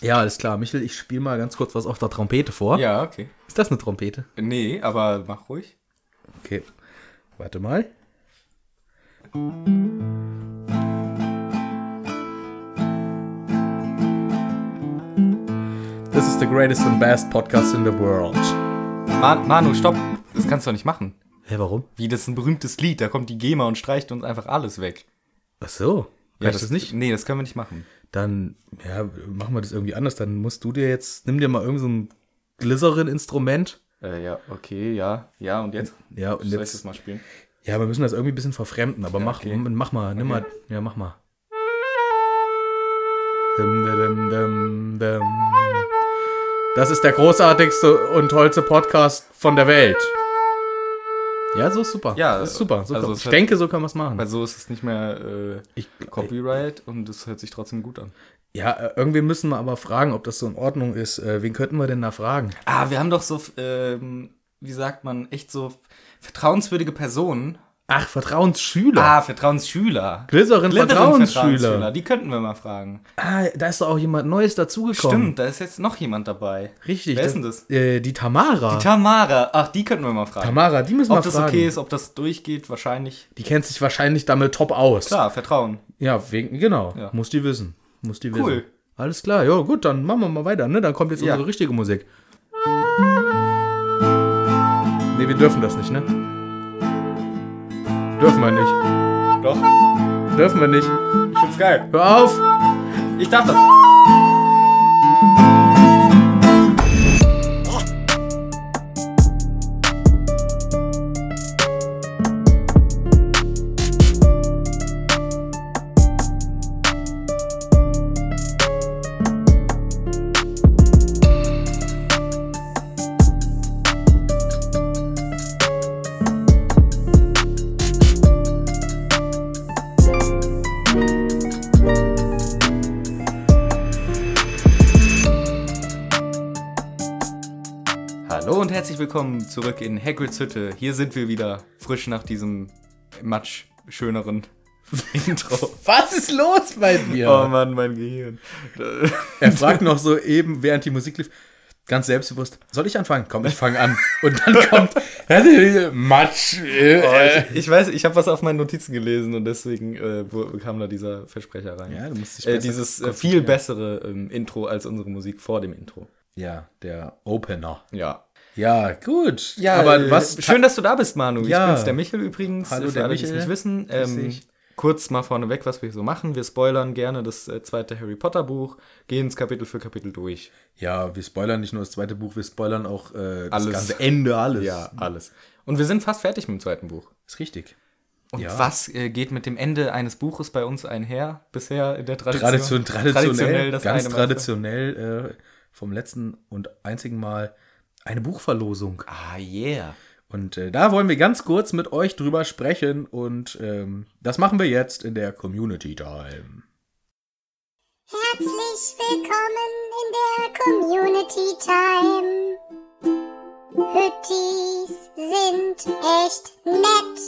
Ja, alles klar. Michel, ich spiele mal ganz kurz was auf der Trompete vor. Ja, okay. Ist das eine Trompete? Nee, aber mach ruhig. Okay. Warte mal. This is the greatest and best podcast in the world. Man, Manu, stopp. Das kannst du doch nicht machen. Hä, warum? Wie, das ist ein berühmtes Lied. Da kommt die GEMA und streicht uns einfach alles weg. Ach so. Kann ich das nicht? Nee, das können wir nicht machen. Dann, ja, machen wir das irgendwie anders. Dann musst du dir jetzt, nimm dir mal irgend so ein Glycerin-Instrument. Äh, ja, okay, ja. Ja, und jetzt? Ja, und Soll ich jetzt- das mal spielen? Ja, wir müssen das irgendwie ein bisschen verfremden, aber mach, okay. mach mal, nimm mal, ja, mach mal. Das ist der großartigste und tollste Podcast von der Welt. Ja, so ist super. Ja, das ist super. So also kann, ich hat- denke, so kann man es machen. Weil so ist es nicht mehr äh, Ich, Copyright und es hört sich trotzdem gut an. ja, äh, irgendwie müssen wir aber fragen, ob das so in Ordnung ist. Äh, wen könnten wir denn da fragen? Ah, wir haben doch so, ähm, wie sagt man, echt so vertrauenswürdige Personen. Ach, Vertrauensschüler. Ah, Vertrauensschüler. Glycerin Slytherin Vertrauensschüler. Die könnten wir mal fragen. Ah, da ist doch auch jemand Neues dazugekommen. Stimmt, da ist jetzt noch jemand dabei. Richtig. Wer ist denn das? Äh, die Tamara. Tamara. Ach, die könnten wir mal fragen. Tamara, die müssen Ob wir das fragen. okay ist, ob das durchgeht, wahrscheinlich. Die kennt sich wahrscheinlich damit top aus. Klar, Vertrauen. Ja, wegen, genau. Ja. Muss die wissen. Muss die Cool. wissen. Alles klar, ja, gut, dann machen wir mal weiter, ne? Dann kommt jetzt Ja. unsere richtige Musik. Ne, wir dürfen das nicht, ne? Dürfen wir nicht. Doch, Dürfen wir nicht. ich find's geil. Hör auf! Ich darf das. Willkommen zurück in Hagrids Hütte. Hier sind wir wieder, frisch nach diesem matsch schöneren Intro. Was ist los bei dir? Oh Mann, mein Gehirn. Er fragt noch so eben, während die Musik lief, ganz selbstbewusst, soll ich anfangen? Komm, ich fange an. Und dann kommt Matsch. Äh, Oh, äh. ich, ich weiß, ich habe was auf meinen Notizen gelesen und deswegen äh, kam da dieser Versprecher rein. Ja, du musst dich äh, dieses äh, viel bessere ähm, Intro als unsere Musik vor dem Intro. Ja, der Opener. Ja. Ja, gut. Ja, aber äh, was schön, dass du da bist, Manu. Ja. Ich bin's, der Michel übrigens. Hallo, für der alle, Michel. nicht wissen. Ähm, kurz mal vorneweg, was wir so machen. Wir spoilern gerne das äh, zweite Harry Potter Buch, gehen es Kapitel für Kapitel durch. Ja, wir spoilern nicht nur das zweite Buch, wir spoilern auch äh, das Alles. ganze Ende, alles. Ja, alles. Und wir sind fast fertig mit dem zweiten Buch. ist richtig. Und Ja. was äh, geht mit dem Ende eines Buches bei uns einher bisher in der Tradition, Tradition? traditionell, das ganz traditionell äh, vom letzten und einzigen Mal eine Buchverlosung. Ah, yeah. Und äh, da wollen wir ganz kurz mit euch drüber sprechen und ähm, das machen wir jetzt in der Community Time. Herzlich willkommen in der Community Time. Hüttis sind echt nett.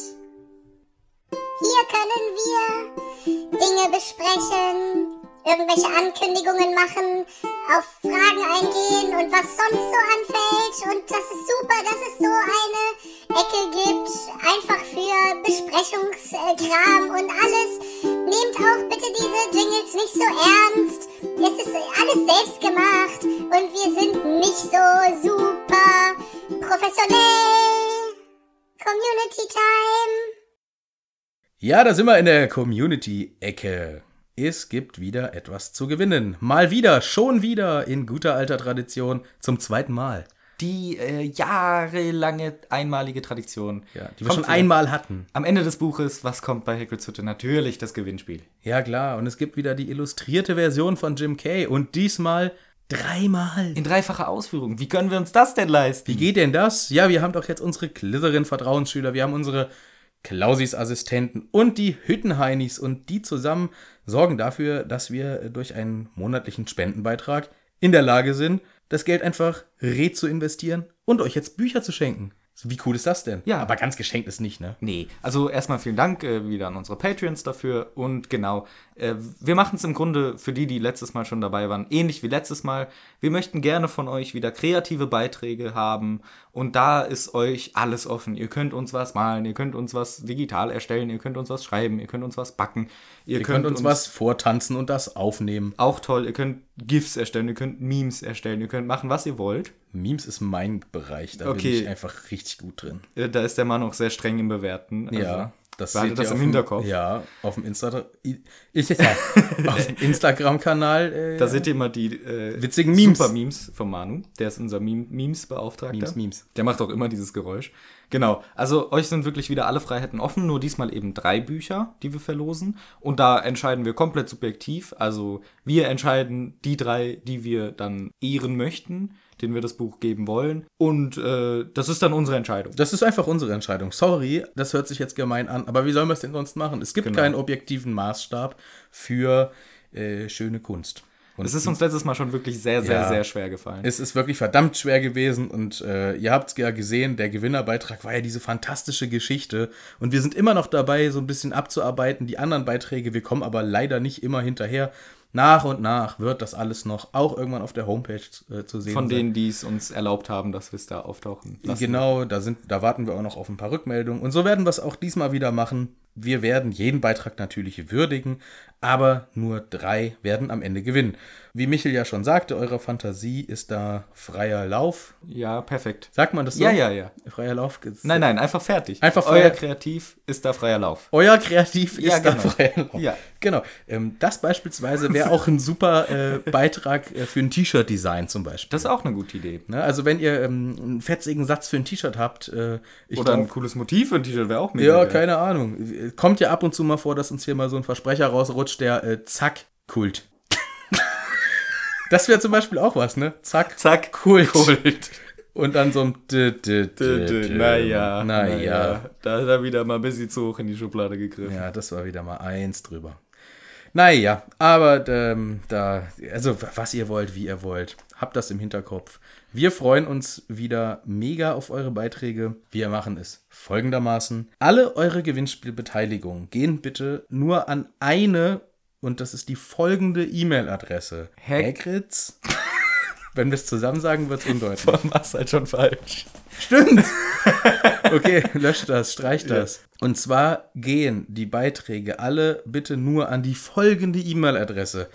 Hier können wir Dinge besprechen, irgendwelche Ankündigungen machen, auf Fragen eingehen und was sonst so anfällt. Und das ist super, dass es so eine Ecke gibt, einfach für Besprechungskram und alles. Nehmt auch bitte diese Jingles nicht so ernst. Es ist alles selbst gemacht und wir sind nicht so super professionell. Community Time. Ja, da sind wir in der Community-Ecke. Es gibt wieder etwas zu gewinnen. Mal wieder, schon wieder, in guter alter Tradition, zum zweiten Mal. Die äh, jahrelange einmalige Tradition. Ja, die wir schon wieder. einmal hatten. Am Ende des Buches, was kommt bei Hagrid's Hütte? Natürlich das Gewinnspiel. Ja, klar. Und es gibt wieder die illustrierte Version von Jim Kay. Und diesmal dreimal. In dreifacher Ausführung. Wie können wir uns das denn leisten? Wie geht denn das? Ja, wir haben doch jetzt unsere Glycerin-Vertrauensschüler, wir haben unsere Klausis-Assistenten und die Hüttenheinis und die zusammen sorgen dafür, dass wir durch einen monatlichen Spendenbeitrag in der Lage sind, das Geld einfach re zu investieren und euch jetzt Bücher zu schenken. Wie cool ist das denn? Ja. Aber ganz geschenkt ist nicht, ne? Nee, also erstmal vielen Dank äh, wieder an unsere Patreons dafür. Und genau, äh, wir machen es im Grunde für die, die letztes Mal schon dabei waren, ähnlich wie letztes Mal. Wir möchten gerne von euch wieder kreative Beiträge haben. Und da ist euch alles offen. Ihr könnt uns was malen, ihr könnt uns was digital erstellen, ihr könnt uns was schreiben, ihr könnt uns was backen. Ihr, Ihr könnt uns was vortanzen und das aufnehmen. Auch toll, ihr könnt GIFs erstellen, ihr könnt Memes erstellen, ihr könnt machen, was ihr wollt. Memes ist mein Bereich, da bin Okay. ich einfach richtig gut drin. Äh, Da ist der Mann auch sehr streng im Bewerten. Also, Ja, das behaltet seht das ihr im Hinterkopf. Ja, auf dem Insta ich, ja, auf dem Instagram-Kanal. Äh, Da seht ihr mal die äh, Witzigen Memes. Super Memes von Manu. Der ist unser Meme Memes-Beauftragter. Memes, Memes. Der macht auch immer dieses Geräusch. Genau. Also euch sind wirklich wieder alle Freiheiten offen. Nur diesmal eben drei Bücher, die wir verlosen. Und da entscheiden wir komplett subjektiv. Also wir entscheiden die drei, die wir dann ehren möchten, denen wir das Buch geben wollen. Und äh, das ist dann unsere Entscheidung. Das ist einfach unsere Entscheidung. Sorry, das hört sich jetzt gemein an, aber wie sollen wir es denn sonst machen? Es gibt Genau. keinen objektiven Maßstab für äh, schöne Kunst. Und Es ist uns letztes Mal schon wirklich sehr, sehr, Ja. sehr schwer gefallen. Es ist wirklich verdammt schwer gewesen und äh, ihr habt es ja gesehen, der Gewinnerbeitrag war ja diese fantastische Geschichte und wir sind immer noch dabei, so ein bisschen abzuarbeiten, die anderen Beiträge, wir kommen aber leider nicht immer hinterher. Nach und nach wird das alles noch auch irgendwann auf der Homepage äh, zu sehen von sein. denen, die es uns erlaubt haben, dass wir es da auftauchen lassen. Genau, da, sind, da warten wir auch noch auf ein paar Rückmeldungen. Und so werden wir es auch diesmal wieder machen. Wir werden jeden Beitrag natürlich würdigen, aber nur drei werden am Ende gewinnen. Wie Michel ja schon sagte, eure Fantasie ist da freier Lauf. Ja, perfekt. Sagt man das so? Ja, ja, ja. Freier Lauf. Nein, nein, einfach fertig. Einfach Euer freier- Kreativ ist da freier Lauf. Euer Kreativ ist Ja, da genau. freier Lauf. Ja. Genau. Ähm, das beispielsweise wäre auch ein super äh, Beitrag äh, für ein T-Shirt-Design zum Beispiel. Das ist auch eine gute Idee. Ne? Also wenn ihr ähm, einen fetzigen Satz für ein T-Shirt habt, äh, ich Oder ein glaub- cooles Motiv für ein T-Shirt wäre auch mega. Ja, geil. keine Ahnung. Kommt ja ab und zu mal vor, dass uns hier mal so ein Versprecher rausrutscht, der äh, Zack-Kult. das wäre zum Beispiel auch was, ne? Zack. Zack, Kult. Kult. Und dann so ein d d d d Naja, Naja. Da hat er wieder mal ein bisschen zu hoch in die Schublade gegriffen. Ja, das war wieder mal eins drüber. Naja, aber ähm, da, also was ihr wollt, wie ihr wollt, habt das im Hinterkopf. Wir freuen uns wieder mega auf eure Beiträge. Wir machen es folgendermaßen. Alle eure Gewinnspielbeteiligungen gehen bitte nur an eine, und das ist die folgende E-Mail-Adresse. Hagrids. Wenn wir es zusammen sagen, wird es undeutlich. Mach's halt schon falsch. Stimmt. Okay, löscht das, streicht das. Und zwar gehen die Beiträge alle bitte nur an die folgende E-Mail-Adresse: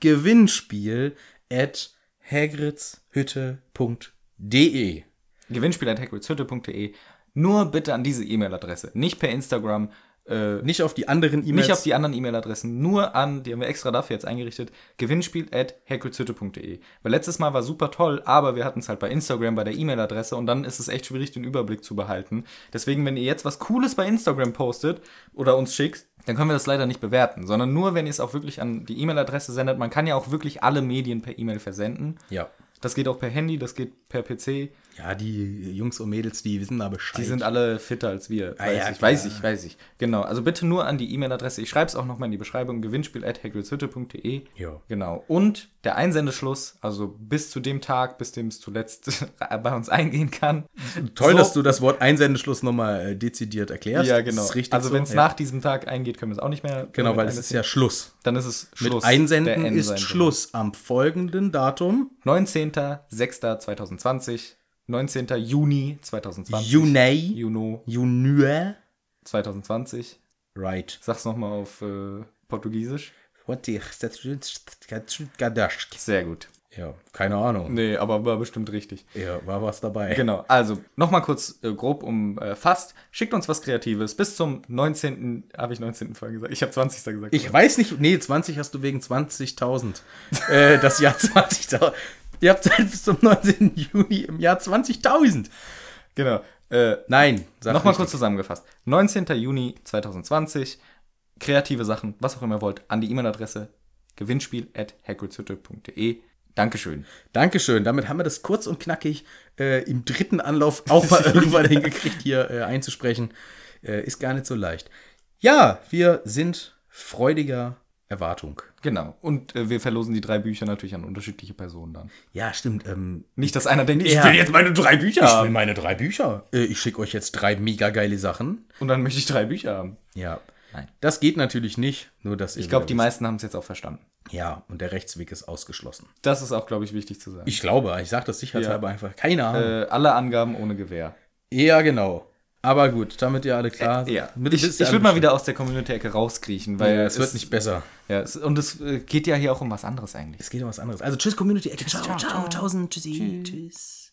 gewinnspiel at hagridshütte.de. Gewinnspiel at hagridshütte.de. Nur bitte an diese E-Mail-Adresse. Nicht per Instagram. Äh, Nicht auf die anderen E-Mails. nicht auf die anderen E-Mail-Adressen. Nur an, die haben wir extra dafür jetzt eingerichtet. Gewinnspiel at. Weil letztes Mal war super toll, aber wir hatten es halt bei Instagram, bei der E-Mail-Adresse und dann ist es echt schwierig, den Überblick zu behalten. Deswegen, wenn ihr jetzt was Cooles bei Instagram postet oder uns schickt, dann können wir das leider nicht bewerten, sondern nur, wenn ihr es auch wirklich an die E-Mail-Adresse sendet. Man kann ja auch wirklich alle Medien per E-Mail versenden. ja. Das geht auch per Handy, das geht per PC. Ja, die Jungs und Mädels, die wissen da Bescheid. Die sind alle fitter als wir. Ah, Weiß ja, ich, klar. weiß ich, weiß ich. Genau. Also bitte nur an die E-Mail-Adresse. Ich schreibe es auch nochmal in die Beschreibung. Gewinnspiel at hagridshütte.de. Ja. Genau. Und der Einsendeschluss, also bis zu dem Tag, bis dem es zuletzt bei uns eingehen kann. Toll, So- dass du das Wort Einsendeschluss nochmal äh, dezidiert erklärst. Ja, genau. also so. wenn es Ja. nach diesem Tag eingeht, können wir es auch nicht mehr. Genau, damit weil es ist ja Schluss. Dann ist es Schluss. Mit Einsenden ist. Schluss am folgenden Datum. 19.06.2020. 19. Juni 2020. Juni. Juno Juni. 2020. Right. Sag's nochmal auf äh, Portugiesisch. Sehr gut. Ja, keine Ahnung. Nee, aber war bestimmt richtig. Ja, war was dabei. Genau, also nochmal kurz äh, grob umfasst. Schickt uns was Kreatives bis zum 19. Habe ich 19. vorhin gesagt? Ich habe 20. gesagt. Ich weiß nicht, nee, 20 hast du wegen 20.000. äh, das Jahr 20.000. Ihr habt Zeit bis zum 19. Juni im Jahr 20.000. genau. Äh, Nein, nochmal kurz zusammengefasst. 19. Juni 2020. Kreative Sachen, was auch immer ihr wollt, an die E-Mail-Adresse gewinnspiel at. Dankeschön. Dankeschön. Damit haben wir das kurz und knackig äh, im dritten Anlauf auch mal irgendwann hingekriegt, hier äh, einzusprechen. Äh, ist gar nicht so leicht. Ja, wir sind freudiger Erwartung. Genau. Und äh, wir verlosen die drei Bücher natürlich an unterschiedliche Personen dann. Ja, stimmt. Ähm, Nicht, dass einer denkt, Ja. ich will jetzt meine drei Bücher ich will meine drei Bücher. Äh, ich schicke euch jetzt drei mega geile Sachen. Und dann möchte ich drei Bücher haben. Ja. Nein. Das geht natürlich nicht, nur dass Ich glaube, die meisten haben es jetzt auch verstanden. Ja, und der Rechtsweg ist ausgeschlossen. Das ist auch, glaube ich, wichtig zu sagen. Ich glaube, ich sage das sicherheitshalber einfach. Keine Ahnung. äh, alle Angaben ohne Gewähr. ja, genau. Aber gut, damit ihr alle klar Ja. Mit- Ich, ich würde mal wieder aus der Community-Ecke rauskriechen, weil. Ja, es wird nicht besser. Ja, es, und es äh, geht ja hier auch um was anderes eigentlich. Es geht um was anderes. Also tschüss, Community. Ecke. Ciao, ciao, ciao, tausend. Tschüssi. Tschüss.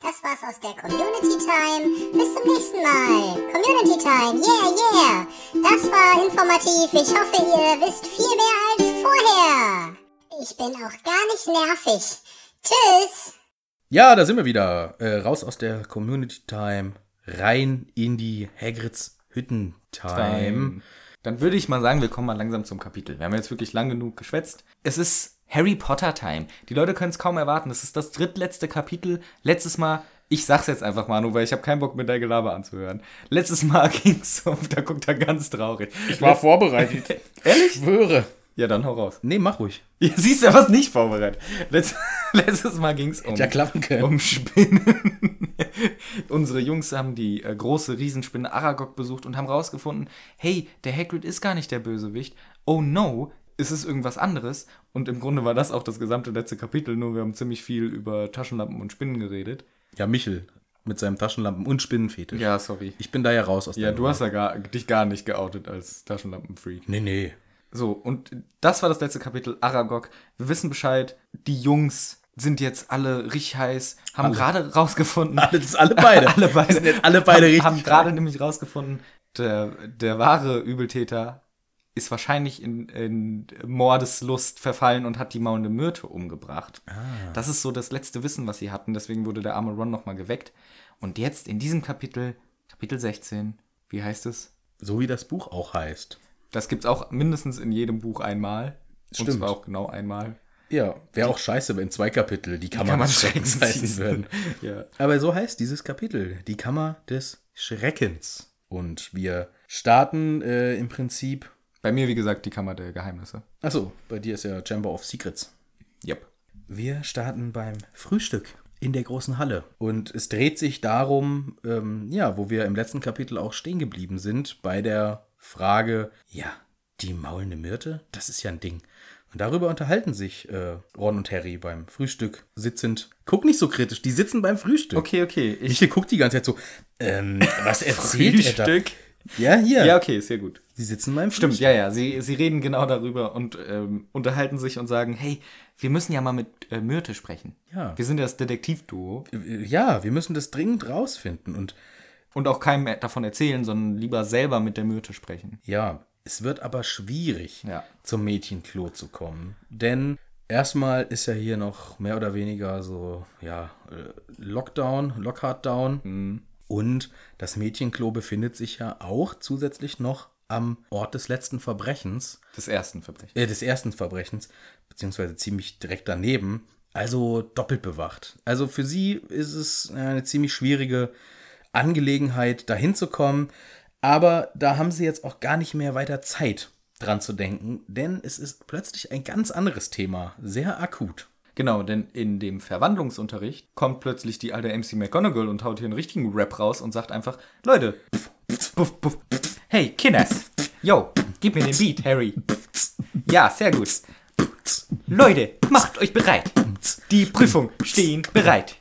Das war's aus der Community Time. Bis zum nächsten Mal. Community Time, yeah, yeah. Das war informativ. Ich hoffe, ihr wisst viel mehr als vorher. Ich bin auch gar nicht nervig. Tschüss. Ja, da sind wir wieder. Äh, raus aus der Community Time. Rein in die Hagrids Hütten Time. Dann würde ich mal sagen, wir kommen mal langsam zum Kapitel. Wir haben jetzt wirklich lang genug geschwätzt. Es ist Harry Potter Time. Die Leute können es kaum erwarten. Es ist das drittletzte Kapitel. Letztes Mal, ich sag's jetzt einfach mal nur, weil ich habe keinen Bock mit der Gelaber anzuhören. Letztes Mal ging's um, da guckt er ganz traurig. Ich war vorbereitet. Ehrlich? Ich schwöre. Ja, dann hau raus. Nee, mach ruhig. Ja, siehst du, was nicht vorbereitet. Letz, letztes Mal ging's um, Ja, klappen können. um Spinnen. Unsere Jungs haben die äh, große Riesenspinne Aragog besucht und haben rausgefunden, hey, der Hagrid ist gar nicht der Bösewicht. Oh no, ist es irgendwas anderes? Und im Grunde war das auch das gesamte letzte Kapitel, nur wir haben ziemlich viel über Taschenlampen und Spinnen geredet. Ja, Michel. Mit seinem Taschenlampen- und Spinnenfetisch. Ja, sorry. Ich bin da ja raus aus Ja, du hast ja gar, dich gar nicht geoutet als Taschenlampenfreak. Nee, nee. So, und das war das letzte Kapitel, Aragog. Wir wissen Bescheid, die Jungs sind jetzt alle richtig heiß, haben gerade rausgefunden. Das ist alle beide. alle beide. sind jetzt alle beide haben, richtig Haben gerade nämlich rausgefunden, der, der wahre Übeltäter ist wahrscheinlich in, in Mordeslust verfallen und hat die maulende Myrte umgebracht. Ah. Das ist so das letzte Wissen, was sie hatten. Deswegen wurde der arme Ron nochmal geweckt. Und jetzt in diesem Kapitel, Kapitel 16, wie heißt es? So wie das Buch auch heißt. Das gibt's auch mindestens in jedem Buch einmal. Und Stimmt. zwar auch genau einmal. Ja, wäre auch scheiße, wenn zwei Kapitel die Kammer Kann man des Schreckens heißen würden. Ja. Aber so heißt dieses Kapitel, die Kammer des Schreckens. Und wir starten äh, im Prinzip. Bei mir, wie gesagt, die Kammer der Geheimnisse. Achso, bei dir ist ja Chamber of Secrets. Yep. Wir starten beim Frühstück in der großen Halle. Und es dreht sich darum, ähm, ja, wo wir im letzten Kapitel auch stehen geblieben sind, bei der Frage, ja, die maulende Myrte, das ist ja ein Ding. Und darüber unterhalten sich äh, Ron und Harry beim Frühstück sitzend. Guck nicht so kritisch, die sitzen beim Frühstück. Okay, okay. Ich Michael guckt die ganze Zeit so, ähm, was erzählt er da? Frühstück. Ja, hier. Ja, okay, ist ja gut. Sie sitzen beim Stimmt, Frühstück. ja, ja. Sie, sie reden genau darüber und ähm, unterhalten sich und sagen, hey, wir müssen ja mal mit äh, Myrte sprechen. Ja. Wir sind ja das Detektivduo Ja, wir müssen das dringend rausfinden. Und und auch keinem davon erzählen, sondern lieber selber mit der Myrte sprechen. Ja, es wird aber schwierig, Ja. zum Mädchenklo zu kommen. Denn erstmal ist ja hier noch mehr oder weniger so, ja, äh, Lockdown, Lockhart-Down. Und das Mädchenklo befindet sich ja auch zusätzlich noch am Ort des letzten Verbrechens, Des ersten Verbrechens. äh, des ersten Verbrechens, beziehungsweise ziemlich direkt daneben. Also doppelt bewacht. Also für sie ist es eine ziemlich schwierige Angelegenheit, dahin zu kommen. Aber da haben sie jetzt auch gar nicht mehr weiter Zeit dran zu denken, denn es ist plötzlich ein ganz anderes Thema, sehr akut. Genau, denn in dem Verwandlungsunterricht kommt plötzlich die alte MC McGonagall und haut hier einen richtigen Rap raus und sagt einfach, Leute, puff, puff, hey, Kinders, yo, gib mir den Beat, Harry. Ja, sehr gut. Leute, macht euch bereit. Die Prüfung stehen bereit.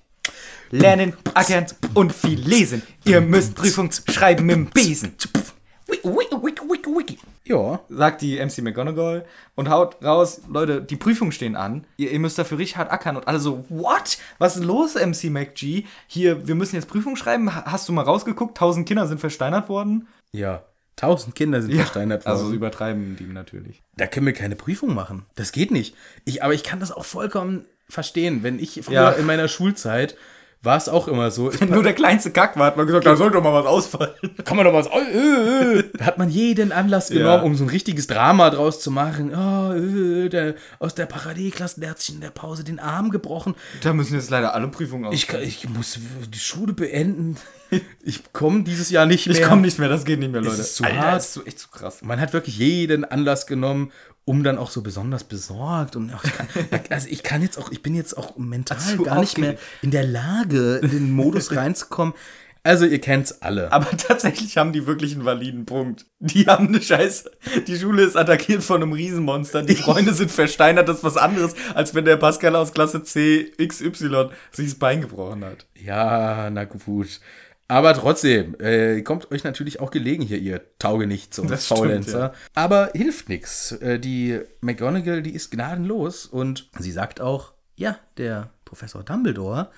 Lernen, ackern und viel lesen. Ihr müsst Prüfung schreiben mit dem Besen. Wiki, wiki, wiki, wiki, wiki Ja, sagt die MC McGonagall und haut raus, Leute, die Prüfungen stehen an. Ihr, ihr müsst dafür richtig hart ackern und alle so, what? Was ist los, MC McG? Hier, wir müssen jetzt Prüfung schreiben. Ha- Hast du mal rausgeguckt? Tausend Kinder sind versteinert worden. ja. Tausend Kinder sind versteinert worden. Also übertreiben die natürlich. da können wir keine Prüfung machen. Das geht nicht. Ich, aber ich kann das auch vollkommen verstehen. Wenn ich früher Ja. in meiner Schulzeit war es auch immer so. Ich Nur der kleinste Kack war, hat man gesagt, da soll doch mal was ausfallen. kann man doch was. Äh, äh. Da hat man jeden Anlass genommen, um so ein richtiges Drama draus zu machen. Oh, äh, der, aus der Parallelklasse, der hat sich in der Pause den Arm gebrochen. Da müssen jetzt leider alle Prüfungen aus. Ich, ich muss die Schule beenden. Ich komme dieses Jahr nicht mehr. ich komme nicht mehr, das geht nicht mehr, Leute. ist zu Alter, hart. ist so, echt zu krass. Man hat wirklich jeden Anlass genommen, um dann auch so besonders besorgt und auch, also ich kann jetzt auch, ich bin jetzt auch mental du gar nicht mehr in der Lage, in den Modus reinzukommen. Also ihr kennt's alle. Aber tatsächlich haben die wirklich einen validen Punkt. Die haben eine Scheiße. Die Schule ist attackiert von einem Riesenmonster. Die Freunde sind versteinert. Das ist was anderes, als wenn der Pascal aus Klasse C XY sich das Bein gebrochen hat. Ja, na gut. Aber trotzdem, äh, kommt euch natürlich auch gelegen hier, ihr Taugenichts und Das stimmt, Faulenzer. ja. Aber hilft nix. Äh, die McGonagall, die ist gnadenlos und sie sagt auch, ja, der Professor Dumbledore,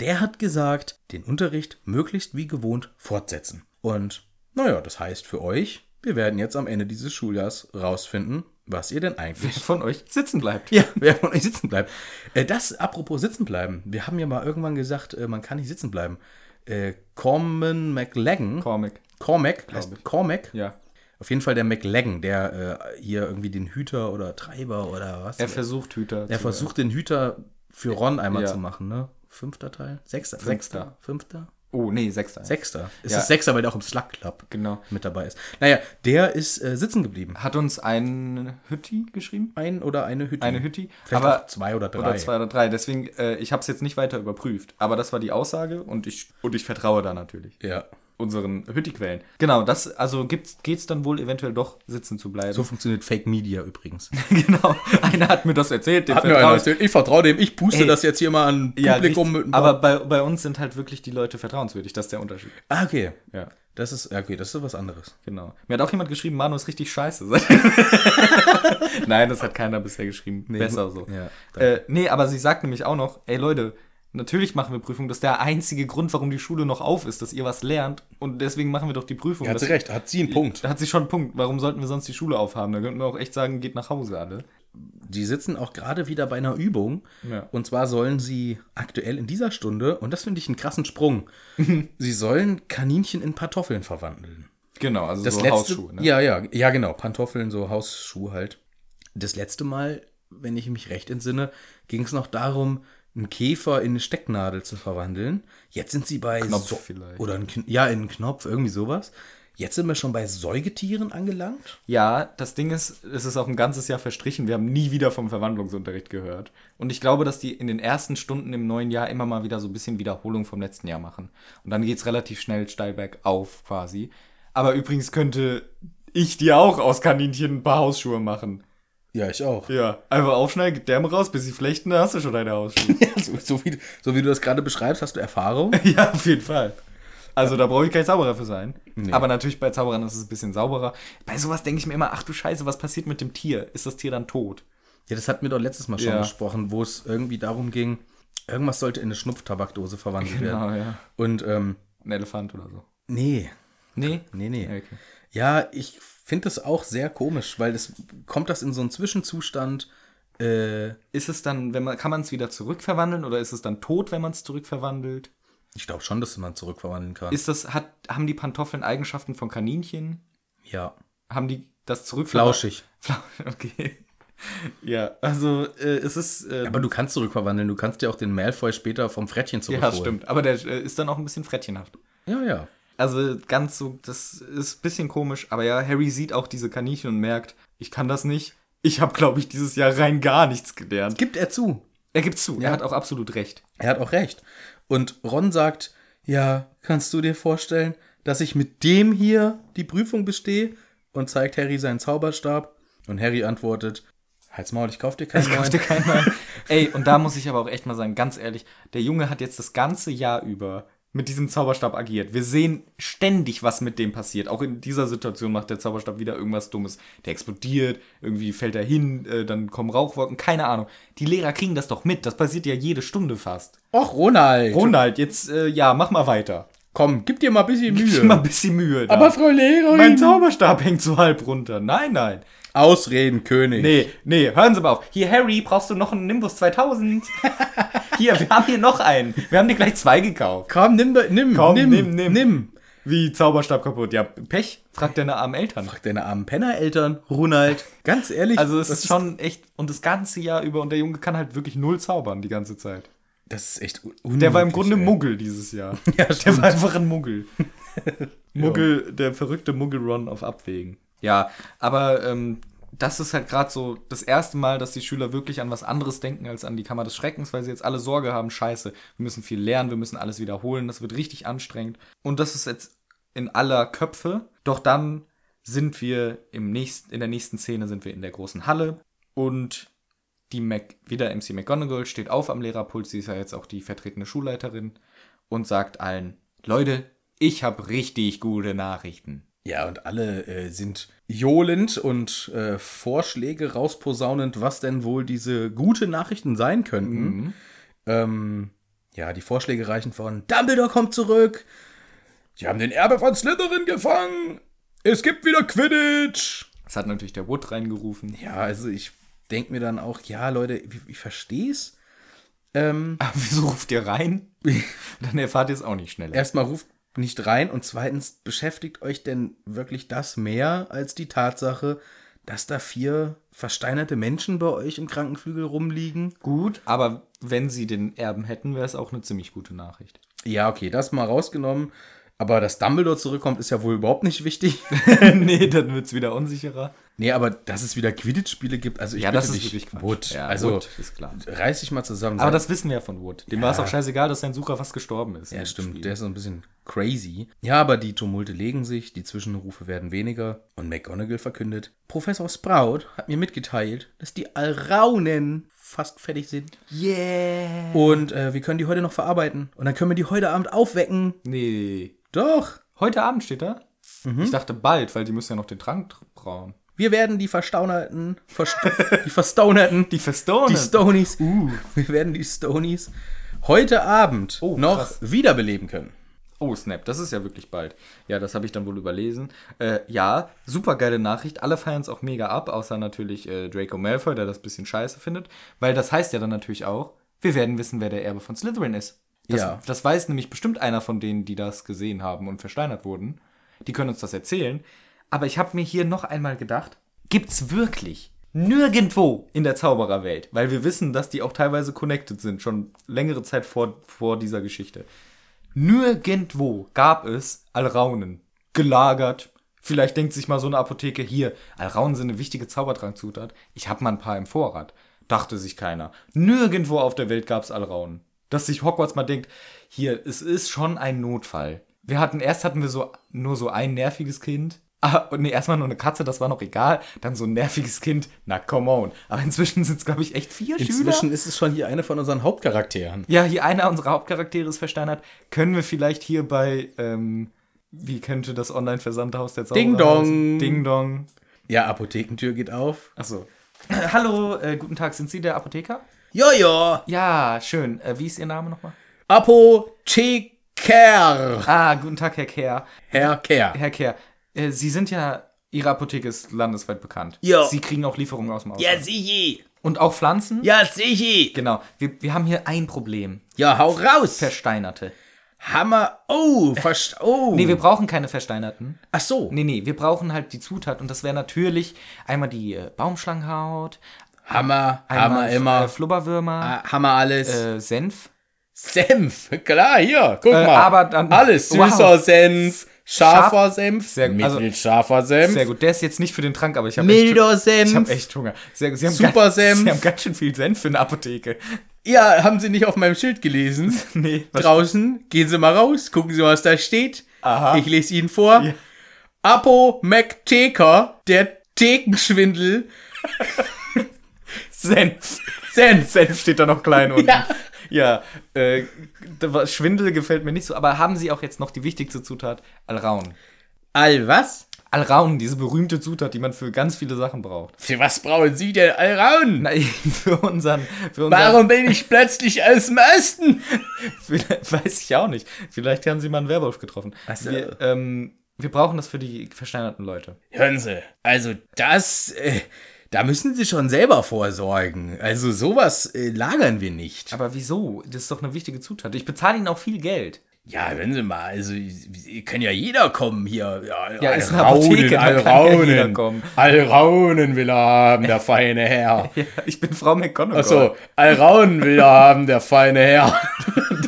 der hat gesagt, den Unterricht möglichst wie gewohnt fortsetzen. Und naja, das heißt für euch, wir werden jetzt am Ende dieses Schuljahrs rausfinden, was ihr denn eigentlich Von euch sitzen bleibt. ja, wer von euch sitzen bleibt. Äh, das, apropos sitzen bleiben. Wir haben ja mal irgendwann gesagt, äh, man kann nicht sitzen bleiben. Äh, Corman McLaggen. Comic. Cormac, heißt. Cormac. Ja. Auf jeden Fall der McLaggen, der äh, hier irgendwie den Hüter oder Treiber oder was. Er versucht Hüter. er versucht den Hüter für Ron einmal Ja. zu machen, ne? Fünfter Teil? Sechster? Fünfter. Sechster? Fünfter? Oh, nee, Sechster. Sechster. Es Ja. ist Sechster, weil der auch im Slug Club Genau. mit dabei ist. Naja, der ist äh, sitzen geblieben. Hat uns ein Hütti geschrieben? Ein oder eine Hütte. Eine Hütti? Vielleicht aber auch zwei oder drei. Oder zwei oder drei. Deswegen, äh, ich habe es jetzt nicht weiter überprüft. Aber das war die Aussage und ich, und ich vertraue da natürlich Ja. Unseren Hütti-Quellen. Genau, das, also geht es dann wohl eventuell doch sitzen zu bleiben. So funktioniert Fake Media übrigens. genau. Einer hat mir das erzählt, dem Hat mir einer ich. erzählt, ich vertraue dem, ich puste Ey. das jetzt hier mal an Ja, Publikum ein aber bei, bei uns sind halt wirklich die Leute vertrauenswürdig, das ist der Unterschied. Ah, okay. Ja, Das ist, ja, okay, das ist was anderes. genau. Mir hat auch jemand geschrieben, Manu ist richtig scheiße. Nein, das hat keiner bisher geschrieben. Besser so. Ja, äh, nee, aber sie sagt nämlich auch noch, ey Leute, natürlich machen wir Prüfungen, das ist der einzige Grund, warum die Schule noch auf ist, dass ihr was lernt und deswegen machen wir doch die Prüfung. Hat Das- sie recht, hat sie einen Punkt. Da hat sie schon einen Punkt. Warum sollten wir sonst die Schule aufhaben? Da könnten wir auch echt sagen, geht nach Hause alle. Die sitzen auch gerade wieder bei einer Übung. Ja. Und zwar sollen sie aktuell in dieser Stunde, und das finde ich einen krassen Sprung, sie sollen Kaninchen in Pantoffeln verwandeln. Genau, also Das so letzte, Hausschuhe. Ne? Ja, ja, ja, genau. Pantoffeln, so Hausschuh halt. Das letzte Mal, wenn ich mich recht entsinne, ging es noch darum, einen Käfer in eine Stecknadel zu verwandeln. Jetzt sind sie bei Knopf vielleicht. oder ein, ja, in einen Knopf, irgendwie sowas. Jetzt sind wir schon bei Säugetieren angelangt. Ja, das Ding ist, es ist auch ein ganzes Jahr verstrichen. Wir haben nie wieder vom Verwandlungsunterricht gehört. Und ich glaube, dass die in den ersten Stunden im neuen Jahr immer mal wieder so ein bisschen Wiederholung vom letzten Jahr machen. Und dann geht's relativ schnell steil bergauf quasi. Aber übrigens könnte ich dir auch aus Kaninchen ein paar Hausschuhe machen. Ja, ich auch. Ja, einfach aufschneiden, Därme raus, bis sie flechten, dann hast du schon deine Hausschuhe. so, so, wie, so wie du das gerade beschreibst, hast du Erfahrung. ja, auf jeden Fall. Also da brauche ich kein Zauberer für sein. Aber natürlich bei Zauberern ist es ein bisschen sauberer. Bei sowas denke ich mir immer, ach du Scheiße, was passiert mit dem Tier? Ist das Tier dann tot? Ja, das hatten wir doch letztes Mal schon Ja. besprochen, wo es irgendwie darum ging, irgendwas sollte in eine Schnupftabakdose verwandelt werden. Genau, ja. Und, ähm, Ein Elefant oder so. nee, Nee? nee, nee. Okay. Ja, ich finde das auch sehr komisch, weil das kommt das in so einen Zwischenzustand. Äh, Ist es dann, wenn man, kann man es wieder zurückverwandeln oder ist es dann tot, wenn man es zurückverwandelt? ich glaube schon, dass man zurückverwandeln kann. Ist das, hat, haben die Pantoffeln Eigenschaften von Kaninchen? ja, Haben die das zurückverwandelt? flauschig. Okay. Ja, also äh, es ist. Äh, Aber du kannst zurückverwandeln. Du kannst ja auch den Malfoy später vom Frettchen ja, zurückholen. stimmt. Aber der äh, ist dann auch ein bisschen frettchenhaft. Ja, ja. Also ganz so, das ist ein bisschen komisch, aber ja, Harry sieht auch diese Kaninchen und merkt, ich kann das nicht. Ich habe, glaube ich, dieses Jahr rein gar nichts gelernt. Gibt er zu. Er gibt zu, Ja. er hat auch absolut recht. Er hat auch recht. Und Ron sagt, ja, kannst du dir vorstellen, dass ich mit dem hier die Prüfung bestehe? Und zeigt Harry seinen Zauberstab. Und Harry antwortet, halt's Maul, ich kauf dir keinen Ich kaufte neuen. keinen Mal. Ey, und da muss ich aber auch echt mal sagen, ganz ehrlich, der Junge hat jetzt das ganze Jahr über mit diesem Zauberstab agiert. Wir sehen ständig, was mit dem passiert. Auch in dieser Situation macht der Zauberstab wieder irgendwas Dummes. Der explodiert, irgendwie fällt er hin, äh, dann kommen Rauchwolken, keine Ahnung. Die Lehrer kriegen das doch mit. Das passiert ja jede Stunde fast. Och, Ronald, Ronald, jetzt, äh, ja, mach mal weiter. komm, gib dir mal ein bisschen Gib Mühe. dir mal ein bisschen Mühe. Da. Aber Frau Lehrerin, mein Zauberstab hängt so halb runter. Nein, nein. Ausreden, König. Nee, nee, hören Sie mal auf. Hier, Harry, brauchst du noch einen Nimbus 2000? hier, wir haben hier noch einen. Wir haben dir gleich zwei gekauft. Komm, nimm, nimm, Komm, nimm, nimm, nimm. nimm. Wie Zauberstab kaputt? Ja, Pech, fragt deine armen Eltern. Frag deine armen Pennereltern, Ronald. Ganz ehrlich. Also es ist schon echt, und das ganze Jahr über, und der Junge kann halt wirklich null zaubern die ganze Zeit. Das ist echt Der war im unmöglich, Grunde ey. Muggel dieses Jahr. Ja, Der stimmt. war einfach ein Muggel. Muggel, der verrückte Muggel-Ron auf Abwägen. Ja, aber ähm, das ist halt gerade so das erste Mal, dass die Schüler wirklich an was anderes denken als an die Kammer des Schreckens, weil sie jetzt alle Sorge haben, scheiße, wir müssen viel lernen, wir müssen alles wiederholen, das wird richtig anstrengend. Und das ist jetzt in aller Köpfe. Doch dann sind wir im nächsten, in der nächsten Szene sind wir in der großen Halle und die Mac, wieder MC McGonagall steht auf am Lehrerpult, sie ist ja jetzt auch die vertretene Schulleiterin und sagt allen, Leute, ich habe richtig gute Nachrichten. Ja, und alle äh, sind johlend und äh, Vorschläge rausposaunend, was denn wohl diese gute Nachrichten sein könnten. Ähm, ja, die Vorschläge reichen von Dumbledore kommt zurück. Die haben den Erbe von Slytherin gefangen. Es gibt wieder Quidditch. Das hat natürlich der Wood reingerufen. Ja, also ich denke mir dann auch, ja, Leute, ich, ich verstehe es. Ähm, Aber wieso ruft ihr rein? Dann erfahrt ihr es auch nicht schneller. erstmal ruft nicht rein und zweitens beschäftigt euch denn wirklich das mehr als die Tatsache, dass da vier versteinerte Menschen bei euch im Krankenflügel rumliegen? gut, aber wenn sie den Erben hätten, wäre es auch eine ziemlich gute Nachricht. Ja, okay, das mal rausgenommen. Aber dass Dumbledore zurückkommt, ist ja wohl überhaupt nicht wichtig. nee, dann wird es wieder unsicherer. nee, aber dass es wieder Quidditch-Spiele gibt, also ich Ja, das ist dich, wirklich Quatsch. Wood, Ja, also Wood, ist klar. reiß dich mal zusammen. Aber das wissen wir ja von Wood. Dem Ja. war es auch scheißegal, dass sein Sucher fast gestorben ist. Ja, im stimmt. Spiel. Der ist so ein bisschen crazy. Ja, aber die Tumulte legen sich, die Zwischenrufe werden weniger und McGonagall verkündet, Professor Sprout hat mir mitgeteilt, dass die Alraunen fast fertig sind. Yeah. Und äh, wir können die heute noch verarbeiten. Und dann können wir die heute Abend aufwecken. Nee. Doch. Heute Abend steht da? Mhm. Ich dachte bald, weil die müssen ja noch den Trank tr- brauen. Wir werden die Verstaunerten, Verst die Verstaunerten, Die Verstonen. die Stonies, wir werden die Stonies heute Abend Oh, noch krass. wiederbeleben können. Oh, Snap, das ist ja wirklich bald. Ja, das habe ich dann wohl überlesen. Äh, ja, super geile Nachricht. Alle feiern es auch mega ab, außer natürlich äh, Draco Malfoy, der das bisschen scheiße findet. Weil das heißt ja dann natürlich auch, wir werden wissen, wer der Erbe von Slytherin ist. Das, Ja. das weiß nämlich bestimmt einer von denen, die das gesehen haben und versteinert wurden. Die können uns das erzählen. Aber ich habe mir hier noch einmal gedacht, gibt's wirklich nirgendwo in der Zaubererwelt, weil wir wissen, dass die auch teilweise connected sind, schon längere Zeit vor, vor dieser Geschichte. Nirgendwo gab es Alraunen gelagert. Vielleicht denkt sich mal so eine Apotheke hier, Alraunen sind eine wichtige Zaubertrankzutat. Ich habe mal ein paar im Vorrat. Dachte sich keiner. Nirgendwo auf der Welt gab es Alraunen. Dass sich Hogwarts mal denkt, hier, es ist schon ein Notfall. Wir hatten, erst hatten wir so, nur so ein nerviges Kind. Ah, nee, erstmal nur eine Katze, das war noch egal. Dann so ein nerviges Kind. Na, come on. Aber inzwischen sind es, glaube ich, echt vier Schüler. Inzwischen ist es schon hier eine von unseren Hauptcharakteren. Ja, hier einer unserer Hauptcharaktere ist versteinert. Können wir vielleicht hier bei, ähm, wie könnte das Online-Versandhaus der Zauberer Ding Dong. Ding Dong. Ja, Apothekentür geht auf. Achso. Hallo, äh, guten Tag, sind Sie der Apotheker? Jojo, Ja, schön. Äh, wie ist Ihr Name nochmal? Apotheker. Ah, guten Tag, Herr Kehr. Herr Kerr. Herr Kehr, äh, Sie sind ja, Ihre Apotheke ist landesweit bekannt. Ja. Sie kriegen auch Lieferungen aus dem Ausland. sicher. Und auch Pflanzen? Ja, sicher. Genau. Wir, wir haben hier ein Problem. Ja, hau raus. Versteinerte. Hammer. Oh, verst oh. Nee, wir brauchen keine Versteinerten. Ach so. Nee, nee, wir brauchen halt die Zutat und das wäre natürlich einmal die äh, Baumschlangenhaut, Hammer, einmal Hammer immer. Äh, Flubberwürmer, Ah, Hammer alles. äh, Senf. Senf. Klar, hier. Guck Äh, mal. aber dann- alles. Wow. Süßer Senf. Scharfer Scharf- Senf. Sehr gut. Also- mittelscharfer Senf. Sehr gut, der ist jetzt nicht für den Trank, aber ich habe Milder echt, Senf. ich hab echt Hunger. Sehr, Sie haben Super ganz, Senf. Sie haben ganz schön viel Senf für eine Apotheke. Ja, haben Sie nicht auf meinem Schild gelesen? Nee, Draußen, gehen Sie mal raus, gucken Sie, was da steht. Aha. Ich lese Ihnen vor. Ja. Apo McTaker, der Thekenschwindel. Senf. Senf. Senf steht da noch klein unten. Ja. Ja, äh, Schwindel gefällt mir nicht so, aber haben Sie auch jetzt noch die wichtigste Zutat? Alraun. All was? Alraun, diese berühmte Zutat, die man für ganz viele Sachen braucht. Für was brauchen Sie denn Allraun? Na, für unseren, für unseren Warum bin ich plötzlich aus dem Osten? Weiß ich auch nicht. Vielleicht haben sie mal einen Werwolf getroffen. Ach so. Wir, ähm, wir brauchen das für die versteinerten Leute. Hören Sie, also das, äh, da müssen Sie schon selber vorsorgen. Also sowas äh, lagern wir nicht. Aber wieso? Das ist doch eine wichtige Zutat. Ich bezahle ihnen auch viel Geld. Ja, wenn Sie mal, also kann ja jeder kommen hier. Ja, Ja, ist eine Apotheke, Alraunen. kommen. Alraunen will er haben, der feine Herr. Ja, ich bin Frau McGonagall. Achso, Alraunen will er haben, der feine Herr.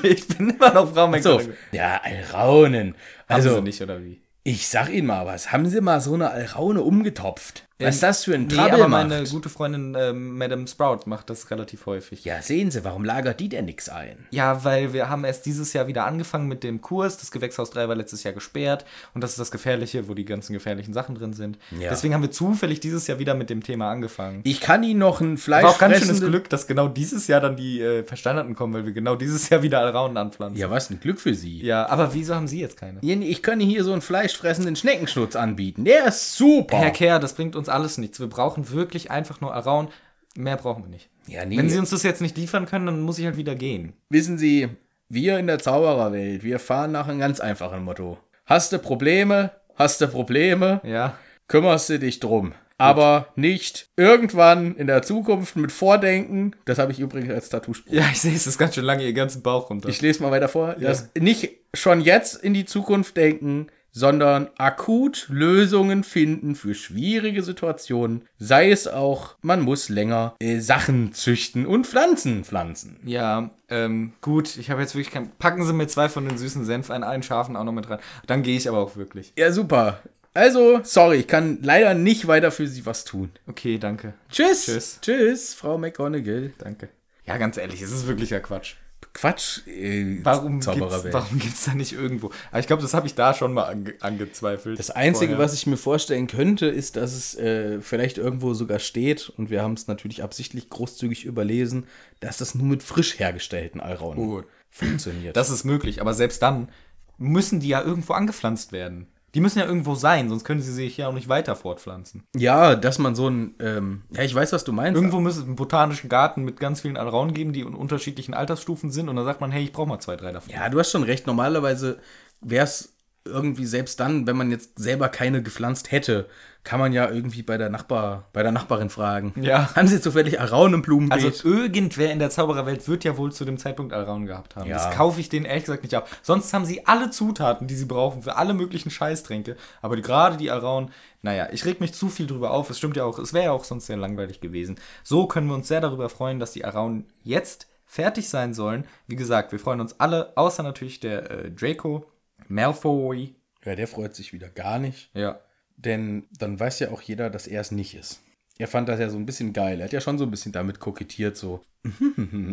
Ich bin immer noch Frau So, McGonagall. ja, Alraunen. Haben Also, sie nicht, oder wie? ich sag Ihnen mal was. Haben Sie mal so eine Alraune umgetopft? Was ist das für ein Nee, Trouble aber meine macht? gute Freundin ähm, Madame Sprout macht das relativ häufig. Ja, sehen Sie, warum lagert die denn nichts ein? Ja, weil wir haben erst dieses Jahr wieder angefangen mit dem Kurs. Das Gewächshaus 3 war letztes Jahr gesperrt. Und das ist das Gefährliche, wo die ganzen gefährlichen Sachen drin sind. Ja. Deswegen haben wir zufällig dieses Jahr wieder mit dem Thema angefangen. Ich kann Ihnen noch ein Fleisch War auch ganz schönes Glück, dass genau dieses Jahr dann die äh, Versteinerten kommen, weil wir genau dieses Jahr wieder Alraunen anpflanzen. Ja, was ein Glück für Sie. Ja, aber wieso haben Sie jetzt keine? Ich kann Ihnen hier so einen fleischfressenden Schneckenschnutz anbieten. Der ist super. Herr Kerr, das bringt uns alles nichts. Wir brauchen wirklich einfach nur Alraun. Mehr brauchen wir nicht. ja, nee. Wenn Sie uns das jetzt nicht liefern können, dann muss ich halt wieder gehen. Wissen Sie, wir in der Zaubererwelt, wir fahren nach einem ganz einfachen Motto. Hast du Probleme, hast du Probleme, Ja. kümmerst du dich drum. Aber nicht irgendwann in der Zukunft mit Vordenken. Das habe ich übrigens als Tattoo-Spruch. Ja, ich sehe es ist ganz schön lange, Ihr ganzen Bauch runter. Ich lese mal weiter vor. Das nicht schon jetzt in die Zukunft denken, sondern akut Lösungen finden für schwierige Situationen. Sei es auch, man muss länger äh, Sachen züchten und Pflanzen pflanzen. Ja, ähm, gut, ich habe jetzt wirklich kein. Packen Sie mir zwei von den süßen Senf, einen, einen scharfen auch noch mit rein. Dann gehe ich aber auch wirklich. Ja, super. Also, sorry, ich kann leider nicht weiter für Sie was tun. Okay, danke. Tschüss. Tschüss. Tschüss, Frau McGonagall. Danke. Ja, ganz ehrlich, es ist wirklicher Quatsch. Quatsch, äh, Warum gibt's, Zaubererwelt. warum gibt's da nicht irgendwo? Aber ich glaube, das habe ich da schon mal ange angezweifelt. Das Einzige, vorher. was ich mir vorstellen könnte, ist, dass es äh, vielleicht irgendwo sogar steht, und wir haben es natürlich absichtlich großzügig überlesen, dass das nur mit frisch hergestellten Alraunen Gut. funktioniert. Das ist möglich, aber selbst dann müssen die ja irgendwo angepflanzt werden. Die müssen ja irgendwo sein, sonst können sie sich ja auch nicht weiter fortpflanzen. ja, dass man so ein, ähm, ja, ich weiß, was du meinst. Irgendwo müsste es einen botanischen Garten mit ganz vielen Alraunen geben, die in unterschiedlichen Altersstufen sind. Und dann sagt man, hey, ich brauche mal zwei, drei davon. Ja, du hast schon recht. Normalerweise wäre es irgendwie selbst dann, wenn man jetzt selber keine gepflanzt hätte, kann man ja irgendwie bei der Nachbar, bei der Nachbarin fragen. Ja. Haben sie zufällig Alraunen im Blumenbeet? Also irgendwer in der Zaubererwelt wird ja wohl zu dem Zeitpunkt Alraunen gehabt haben. Ja. Das kaufe ich denen ehrlich gesagt nicht ab. Sonst haben sie alle Zutaten, die sie brauchen für alle möglichen Scheißtränke. Aber die, gerade die Alraunen, naja, ich reg mich zu viel drüber auf. Es stimmt ja auch, es wäre ja auch sonst sehr langweilig gewesen. So können wir uns sehr darüber freuen, dass die Alraunen jetzt fertig sein sollen. Wie gesagt, wir freuen uns alle, außer natürlich der äh, Draco, Malfoy. ja, der freut sich wieder gar nicht. Ja. Denn dann weiß ja auch jeder, dass er es nicht ist. Er fand das ja so ein bisschen geil. Er hat ja schon so ein bisschen damit kokettiert, so.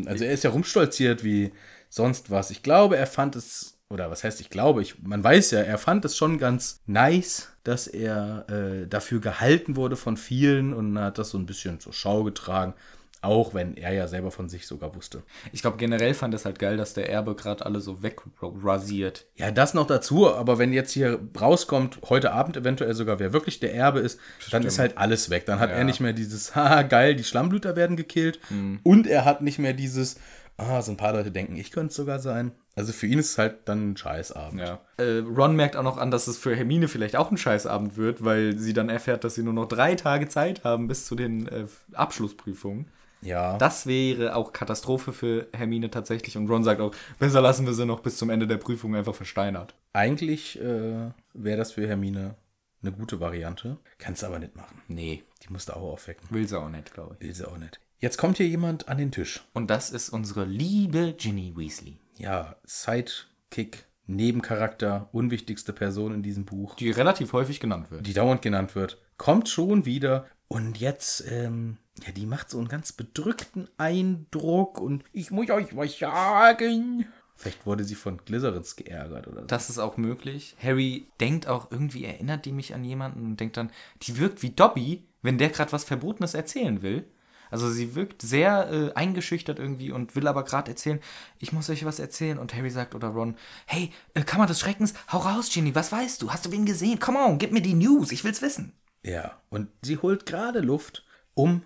Also er ist ja rumstolziert wie sonst was. Ich glaube, er fand es, oder was heißt ich glaube, ich, man weiß ja, er fand es schon ganz nice, dass er äh, dafür gehalten wurde von vielen und hat das so ein bisschen zur Schau getragen. Auch wenn er ja selber von sich sogar wusste. Ich glaube, generell fand es halt geil, dass der Erbe gerade alle so wegrasiert. Ja, das noch dazu, aber wenn jetzt hier rauskommt, heute Abend eventuell sogar, wer wirklich der Erbe ist, dann ist halt alles weg. Dann hat er nicht mehr dieses, haha, geil, die Schlammblüter werden gekillt. Und er hat nicht mehr dieses, ah, so ein paar Leute denken, ich könnte es sogar sein. Also für ihn ist es halt dann ein Scheißabend. Ja. Äh, Ron merkt auch noch an, dass es für Hermine vielleicht auch ein Scheißabend wird, weil sie dann erfährt, dass sie nur noch drei Tage Zeit haben bis zu den äh, Abschlussprüfungen. Ja. Das wäre auch Katastrophe für Hermine tatsächlich. Und Ron sagt auch, besser lassen wir sie noch bis zum Ende der Prüfung einfach versteinert. Eigentlich äh, wäre das für Hermine eine gute Variante. Kannst du aber nicht machen. Nee, Die musst du auch aufwecken. will sie auch nicht, glaube ich. Will sie auch nicht. Jetzt kommt hier jemand an den Tisch. Und das ist unsere liebe Ginny Weasley. Ja, Sidekick, Nebencharakter, unwichtigste Person in diesem Buch. Die relativ häufig genannt wird. die dauernd genannt wird, kommt schon wieder. Und jetzt, ähm, ja, die macht so einen ganz bedrückten Eindruck und ich muss euch was sagen. Vielleicht wurde sie von Glycerins geärgert oder so. Das ist auch möglich. Harry denkt auch irgendwie, erinnert die mich an jemanden und denkt dann, die wirkt wie Dobby, wenn der gerade was Verbotenes erzählen will. Also sie wirkt sehr äh, eingeschüchtert irgendwie und will aber gerade erzählen, ich muss euch was erzählen. Und Harry sagt oder Ron, hey, äh, Kammer des Schreckens, hau raus, Ginny, was weißt du? Hast du wen gesehen? Come on, gib mir die News, ich will's wissen. Ja, und sie holt gerade Luft, um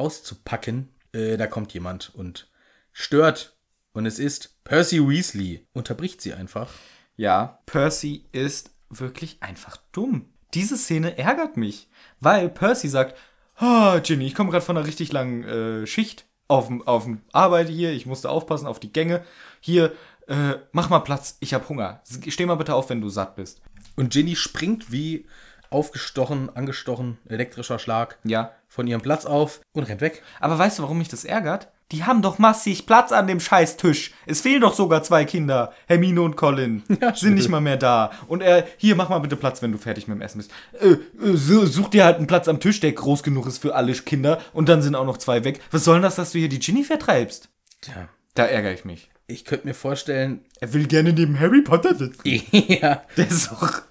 auszupacken. Äh, da kommt jemand und stört. Und es ist Percy Weasley. Unterbricht sie einfach. Ja, Percy ist wirklich einfach dumm. Diese Szene ärgert mich, weil Percy sagt, ah, Ginny, ich komme gerade von einer richtig langen äh, Schicht auf dem auf dem Arbeit hier, ich musste aufpassen auf die Gänge. Hier, äh, mach mal Platz, ich habe Hunger. Steh mal bitte auf, wenn du satt bist. Und Ginny springt wie aufgestochen, angestochen, elektrischer Schlag Ja. von ihrem Platz auf und rennt weg. Aber weißt du, warum mich das ärgert? Die haben doch massig Platz an dem Scheißtisch. Es fehlen doch sogar zwei Kinder. Hermine und Colin Ja, sind nicht mal mehr da. Und er, hier, mach mal bitte Platz, wenn du fertig mit dem Essen bist. Äh, äh, such dir halt einen Platz am Tisch, der groß genug ist für alle Kinder. Und dann sind auch noch zwei weg. Was soll denn das, dass du hier die Ginny vertreibst? Tja, Da ärgere ich mich. ich könnte mir vorstellen, Er will gerne neben Harry Potter sitzen. ja, Der ist doch...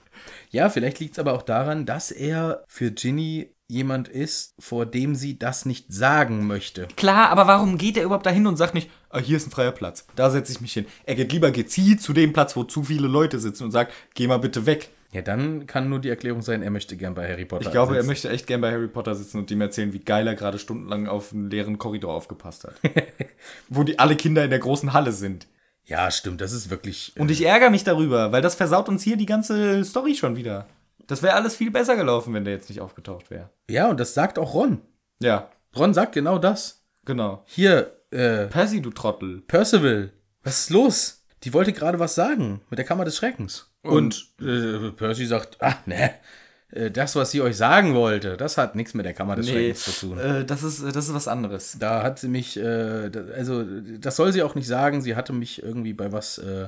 Ja, vielleicht liegt es aber auch daran, dass er für Ginny jemand ist, vor dem sie das nicht sagen möchte. Klar, aber warum geht er überhaupt dahin und sagt nicht, ah, hier ist ein freier Platz, da setze ich mich hin. Er geht lieber gezielt zu dem Platz, wo zu viele Leute sitzen und sagt, geh mal bitte weg. Ja, dann kann nur die Erklärung sein, er möchte gern bei Harry Potter. Ich glaube, er sitzen. möchte echt gern bei Harry Potter sitzen und ihm erzählen, wie geil er gerade stundenlang auf einen leeren Korridor aufgepasst hat. wo die alle Kinder in der großen Halle sind. Ja, stimmt, das ist wirklich. äh, Und ich ärgere mich darüber, weil das versaut uns hier die ganze Story schon wieder. Das wäre alles viel besser gelaufen, wenn der jetzt nicht aufgetaucht wäre. ja, und das sagt auch Ron. Ja, Ron sagt genau das. genau. Hier, äh, Percy, du Trottel. Percival, was ist los? Die wollte gerade was sagen mit der Kammer des Schreckens. Und, äh, Percy sagt, ah, ne, äh, das, was sie euch sagen wollte, das hat nichts mit der Kammer des Schreckens zu tun. äh, das, ist, das ist was anderes. Da hat sie mich, äh, also das soll sie auch nicht sagen. Sie hatte mich irgendwie bei was äh,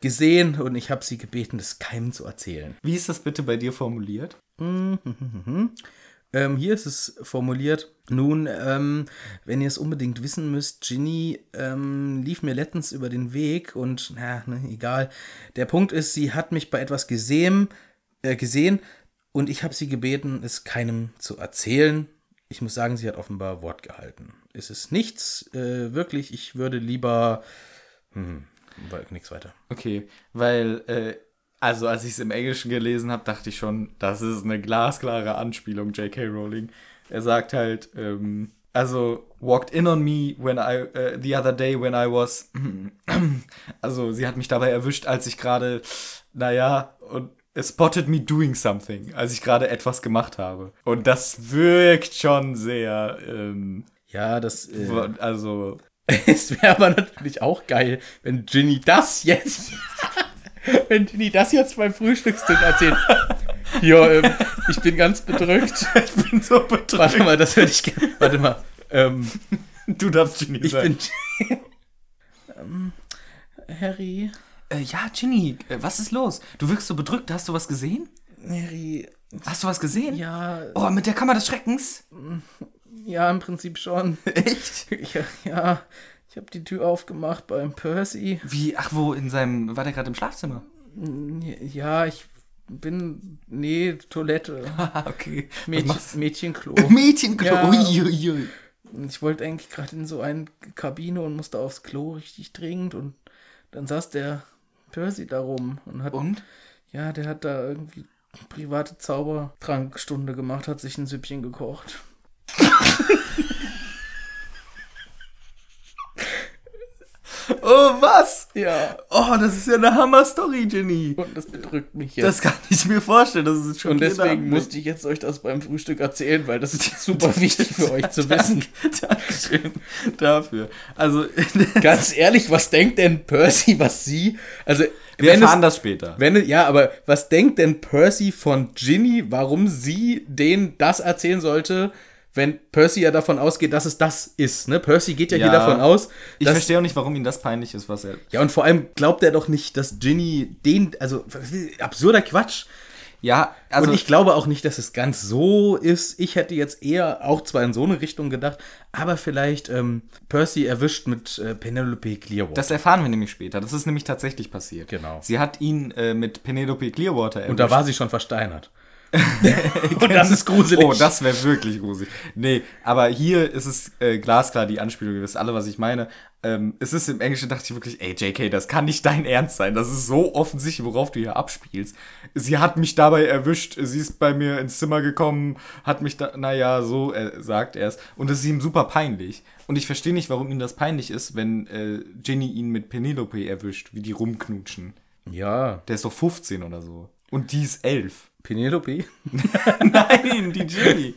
gesehen und ich habe sie gebeten, das keinem zu erzählen. Wie ist das bitte bei dir formuliert? Ähm, hier ist es formuliert. Nun, ähm, wenn ihr es unbedingt wissen müsst, Ginny ähm, lief mir letztens über den Weg und, na, ne, egal. Der Punkt ist, sie hat mich bei etwas gesehen, äh, gesehen und ich habe sie gebeten, es keinem zu erzählen. Ich muss sagen, sie hat offenbar Wort gehalten. Es ist nichts, äh, wirklich, ich würde lieber, hm, nichts weiter. Okay, weil, äh, also als ich es im Englischen gelesen habe, dachte ich schon, das ist eine glasklare Anspielung, J.K. Rowling. Er sagt halt, ähm, also, walked in on me when I, äh, the other day when I was, also sie hat mich dabei erwischt, als ich gerade, naja, und spotted me doing something, als ich gerade etwas gemacht habe. Und das wirkt schon sehr, ähm, Ja, das, äh, also, Es wäre aber natürlich auch geil, wenn Ginny das jetzt. wenn Ginny das jetzt beim Frühstückstisch erzählt. Ja, ähm, ich bin ganz bedrückt. ich bin so bedrückt. Warte mal, das würde ich gerne. Warte mal. Ähm, Du darfst Ginny ich sein. bin. ähm, Harry. Äh, ja, Ginny, äh, was ist los? Du wirkst so bedrückt. Hast du was gesehen? Harry. Hast du was gesehen? Ja, Oh, mit der Kammer des Schreckens? ja, im Prinzip schon. Echt? Ja, ja ich habe die Tür aufgemacht beim Percy. Wie, ach, wo in seinem, war der gerade im Schlafzimmer? Ja, ich bin. Nee, Toilette. Ah, okay. Mädchen, Mädchenklo. Mädchenklo. Ja. Uiuiui. Und Ich wollte eigentlich gerade in so eine Kabine und musste aufs Klo richtig dringend und dann saß der Percy da rum und hat, Und? ja, der hat da irgendwie private Zaubertrankstunde gemacht, hat sich ein Süppchen gekocht. Oh, was? Ja. Oh, das ist ja eine Hammer-Story, Ginny. Und das bedrückt mich jetzt. Das kann ich mir vorstellen. Das ist schon und deswegen musste ich jetzt euch das beim Frühstück erzählen, weil das ist super wichtig für euch zu wissen. Dankeschön dafür. Also, Ganz ehrlich, was denkt denn Percy, was sie, also wir wenn erfahren es, das später. Wenn, ja, aber was denkt denn Percy von Ginny, warum sie denen das erzählen sollte, wenn Percy ja davon ausgeht, dass es das ist? Ne? Percy geht ja, Ja. hier davon aus. Ich verstehe auch nicht, warum ihm das peinlich ist, was er. Ja, und vor allem glaubt er doch nicht, dass Ginny den, also absurder Quatsch. Ja, also und ich glaube auch nicht, dass es ganz so ist. Ich hätte jetzt eher auch zwar in so eine Richtung gedacht, aber vielleicht ähm, Percy erwischt mit äh, Penelope Clearwater. Das erfahren wir nämlich später. Das ist nämlich tatsächlich passiert. Genau. Sie hat ihn äh, mit Penelope Clearwater erwischt. und da war sie schon versteinert. und das ist gruselig. Oh, das wäre wirklich gruselig. Nee, aber hier ist es äh, glasklar, die Anspielung, ihr wisst alle, was ich meine. Ähm, es ist im Englischen, dachte ich wirklich, ey, JK, das kann nicht dein Ernst sein. Das ist so offensichtlich, worauf du hier abspielst. Sie hat mich dabei erwischt, sie ist bei mir ins Zimmer gekommen, hat mich da, naja, so äh, sagt er es. Und es ist ihm super peinlich. Und ich verstehe nicht, warum ihm das peinlich ist, wenn äh, Ginny ihn mit Penelope erwischt, wie die rumknutschen. Ja, Der ist doch 15 oder so. Und die ist 11. Penelope. Nein, die Ginny.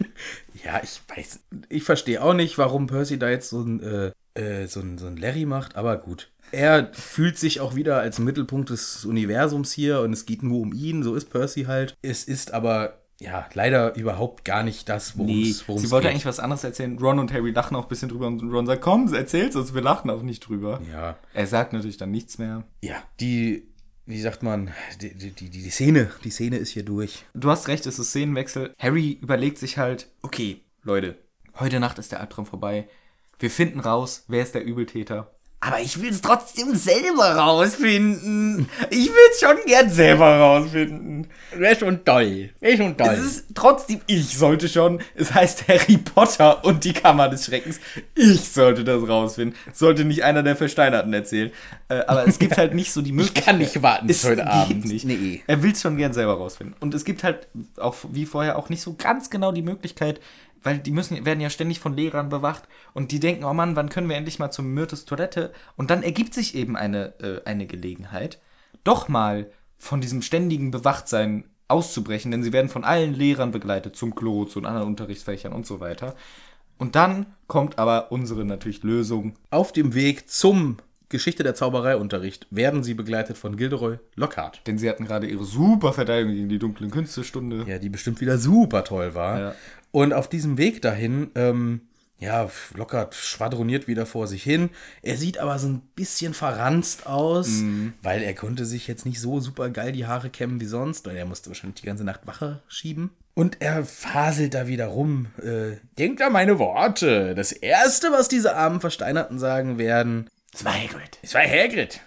Ja, ich weiß. Ich verstehe auch nicht, warum Percy da jetzt so ein, äh, äh, so ein, so ein Larry macht, aber gut. Er fühlt sich auch wieder als Mittelpunkt des Universums hier und es geht nur um ihn, so ist Percy halt. Es ist aber ja, leider überhaupt gar nicht das, worum Nee, es worum sie wollte geht. eigentlich was anderes erzählen. Ron und Harry lachen auch ein bisschen drüber und Ron sagt, komm, erzähl's uns, wir lachen auch nicht drüber. Ja, Er sagt natürlich dann nichts mehr. ja, die, wie sagt man, die, die, die, die Szene, die Szene ist hier durch. Du hast recht, es ist Szenenwechsel. Harry überlegt sich halt, okay, Leute, heute Nacht ist der Albtraum vorbei. Wir finden raus, wer ist der Übeltäter. Aber ich will es trotzdem selber rausfinden. Ich will es schon gern selber rausfinden. Wäre schon toll, wäre schon toll. Es ist trotzdem, ich sollte schon, es heißt Harry Potter und die Kammer des Schreckens. Ich sollte das rausfinden. Sollte nicht einer der Versteinerten erzählen. Äh, aber es gibt halt nicht so die Möglichkeit. kann nicht warten bis es heute Abend. Nicht. Nee. Er will es schon gern selber rausfinden. Und es gibt halt auch wie vorher auch nicht so ganz genau die Möglichkeit, weil die müssen, werden ja ständig von Lehrern bewacht und die denken, oh Mann, wann können wir endlich mal zum Myrtes Toilette? Und dann ergibt sich eben eine, äh, eine Gelegenheit, doch mal von diesem ständigen Bewachtsein auszubrechen, denn sie werden von allen Lehrern begleitet zum Klo, zu anderen Unterrichtsfächern und so weiter. Und dann kommt aber unsere natürlich Lösung. Auf dem Weg zum Geschichte der Zauberei-Unterricht werden sie begleitet von Gilderoy Lockhart. Denn sie hatten gerade ihre super Verteidigung gegen die dunklen Künstestunde. Ja, die bestimmt wieder super toll war. Ja. Und auf diesem Weg dahin, ähm, ja, Lockhart schwadroniert wieder vor sich hin. Er sieht aber so ein bisschen verranzt aus, weil er konnte sich jetzt nicht so super geil die Haare kämmen wie sonst. Und er musste wahrscheinlich die ganze Nacht Wache schieben. Und er faselt da wieder rum. Äh, denkt an meine Worte. Das Erste, was diese armen Versteinerten sagen werden, Es war Hagrid. es war Hagrid.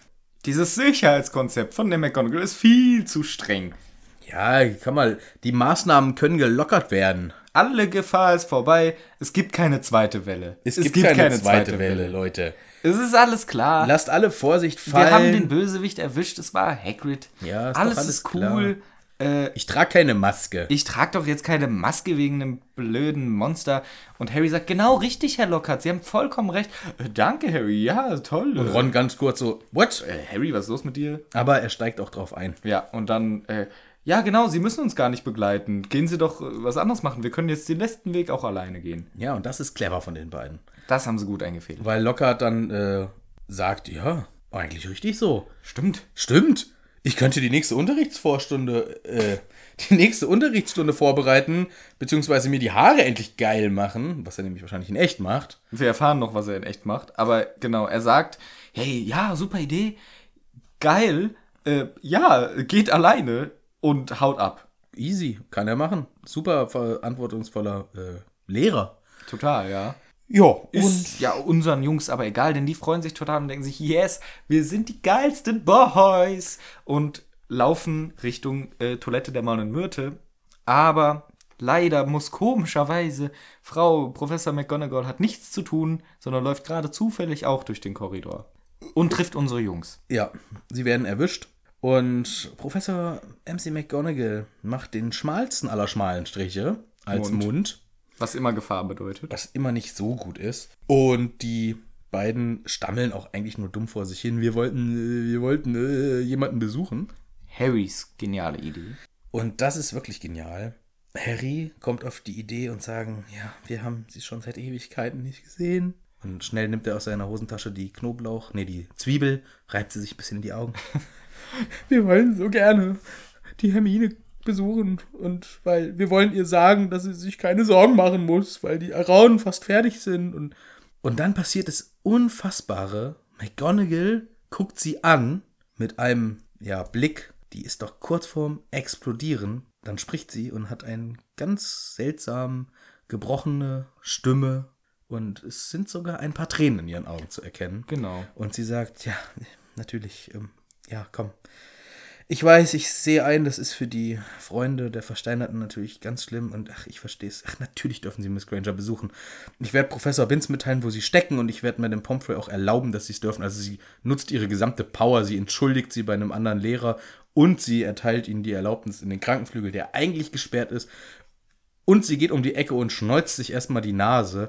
Dieses Sicherheitskonzept von der McGonagall ist viel zu streng. Ja, kann mal, die Maßnahmen können gelockert werden. Alle Gefahr ist vorbei. Es gibt keine zweite Welle. Es, gibt, keine, zweite, Welle, Leute. Es ist alles klar. Lasst alle Vorsicht fallen. Wir haben den Bösewicht erwischt. Es war Hagrid. Ja, ist doch alles, alles ist cool. Äh, Ich trage keine Maske. ich trage doch jetzt keine Maske wegen einem blöden Monster. Und Harry sagt, genau richtig, Herr Lockhart. Sie haben vollkommen recht. Äh, danke, Harry. Ja, toll. Und Ron ganz kurz so, what? äh, Harry, was ist los mit dir? Aber er steigt auch drauf ein. Ja, und dann, äh, ja, genau, Sie müssen uns gar nicht begleiten. Gehen Sie doch äh, was anderes machen. Wir können jetzt den letzten Weg auch alleine gehen. Ja, und das ist clever von den beiden. Das haben Sie gut eingefehlt. Weil Lockhart dann sagt, ja, eigentlich richtig so. Stimmt. Stimmt. Ich könnte die nächste Unterrichtsvorstunde, äh, die nächste Unterrichtsstunde vorbereiten, beziehungsweise mir die Haare endlich geil machen, was er nämlich wahrscheinlich in echt macht. Wir erfahren noch, was er in echt macht. Aber genau, er sagt, hey, ja, super Idee. Geil. Äh, ja, geht alleine und haut ab. Easy, kann er machen. Super verantwortungsvoller äh, Lehrer. Total, ja. Ja, Ist ja unseren Jungs aber egal, denn die freuen sich total und denken sich, yes, wir sind die geilsten Boys und laufen Richtung äh, Toilette der Maul und Myrte. Aber leider muss komischerweise Frau Professor McGonagall hat nichts zu tun, sondern läuft gerade zufällig auch durch den Korridor und trifft unsere Jungs. Ja, sie werden erwischt. Und Professor MC McGonagall macht den schmalsten aller schmalen Striche als Mund. Mund. Was immer Gefahr bedeutet. was immer nicht so gut ist. Und die beiden stammeln auch eigentlich nur dumm vor sich hin. Wir wollten, äh, wir wollten äh, jemanden besuchen. Harrys geniale Idee. Und das ist wirklich genial. Harry kommt auf die Idee und sagen, ja, wir haben sie schon seit Ewigkeiten nicht gesehen. Und schnell nimmt er aus seiner Hosentasche die Knoblauch, nee, die Zwiebel, reibt sie sich ein bisschen in die Augen. wir wollen so gerne die Hermine besuchen und weil wir wollen ihr sagen, dass sie sich keine Sorgen machen muss, weil die Arauen fast fertig sind und und dann passiert das Unfassbare. McGonagall guckt sie an mit einem ja, Blick, die ist doch kurz vorm Explodieren. Dann spricht sie und hat einen ganz seltsam gebrochene Stimme und es sind sogar ein paar Tränen in ihren Augen zu erkennen. Genau. Und sie sagt, ja, natürlich, ähm, ja, komm. Ich weiß, ich sehe ein, das ist für die Freunde der Versteinerten natürlich ganz schlimm und ach, ich verstehe es. Ach, natürlich dürfen sie Miss Granger besuchen. Ich werde Professor Binz mitteilen, wo sie stecken und ich werde mir dem Pomfrey auch erlauben, dass sie es dürfen. Also sie nutzt ihre gesamte Power, sie entschuldigt sie bei einem anderen Lehrer und sie erteilt ihnen die Erlaubnis in den Krankenflügel, der eigentlich gesperrt ist. Und sie geht um die Ecke und schneuzt sich erstmal die Nase.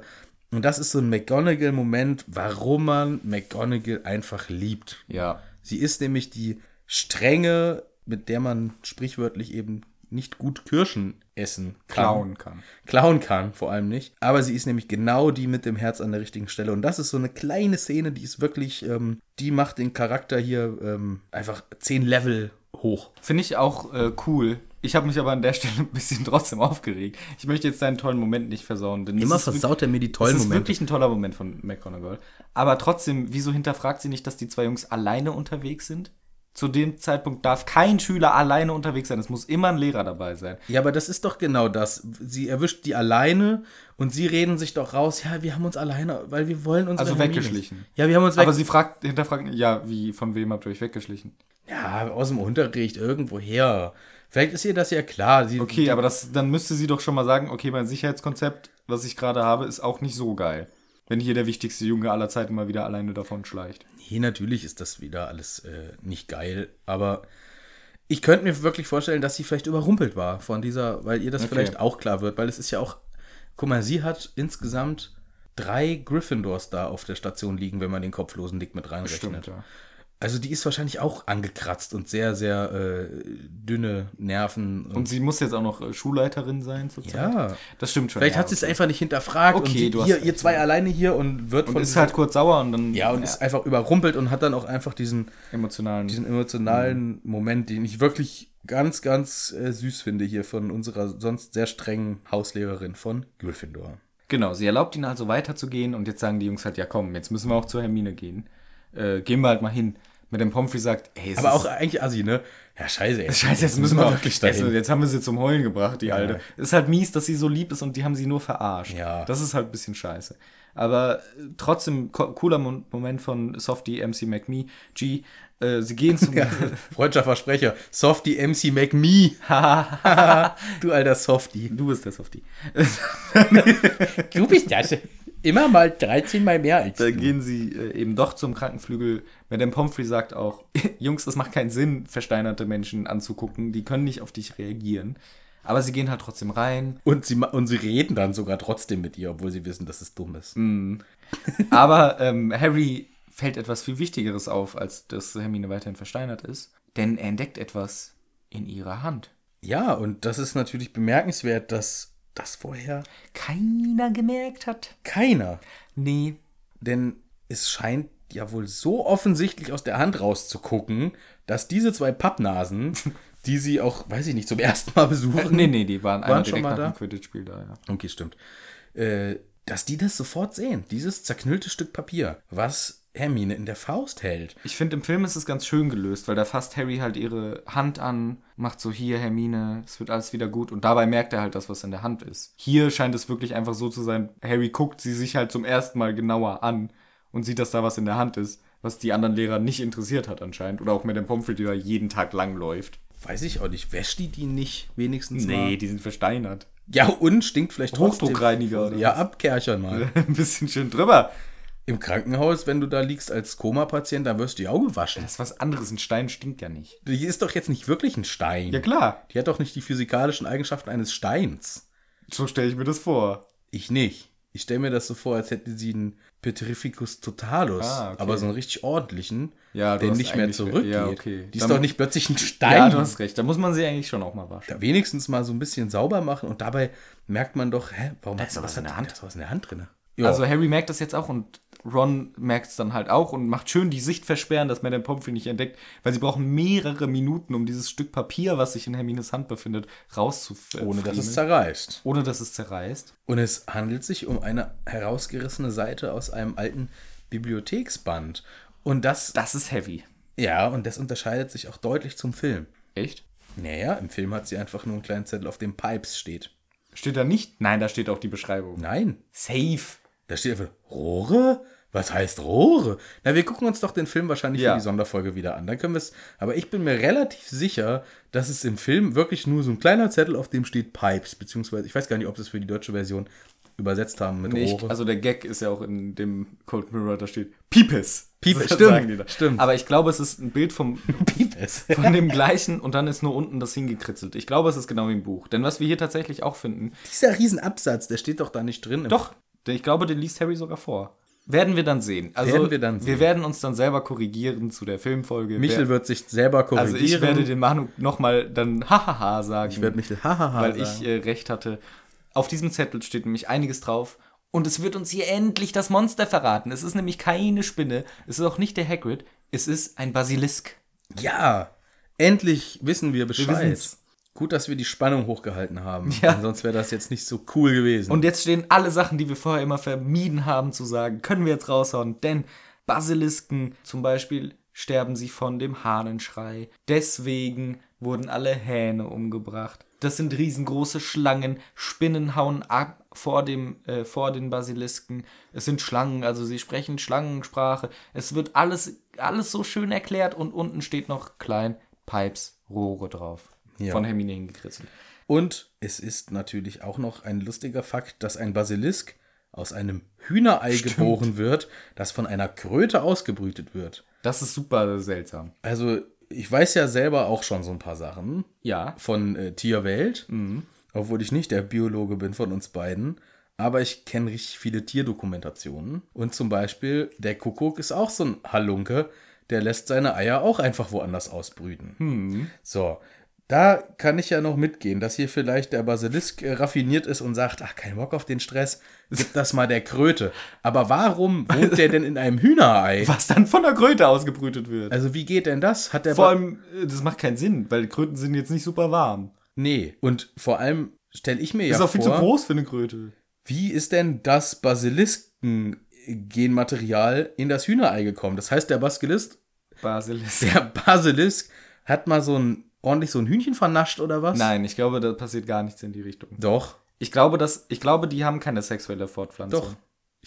Und das ist so ein McGonagall-Moment, warum man McGonagall einfach liebt. Ja. Sie ist nämlich die Strenge, mit der man sprichwörtlich eben nicht gut Kirschen essen kann. Klauen kann. Klauen kann, vor allem nicht. Aber sie ist nämlich genau die mit dem Herz an der richtigen Stelle. Und das ist so eine kleine Szene, die ist wirklich, ähm, die macht den Charakter hier ähm, einfach zehn Level hoch. Finde ich auch äh, cool. Ich habe mich aber an der Stelle ein bisschen trotzdem aufgeregt. Ich möchte jetzt deinen tollen Moment nicht versauen. Denn Immer ist versaut er mir die Das tollen ist Momente. wirklich ein toller Moment von McGonagall. Aber trotzdem, wieso hinterfragt sie nicht, dass die zwei Jungs alleine unterwegs sind? Zu dem Zeitpunkt darf kein Schüler alleine unterwegs sein. Es muss immer ein Lehrer dabei sein. Ja, aber das ist doch genau das. Sie erwischt die alleine und sie reden sich doch raus, ja, wir haben uns alleine, weil wir wollen uns Also weggeschlichen. Ja, wir haben uns weg Aber sie fragt, hinterfragt, ja, wie, von wem habt ihr euch weggeschlichen? Ja, aus dem Unterricht irgendwoher. Vielleicht ist ihr das ja klar. Sie, Okay, aber das, dann müsste sie doch schon mal sagen, okay, mein Sicherheitskonzept, was ich gerade habe, ist auch nicht so geil. Wenn hier der wichtigste Junge aller Zeiten mal wieder alleine davon schleicht. Nee, natürlich ist das wieder alles äh, nicht geil, aber ich könnte mir wirklich vorstellen, dass sie vielleicht überrumpelt war von dieser, weil ihr das Okay. vielleicht auch klar wird, weil es ist ja auch, guck mal, sie hat insgesamt drei Gryffindors da auf der Station liegen, wenn man den kopflosen Dick mit reinrechnet. ja. Also die ist wahrscheinlich auch angekratzt und sehr, sehr äh, dünne Nerven. Und sie muss jetzt auch noch äh, Schulleiterin sein zurzeit. ja, Das stimmt schon. vielleicht ja, hat sie es okay. einfach nicht hinterfragt und Okay, sie, du hast hier, ihr zwei ja. alleine hier und wird Und von ist halt kurz sauer und dann ja und ist einfach überrumpelt und hat dann auch einfach diesen emotionalen. diesen emotionalen Moment, den ich wirklich ganz, ganz äh, süß finde hier von unserer sonst sehr strengen Hauslehrerin von Gryffindor. Genau, sie erlaubt ihnen also weiterzugehen und jetzt sagen die Jungs halt, ja komm, jetzt müssen wir auch zur Hermine gehen. Äh, gehen wir halt mal hin. Mit dem Pomfrey sagt, ey, es Aber ist, auch eigentlich assi, ne? Ja, scheiße. Jetzt, Scheiße, jetzt müssen wir wirklich dahin. jetzt haben wir sie zum Heulen gebracht, die Alte. Ist halt mies, dass sie so lieb ist und die haben sie nur verarscht. Ja. Das ist halt ein bisschen scheiße. Aber äh, trotzdem co cooler Mo Moment von Softie MC McMe G. Äh, sie gehen zum Freudscher Versprecher. Softie MC McMe. du alter Softie. Du bist der Softie. Du bist das. Immer mal 13 mal mehr als Da gehen sie äh, eben doch zum Krankenflügel. Madame Pomfrey sagt auch, Jungs, es macht keinen Sinn, versteinerte Menschen anzugucken. Die können nicht auf dich reagieren. Aber sie gehen halt trotzdem rein. Und sie, und sie reden dann sogar trotzdem mit ihr, obwohl sie wissen, dass es dumm ist. Aber ähm, Harry fällt etwas viel Wichtigeres auf, als dass Hermine weiterhin versteinert ist. Denn er entdeckt etwas in ihrer Hand. Ja, und das ist natürlich bemerkenswert, dass das vorher Keiner gemerkt hat. keiner Nee. Denn es scheint ja wohl so offensichtlich aus der Hand rauszugucken, dass diese zwei Pappnasen, die sie auch, weiß ich nicht, zum ersten Mal besuchen. Nee, nee, die waren, Waren schon direkt mal nach da? dem Quidditch-Spiel da, ja. Okay, stimmt. Äh, dass die das sofort sehen. Dieses zerknüllte Stück Papier, was Hermine in der Faust hält. Ich finde, im Film ist es ganz schön gelöst, weil da fasst Harry halt ihre Hand an, macht so hier, Hermine, es wird alles wieder gut und dabei merkt er halt das, was in der Hand ist. Hier scheint es wirklich einfach so zu sein, Harry guckt sie sich halt zum ersten Mal genauer an und sieht, dass da was in der Hand ist, was die anderen Lehrer nicht interessiert hat anscheinend. Oder auch mit dem Pomfrey, der jeden Tag lang läuft. Weiß ich auch nicht. Wäscht die die nicht wenigstens mal? die sind versteinert. Ja, und stinkt vielleicht trotzdem. Hochdruckreiniger oder Ja, was? abkerchern mal. Ein bisschen schön drüber. Im Krankenhaus, wenn du da liegst als Koma-Patient, dann wirst du ja auch gewaschen. Das ist was anderes, ein Stein stinkt ja nicht. Die ist doch jetzt nicht wirklich ein Stein. Ja klar, Die hat doch nicht die physikalischen Eigenschaften eines Steins. so stelle ich mir das vor. Ich nicht. Ich stelle mir das so vor, als hätte sie einen Petrificus totalus, Ah, okay. aber so einen richtig ordentlichen, Ja, der nicht mehr zurückgeht. ja, okay. Die ist doch nicht plötzlich ein Stein. Ja, du hast recht. Da muss man sie eigentlich schon auch mal waschen. Da wenigstens mal so ein bisschen sauber machen und dabei merkt man doch, hä, warum ist doch was in der Hand. Da ist was in der Hand drin. Ja, Also Harry merkt das jetzt auch und Ron merkt es dann halt auch und macht schön die Sicht versperren, dass Madame Pomfrey nicht entdeckt, weil sie brauchen mehrere Minuten, um dieses Stück Papier, was sich in Hermines Hand befindet, rauszufrieden. ohne dass es zerreißt. ohne dass es zerreißt. Und es handelt sich um eine herausgerissene Seite aus einem alten Bibliotheksband. Und das, Das ist heavy. ja, und das unterscheidet sich auch deutlich zum Film. Echt? Naja, im Film hat sie einfach nur einen kleinen Zettel, auf dem Pipes steht. Steht da nicht? Nein, da steht auch die Beschreibung. Nein, Safe. da steht einfach Rohre? Was heißt Rohre? Na, wir gucken uns doch den Film wahrscheinlich Ja. für die Sonderfolge wieder an. Dann können wir es. Aber ich bin mir relativ sicher, dass es im Film wirklich nur so ein kleiner Zettel, auf dem steht Pipes, beziehungsweise ich weiß gar nicht, ob sie es für die deutsche Version übersetzt haben mit Nicht, Rohre. also der Gag ist ja auch in dem Cold Mirror, da steht Pipes. Pipes, So stimmt, sagen die da. stimmt. Aber ich glaube, es ist ein Bild vom, Pipes. von dem gleichen und dann ist nur unten das hingekritzelt. Ich glaube, es ist genau wie im Buch. Denn was wir hier tatsächlich auch finden, Dieser Riesenabsatz, der steht doch da nicht drin. doch, ich glaube, den liest Harry sogar vor. Werden wir dann sehen. Also, Werden wir dann Wir sehen. werden uns dann selber korrigieren zu der Filmfolge. Michel Wer- wird sich selber korrigieren. also ich werde den Manu nochmal dann hahaha sagen. Ich werde Michel hahaha weil sagen. ich äh, recht hatte. Auf diesem Zettel steht nämlich einiges drauf. Und es wird uns hier endlich das Monster verraten. Es ist nämlich keine Spinne. Es ist auch nicht der Hagrid. Es ist ein Basilisk. Ja, endlich wissen wir Wir Bescheid. wissen's. Gut, dass wir die Spannung hochgehalten haben. Ja. Sonst wäre das jetzt nicht so cool gewesen. Und jetzt stehen alle Sachen, die wir vorher immer vermieden haben zu sagen, können wir jetzt raushauen. Denn Basilisken zum Beispiel sterben sie von dem Hahnenschrei. Deswegen wurden alle Hähne umgebracht. Das sind riesengroße Schlangen. Spinnen hauen ab vor, dem, äh, vor den Basilisken. Es sind Schlangen, also sie sprechen Schlangensprache. Es wird alles, alles so schön erklärt und unten steht noch klein Pipes Rohre drauf. Ja. Von Hermine hingekritzelt. Und es ist natürlich auch noch ein lustiger Fakt, dass ein Basilisk aus einem Hühnerei geboren wird, das von einer Kröte ausgebrütet wird. Das ist super seltsam. Also, ich weiß ja selber auch schon so ein paar Sachen Ja. von äh, Tierwelt, obwohl ich nicht der Biologe bin von uns beiden. Aber ich kenne richtig viele Tierdokumentationen. Und zum Beispiel, der Kuckuck ist auch so ein Halunke, der lässt seine Eier auch einfach woanders ausbrüten. So, da kann ich ja noch mitgehen, dass hier vielleicht der Basilisk äh, raffiniert ist und sagt, ach, kein Bock auf den Stress, gib das mal der Kröte. Aber warum wohnt der denn in einem Hühnerei? Was dann von der Kröte ausgebrütet wird. Also wie geht denn das? Hat der Vor Ba- allem, äh, das macht keinen Sinn, weil Kröten sind jetzt nicht super warm. Nee, und vor allem stelle ich mir ist ja auch viel zu vor, groß für eine Kröte. wie ist denn das Basilisken-Genmaterial in das Hühnerei gekommen? Das heißt, der Basilisk, Basilisk. der Basilisk hat mal so ein ordentlich so ein Hühnchen vernascht oder was? Nein, ich glaube, da passiert gar nichts in die Richtung. Doch. Ich glaube, dass, ich glaube, die haben keine sexuelle Fortpflanzung. Doch.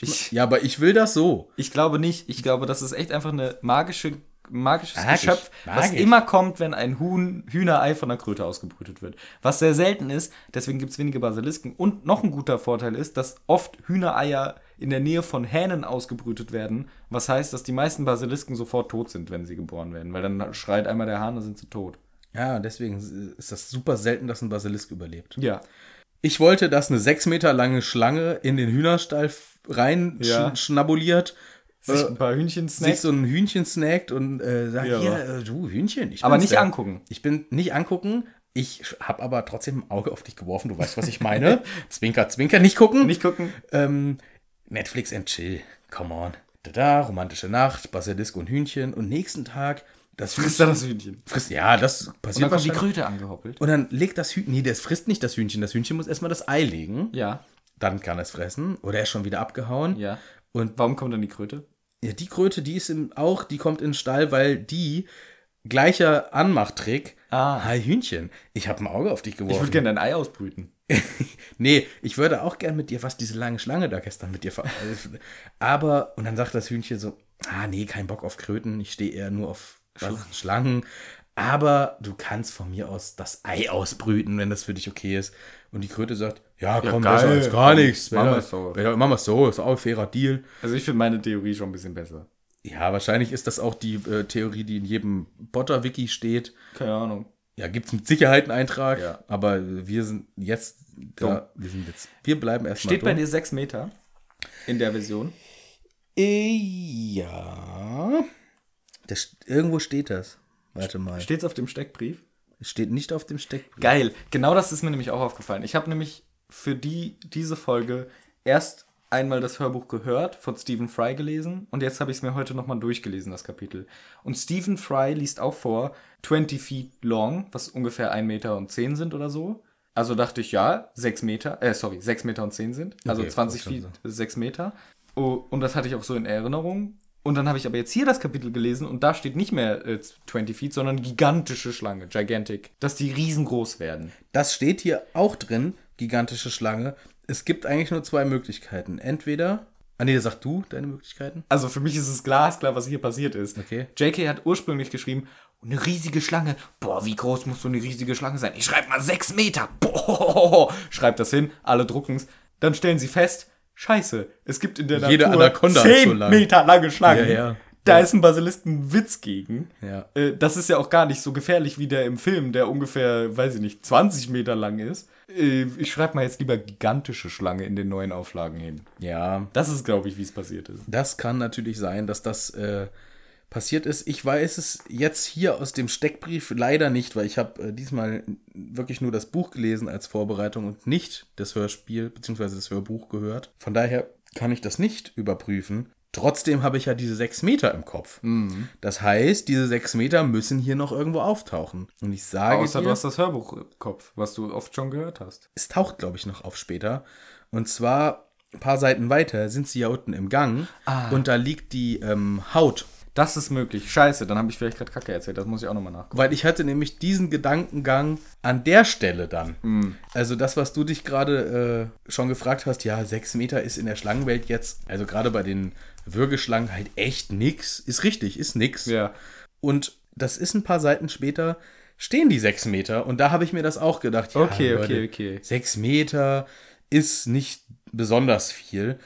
Ich, Ja, aber ich will das so. ich glaube nicht. Ich glaube, das ist echt einfach eine magische, magisches Magisch, Geschöpf, was magisch. immer kommt, wenn ein Huhn, Hühnerei von der Kröte ausgebrütet wird. Was sehr selten ist, deswegen gibt es wenige Basilisken. Und noch ein guter Vorteil ist, dass oft Hühnereier in der Nähe von Hähnen ausgebrütet werden. Was heißt, dass die meisten Basilisken sofort tot sind, wenn sie geboren werden. Weil dann schreit einmal der Hahn, dann sind sie tot. Ja, deswegen ist das super selten, dass ein Basilisk überlebt. Ja. Ich wollte, dass eine sechs Meter lange Schlange in den Hühnerstall rein Ja. sch schnabuliert, Sich äh, ein paar Hühnchen sich snackt. so ein Hühnchen snackt und äh, sagt, Ja. hier, äh, du Hühnchen. Aber nicht der. angucken. Ich bin nicht angucken. Ich habe aber trotzdem ein Auge auf dich geworfen. Du weißt, was ich meine. zwinker, zwinker, nicht gucken. Nicht gucken. Ähm, Netflix and chill. Come on. Da, romantische Nacht, Basilisk und Hühnchen. Und nächsten Tag das Frisst er das Hühnchen. Frisst, ja, das Und passiert dann kommt die. Kröte angehoppelt. Und dann legt das Hühnchen, nee, das frisst nicht das Hühnchen. Das Hühnchen muss erstmal das Ei legen. Ja. Dann kann es fressen. Oder er ist schon wieder abgehauen. Ja. Und Warum kommt dann die Kröte? ja, die Kröte, die ist im, auch, die kommt in den Stall, weil die gleicher Anmachtrick. Ah. Hi Hühnchen, ich habe ein Auge auf dich Ich geworfen. würde gerne dein Ei ausbrüten. nee, ich würde auch gern mit dir, was diese lange Schlange da gestern mit dir ver Aber, und dann sagt das Hühnchen so, ah nee, kein Bock auf Kröten, ich stehe eher nur auf was, Schlangen. Aber du kannst von mir aus das Ei ausbrüten, wenn das für dich okay ist. Und die Kröte sagt, ja, komm, geil, besser als gar komm, nichts. machen Machen wir's so. wir Machen wir so, ist auch ein fairer Deal. Also ich finde meine Theorie schon ein bisschen besser. Ja, wahrscheinlich ist das auch die äh, Theorie, die in jedem Potter-Wiki steht. Keine Ahnung. Ja, gibt es mit Sicherheit einen Eintrag, Ja. aber wir sind jetzt da, wir sind jetzt, wir bleiben erstmal Steht bei dir 6 Meter in der Version. Äh, Ja. Das, irgendwo steht das. Warte mal. Steht's auf dem Steckbrief? Es steht nicht auf dem Steckbrief. Geil. Genau das ist mir nämlich auch aufgefallen. Ich habe nämlich für die, diese Folge erst einmal das Hörbuch gehört, von Stephen Fry gelesen und jetzt habe ich es mir heute nochmal durchgelesen, das Kapitel. Und Stephen Fry liest auch vor 20 feet long, was ungefähr 1 Meter und 10 sind oder so. Also dachte ich, ja, 6 Meter, äh, sorry, 6 Meter und 10 sind. Also Okay, 20 wollte Feet, schon 6 Meter. Oh, und das hatte ich auch so in Erinnerung. Und dann habe ich aber jetzt hier das Kapitel gelesen und da steht nicht mehr äh, 20 Feet, sondern gigantische Schlange, gigantic. Dass die riesengroß werden. Das steht hier auch drin, gigantische Schlange. Es gibt eigentlich nur zwei Möglichkeiten. Entweder. Ah, nee, sag du deine Möglichkeiten. Also für mich ist es glasklar, was hier passiert ist. Okay. JK hat ursprünglich geschrieben, eine riesige Schlange. Boah, wie groß muss so eine riesige Schlange sein? Ich schreibe mal 6 Meter. Boah, schreibt das hin, alle drucken's. Dann stellen sie fest, scheiße, es gibt in der Jede Natur Anaconda 10 so lang. Meter lange Schlangen. Ja, ja. Da ist ein Basilisk ein Witz gegen. Ja. Äh, Das ist ja auch gar nicht so gefährlich wie der im Film, der ungefähr, weiß ich nicht, 20 Meter lang ist. Äh, Ich schreibe mal jetzt lieber gigantische Schlange in den neuen Auflagen hin. Ja. Das ist, glaube ich, wie es passiert ist. Das kann natürlich sein, dass das äh, passiert ist. Ich weiß es jetzt hier aus dem Steckbrief leider nicht, weil ich habe äh, diesmal wirklich nur das Buch gelesen als Vorbereitung und nicht das Hörspiel bzw. das Hörbuch gehört. Von daher kann ich das nicht überprüfen. Trotzdem habe ich ja diese sechs Meter im Kopf. Das heißt, diese sechs Meter müssen hier noch irgendwo auftauchen. Und ich sage Außer dir, du hast das Hörbuch im Kopf, was du oft schon gehört hast. es taucht, glaube ich, noch auf später. Und zwar ein paar Seiten weiter sind sie ja unten im Gang und da liegt die ähm, Haut. Das ist möglich. Scheiße, dann habe ich vielleicht gerade Kacke erzählt. Das muss ich auch nochmal nachgucken. Weil ich hatte nämlich diesen Gedankengang an der Stelle dann. Also das, was du dich gerade äh, schon gefragt hast, ja, sechs Meter ist in der Schlangenwelt jetzt, also gerade bei den Würgeschlangen halt echt nix. Ist richtig, ist nix. Ja. Und das ist ein paar Seiten später, stehen die sechs Meter. Und da habe ich mir das auch gedacht. Ja, Okay, Leute, okay, okay. Sechs Meter ist nicht besonders viel.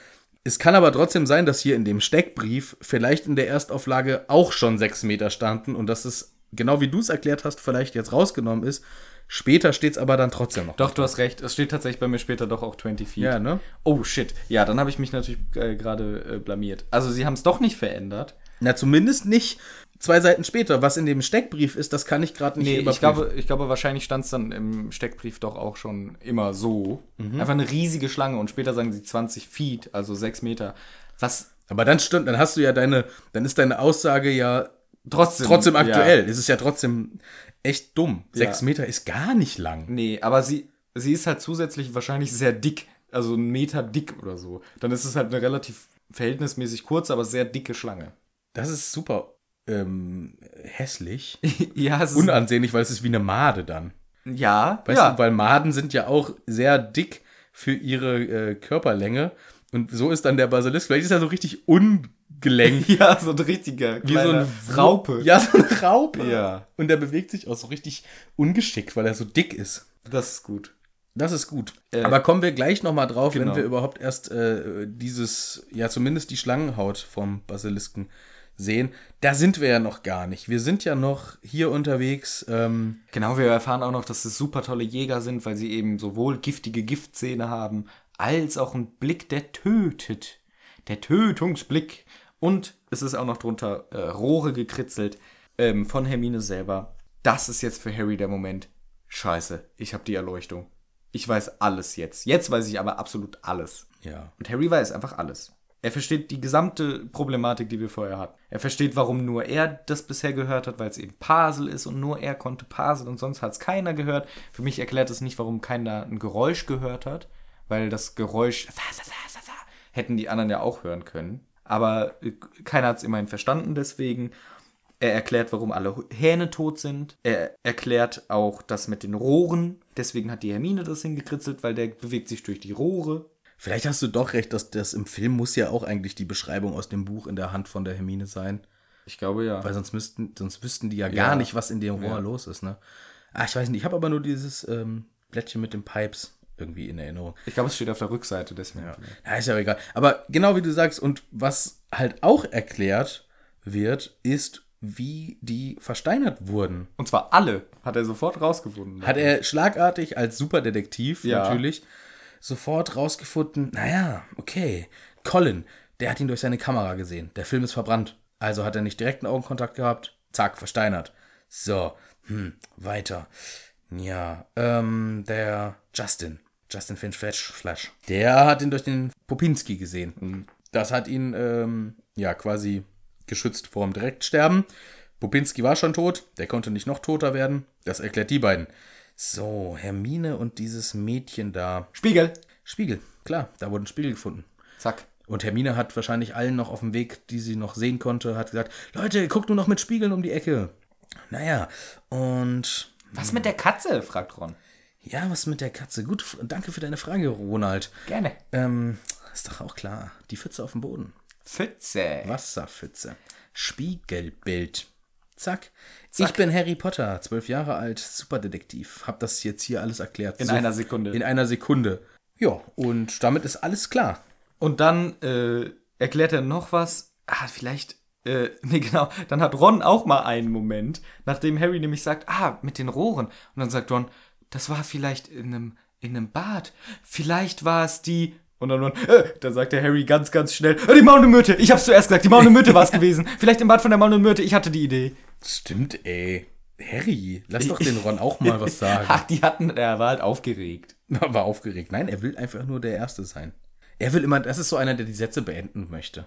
Es kann aber trotzdem sein, dass hier in dem Steckbrief vielleicht in der Erstauflage auch schon sechs Meter standen und dass es, genau wie du es erklärt hast, vielleicht jetzt rausgenommen ist. Später steht es aber dann trotzdem noch. Doch, du hast recht. Es steht tatsächlich bei mir später doch auch 20 Feet. Ja, ne? Oh, shit. Ja, dann habe ich mich natürlich äh, gerade äh, blamiert. Also, sie haben es doch nicht verändert. Na, zumindest nicht zwei Seiten später. Was in dem Steckbrief ist, das kann ich gerade nicht Nee, ich überprüfen. glaube, ich glaube, wahrscheinlich stand es dann im Steckbrief doch auch schon immer so. Einfach eine riesige Schlange und später sagen sie 20 Feet, also 6 Meter. Was aber dann stimmt, dann hast du ja deine, dann ist deine Aussage ja trotzdem. trotzdem ja. aktuell. Es ist ja trotzdem echt dumm. Sechs Ja. Meter ist gar nicht lang. Nee, aber sie, sie ist halt zusätzlich wahrscheinlich sehr dick. Also ein Meter dick oder so. Dann ist es halt eine relativ verhältnismäßig kurze, aber sehr dicke Schlange. Das ist super ähm, hässlich. ja, es ist, Unansehnlich, weil es ist wie eine Made dann. ja, Weißt ja. du, weil Maden sind ja auch sehr dick für ihre äh, Körperlänge. Und so ist dann der Basilisk. Vielleicht ist er so richtig ungelenkt. ja, so ein richtiger Wie so ein Raupe. Ja, so eine Raupe. Ja. Und der bewegt sich auch so richtig ungeschickt, weil er so dick ist. Das ist gut. Das ist gut. Äh, Aber kommen wir gleich nochmal drauf, genau. wenn wir überhaupt erst äh, dieses, ja zumindest die Schlangenhaut vom Basilisken sehen. Da sind wir ja noch gar nicht. Wir sind ja noch hier unterwegs. Ähm, Genau, wir erfahren auch noch, dass es super tolle Jäger sind, weil sie eben sowohl giftige Giftzähne haben, als auch einen Blick, der tötet. Der Tötungsblick. Und es ist auch noch drunter äh, Rohre gekritzelt ähm, von Hermine selber. Das ist jetzt für Harry der Moment. Scheiße, ich habe die Erleuchtung. Ich weiß alles jetzt. Jetzt weiß ich aber absolut alles. ja. Und Harry weiß einfach alles. Er versteht die gesamte Problematik, die wir vorher hatten. Er versteht, warum nur er das bisher gehört hat, weil es eben Pasel ist und nur er konnte Pasel und sonst hat es keiner gehört. Für mich erklärt es nicht, warum keiner ein Geräusch gehört hat, weil das Geräusch hätten die anderen ja auch hören können. Aber äh, keiner hat es immerhin verstanden deswegen. Er erklärt, warum alle Hähne tot sind. Er erklärt auch das mit den Rohren. Deswegen hat die Hermine das hingekritzelt, weil der bewegt sich durch die Rohre. Vielleicht hast du doch recht, dass das im Film muss ja auch eigentlich die Beschreibung aus dem Buch in der Hand von der Hermine sein. Ich glaube ja. Weil sonst müssten, sonst wüssten die ja, Ja. gar nicht, was in dem Rohr Ja. los ist, ne? Ah, ich weiß nicht, ich habe aber nur dieses ähm, Blättchen mit den Pipes irgendwie in Erinnerung. Ich glaube, es steht auf der Rückseite, deswegen. Ja, ist ja egal. Aber genau wie du sagst, und was halt auch erklärt wird, ist, wie die versteinert wurden. Und zwar alle hat er sofort rausgefunden. Hat er schlagartig als Superdetektiv Ja. natürlich sofort rausgefunden, naja, okay, Colin, der hat ihn durch seine Kamera gesehen. Der Film ist verbrannt. Also hat er nicht direkten Augenkontakt gehabt. Zack, versteinert. So, hm, weiter. Ja, ähm, der Justin. Justin Finch Flash, Flash. Der hat ihn durch den Popinski gesehen. Das hat ihn, ähm, ja, quasi geschützt vor dem Direktsterben. Popinski war schon tot, der konnte nicht noch toter werden. Das erklärt die beiden. So, Hermine und dieses Mädchen da. Spiegel. Spiegel, klar, da wurden Spiegel gefunden. Zack. Und Hermine hat wahrscheinlich allen noch auf dem Weg, die sie noch sehen konnte, hat gesagt, Leute, guckt nur noch mit Spiegeln um die Ecke. Naja, und Was mit der Katze? fragt Ron. ja, was mit der Katze? Gut, danke für deine Frage, Ronald. Gerne. Ähm, ist doch auch klar. Die Pfütze auf dem Boden. Pfütze. Wasserpfütze. Spiegelbild. Zack. Ich bin Harry Potter, zwölf Jahre alt, Superdetektiv. Hab das jetzt hier alles erklärt. In einer Sekunde. In einer Sekunde. Ja, und damit ist alles klar. Und dann äh, erklärt er noch was. Ah, vielleicht. Äh, nee, genau. Dann hat Ron auch mal einen Moment, nachdem Harry nämlich sagt, ah, mit den Rohren. Und dann sagt Ron, das war vielleicht in einem, in einem Bad. Vielleicht war es die. Und dann, äh, dann sagt der Harry ganz, ganz schnell, äh, die Maulende Myrte. Ich hab's zuerst gesagt, die Maulende Myrte war es gewesen. Vielleicht im Bad von der Maulende Myrte. Ich hatte die Idee. Stimmt, ey. Harry, lass doch den Ron auch mal was sagen. Ach, die hatten, er war halt aufgeregt. War aufgeregt. Nein, er will einfach nur der Erste sein. Er will immer, das ist so einer, der die Sätze beenden möchte.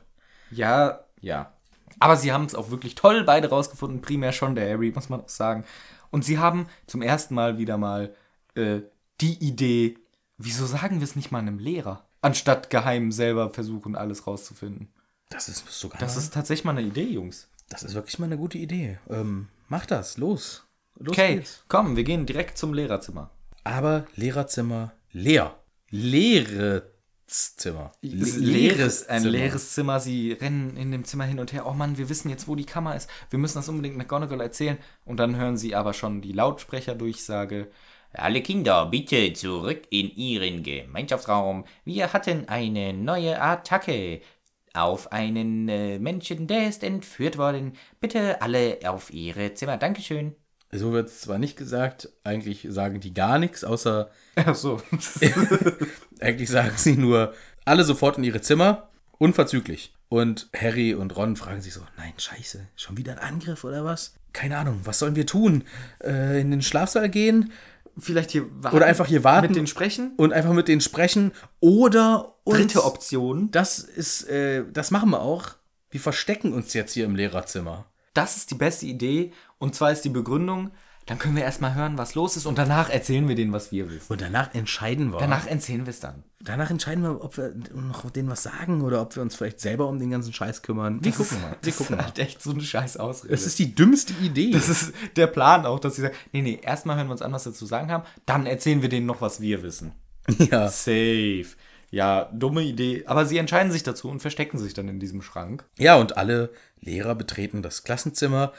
Ja, ja. Aber sie haben es auch wirklich toll beide rausgefunden. Primär schon der Harry, muss man auch sagen. Und sie haben zum ersten Mal wieder mal äh, die Idee, wieso sagen wir es nicht mal einem Lehrer? Anstatt geheim selber versuchen, alles rauszufinden. Das ist sogar. Das ist tatsächlich mal eine Idee, Jungs. das ist wirklich mal eine gute Idee. Ähm, mach das, los. Los Okay, geht's. komm, wir gehen direkt zum Lehrerzimmer. Aber Lehrerzimmer leer. Leeres Zimmer. leeres, leeres ein Zimmer. leeres Zimmer. Sie rennen in dem Zimmer hin und her. Oh Mann, wir wissen jetzt, wo die Kammer ist. Wir müssen das unbedingt McGonagall erzählen. Und dann hören sie aber schon die Lautsprecherdurchsage. Alle Kinder, bitte zurück in Ihren Gemeinschaftsraum. Wir hatten eine neue Attacke auf einen äh, Menschen, der ist entführt worden. Bitte alle auf Ihre Zimmer. Dankeschön. So wird es zwar nicht gesagt, eigentlich sagen die gar nichts, außer Ach so. eigentlich sagen sie nur alle sofort in ihre Zimmer, unverzüglich. Und Harry und Ron fragen sich so, nein, scheiße, schon wieder ein Angriff oder was? Keine Ahnung, was sollen wir tun? Äh, in den Schlafsaal gehen Vielleicht hier warten. oder einfach hier warten Mit denen sprechen. und einfach mit denen sprechen oder uns, Dritte Option. Das ist, äh, das machen wir auch. Wir verstecken uns jetzt hier im Lehrerzimmer. Das ist die beste Idee. Und zwar ist die Begründung, dann können wir erstmal hören, was los ist. Und danach erzählen wir denen, was wir wissen. Und danach entscheiden wir. Danach erzählen wir es dann. danach entscheiden wir, ob wir noch denen was sagen oder ob wir uns vielleicht selber um den ganzen Scheiß kümmern. Wir gucken mal. Wir gucken mal. halt echt so eine scheiß Ausrede. Das ist die dümmste Idee. Das ist der Plan auch, dass sie sagen, nee, nee, erstmal hören wir uns an, was sie zu sagen haben, dann erzählen wir denen noch, was wir wissen. ja. Safe. Ja, dumme Idee. Aber sie entscheiden sich dazu und verstecken sich dann in diesem Schrank. ja, und alle Lehrer betreten das Klassenzimmer.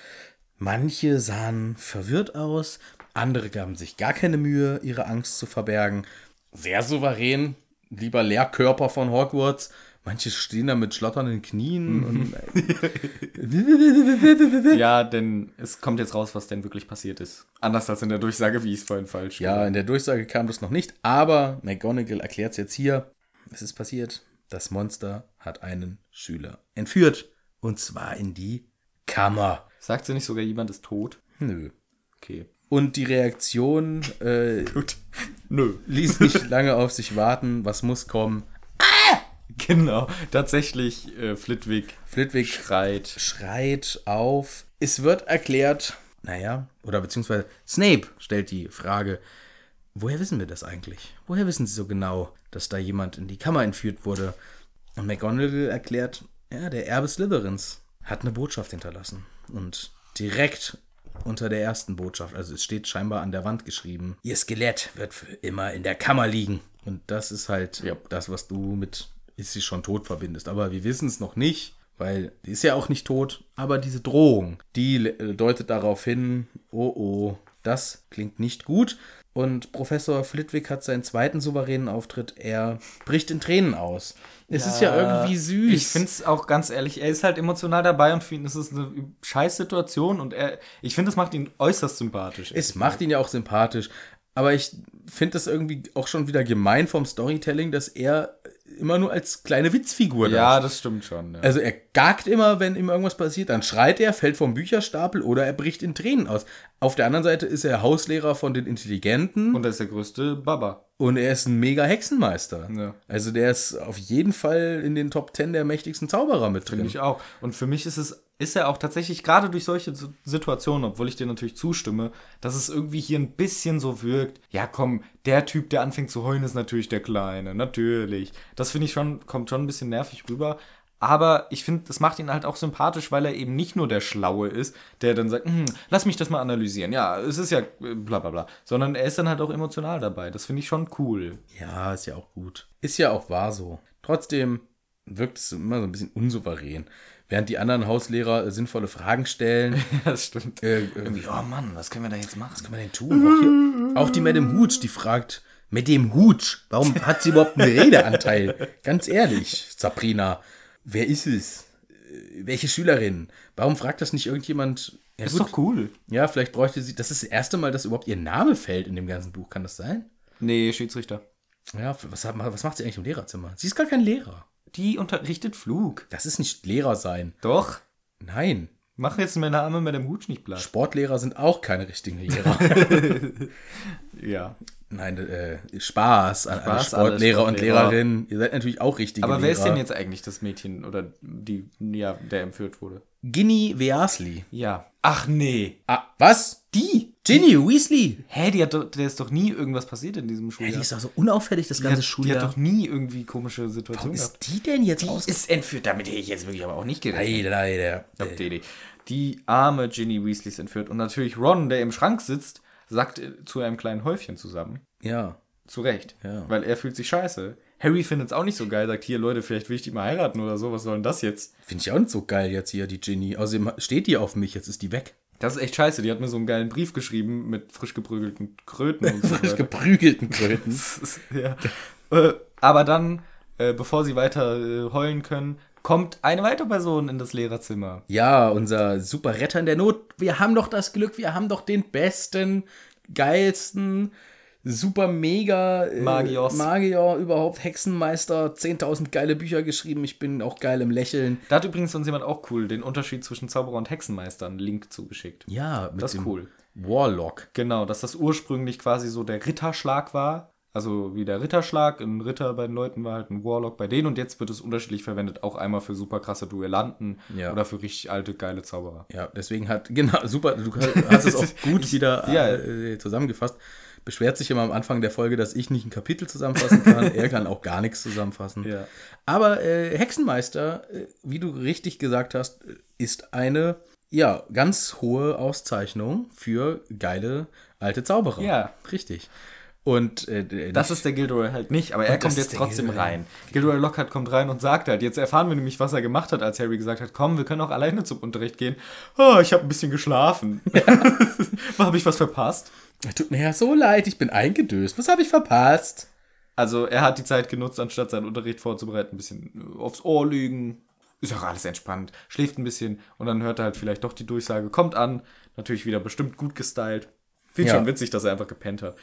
Manche sahen verwirrt aus, andere gaben sich gar keine Mühe, ihre Angst zu verbergen. Sehr souverän, lieber Lehrkörper von Hogwarts. Manche stehen da mit schlotternden Knien und Ja, denn es kommt jetzt raus, was denn wirklich passiert ist. Anders als in der Durchsage, wie ich es vorhin falsch Ja, in der Durchsage kam das noch nicht, aber McGonagall erklärt es jetzt hier. Es ist passiert. Das Monster hat einen Schüler entführt. Und zwar in die Kammer. Sagt sie nicht sogar, jemand ist tot? Nö. Okay. Und die Reaktion äh, Gut. Nö. ließ nicht lange auf sich warten. Was muss kommen? Genau. Tatsächlich, äh, Flitwick Flitwick schreit. schreit auf. Es wird erklärt, naja, oder beziehungsweise Snape stellt die Frage, woher wissen wir das eigentlich? Woher wissen sie so genau, dass da jemand in die Kammer entführt wurde? Und McGonagall erklärt, ja, der Erbe Slytherins hat eine Botschaft hinterlassen. Und direkt unter der ersten Botschaft, also es steht scheinbar an der Wand geschrieben, ihr Skelett wird für immer in der Kammer liegen. Und das ist halt Ja. das, was du mit ist sie schon tot verbindest. Aber wir wissen es noch nicht, weil die ist ja auch nicht tot. Aber diese Drohung, die deutet darauf hin, oh oh, das klingt nicht gut. Und Professor Flitwick hat seinen zweiten souveränen Auftritt. Er bricht in Tränen aus. Es ist ja irgendwie süß. Ich finde es auch ganz ehrlich, er ist halt emotional dabei und für ihn ist es eine scheiß Situation und er, ich finde, das macht ihn äußerst sympathisch. Es macht ihn ja auch sympathisch. Aber ich finde das irgendwie auch schon wieder gemein vom Storytelling, dass er immer nur als kleine Witzfigur da ja, das stimmt schon. Ja. Also er gagt immer, wenn ihm irgendwas passiert, dann schreit er, fällt vom Bücherstapel oder er bricht in Tränen aus. Auf der anderen Seite ist er Hauslehrer von den Intelligenten und, und er ist der größte Baba. er ist ein mega Hexenmeister. Ja. Also der ist auf jeden Fall in den Top 10 der mächtigsten Zauberer mit drin. Finde ich auch. Und für mich ist es, ist er auch tatsächlich gerade durch solche Si- Situationen, obwohl ich dir natürlich zustimme, dass es irgendwie hier ein bisschen so wirkt. Ja, komm, der Typ, der anfängt zu heulen, ist natürlich der Kleine. Natürlich. Das finde ich schon, kommt schon ein bisschen nervig rüber. Aber ich finde, das macht ihn halt auch sympathisch, weil er eben nicht nur der Schlaue ist, der dann sagt, hm, lass mich das mal analysieren. Ja, es ist ja äh, bla bla bla. Sondern er ist dann halt auch emotional dabei. Das finde ich schon cool. Ja, ist ja auch gut. Ist ja auch wahr so. Trotzdem wirkt es immer so ein bisschen unsouverän. Während die anderen Hauslehrer äh, sinnvolle Fragen stellen, Ja, das stimmt. äh, Irgendwie, oh Mann, was können wir da jetzt machen? Was kann man denn tun? Auch, hier, auch die Madame Hooch, die fragt, mit dem Hooch, warum hat sie überhaupt einen Redeanteil? Ganz ehrlich, Sabrina, wer ist es? Äh, Welche Schülerin? Warum fragt das nicht irgendjemand? Ja, ist doch cool. Ja, vielleicht bräuchte sie, das ist das erste Mal, dass überhaupt ihr Name fällt in dem ganzen Buch. Kann das sein? Nee, Schiedsrichter. Ja, was, was macht sie eigentlich im Lehrerzimmer? Sie ist gar kein Lehrer. Die unterrichtet Flug. Das ist nicht Lehrer sein. Doch. Nein. Mach jetzt meine Arme mit dem Hutsch nicht platt. Sportlehrer sind auch keine richtigen Lehrer. Ja. Nein, äh, Spaß an Spaß alle Sportlehrer und. Lehrerinnen. Ihr seid natürlich auch richtige Aber Lehrer. wer ist denn jetzt eigentlich das Mädchen oder die, ja, der entführt wurde? Ginny Weasley. Ja. Ach nee. Ah, was? Die? Ginny Weasley. Hä, die hat doch, der ist doch nie irgendwas passiert in diesem Ja, Schuljahr. die ist doch so unauffällig das die, ganze hat, die Schuljahr. hat doch nie irgendwie komische Situationen gehabt. ist die denn jetzt Die aus? ist entführt, damit hätte ich jetzt wirklich aber auch nicht gerechnet. Leider, leider. Die. Die arme Ginny Weasley ist entführt. Und natürlich Ron, der im Schrank sitzt, sagt äh, zu einem kleinen Häufchen zusammen. Ja. Zu Recht. Ja. Weil er fühlt sich scheiße. Harry findet es auch nicht so geil, sagt, hier Leute, vielleicht will ich die mal heiraten oder so, was soll denn das jetzt? Finde ich auch nicht so geil jetzt hier, die Ginny. Außerdem steht die auf mich, jetzt ist die weg. Das ist echt scheiße. Die hat mir so einen geilen Brief geschrieben mit frisch geprügelten Kröten und so. Frisch geprügelten Kröten. ja. Äh, Aber dann, äh, bevor sie weiter äh, heulen können, kommt eine weitere Person in das Lehrerzimmer. Ja, unser super Retter in der Not. Wir haben doch das Glück, wir haben doch den besten, geilsten, super mega äh, Magios. Magier überhaupt, Hexenmeister, 10.000 geile Bücher geschrieben. Ich bin auch geil im Lächeln. Da hat übrigens uns jemand auch cool den Unterschied zwischen Zauberer und Hexenmeister einen Link zugeschickt. Ja, mit Das ist dem cool. Warlock. Genau, dass das ursprünglich quasi so der Ritterschlag war. Also wie der Ritterschlag, ein Ritter bei den Leuten war halt ein Warlock bei denen und jetzt wird es unterschiedlich verwendet, auch einmal für super krasse Duellanten Ja. oder für richtig alte, geile Zauberer. Ja, deswegen hat, genau, super, du hast es auch gut wieder Ja. äh, zusammengefasst. Beschwert sich immer am Anfang der Folge, dass ich nicht ein Kapitel zusammenfassen kann. er kann auch gar nichts zusammenfassen. Ja. Aber äh, Hexenmeister, äh, wie du richtig gesagt hast, äh, ist eine ja ganz hohe Auszeichnung für geile alte Zauberer. Ja. Richtig. Und äh, Das ist der Gilderoy halt nicht, aber er kommt jetzt trotzdem Gilderoy. rein. Gilderoy Lockhart kommt rein und sagt halt, jetzt erfahren wir nämlich, was er gemacht hat, als Harry gesagt hat, komm, wir können auch alleine zum Unterricht gehen. Oh, ich habe ein bisschen geschlafen. habe ich was verpasst? Tut mir ja so leid, ich bin eingedöst. Was habe ich verpasst? Also er hat die Zeit genutzt, anstatt seinen Unterricht vorzubereiten, ein bisschen aufs Ohr legen. Ist auch alles entspannt. Schläft ein bisschen und dann hört er halt vielleicht doch die Durchsage, kommt an. Natürlich wieder bestimmt gut gestylt. Finde Ja. schon witzig, dass er einfach gepennt hat.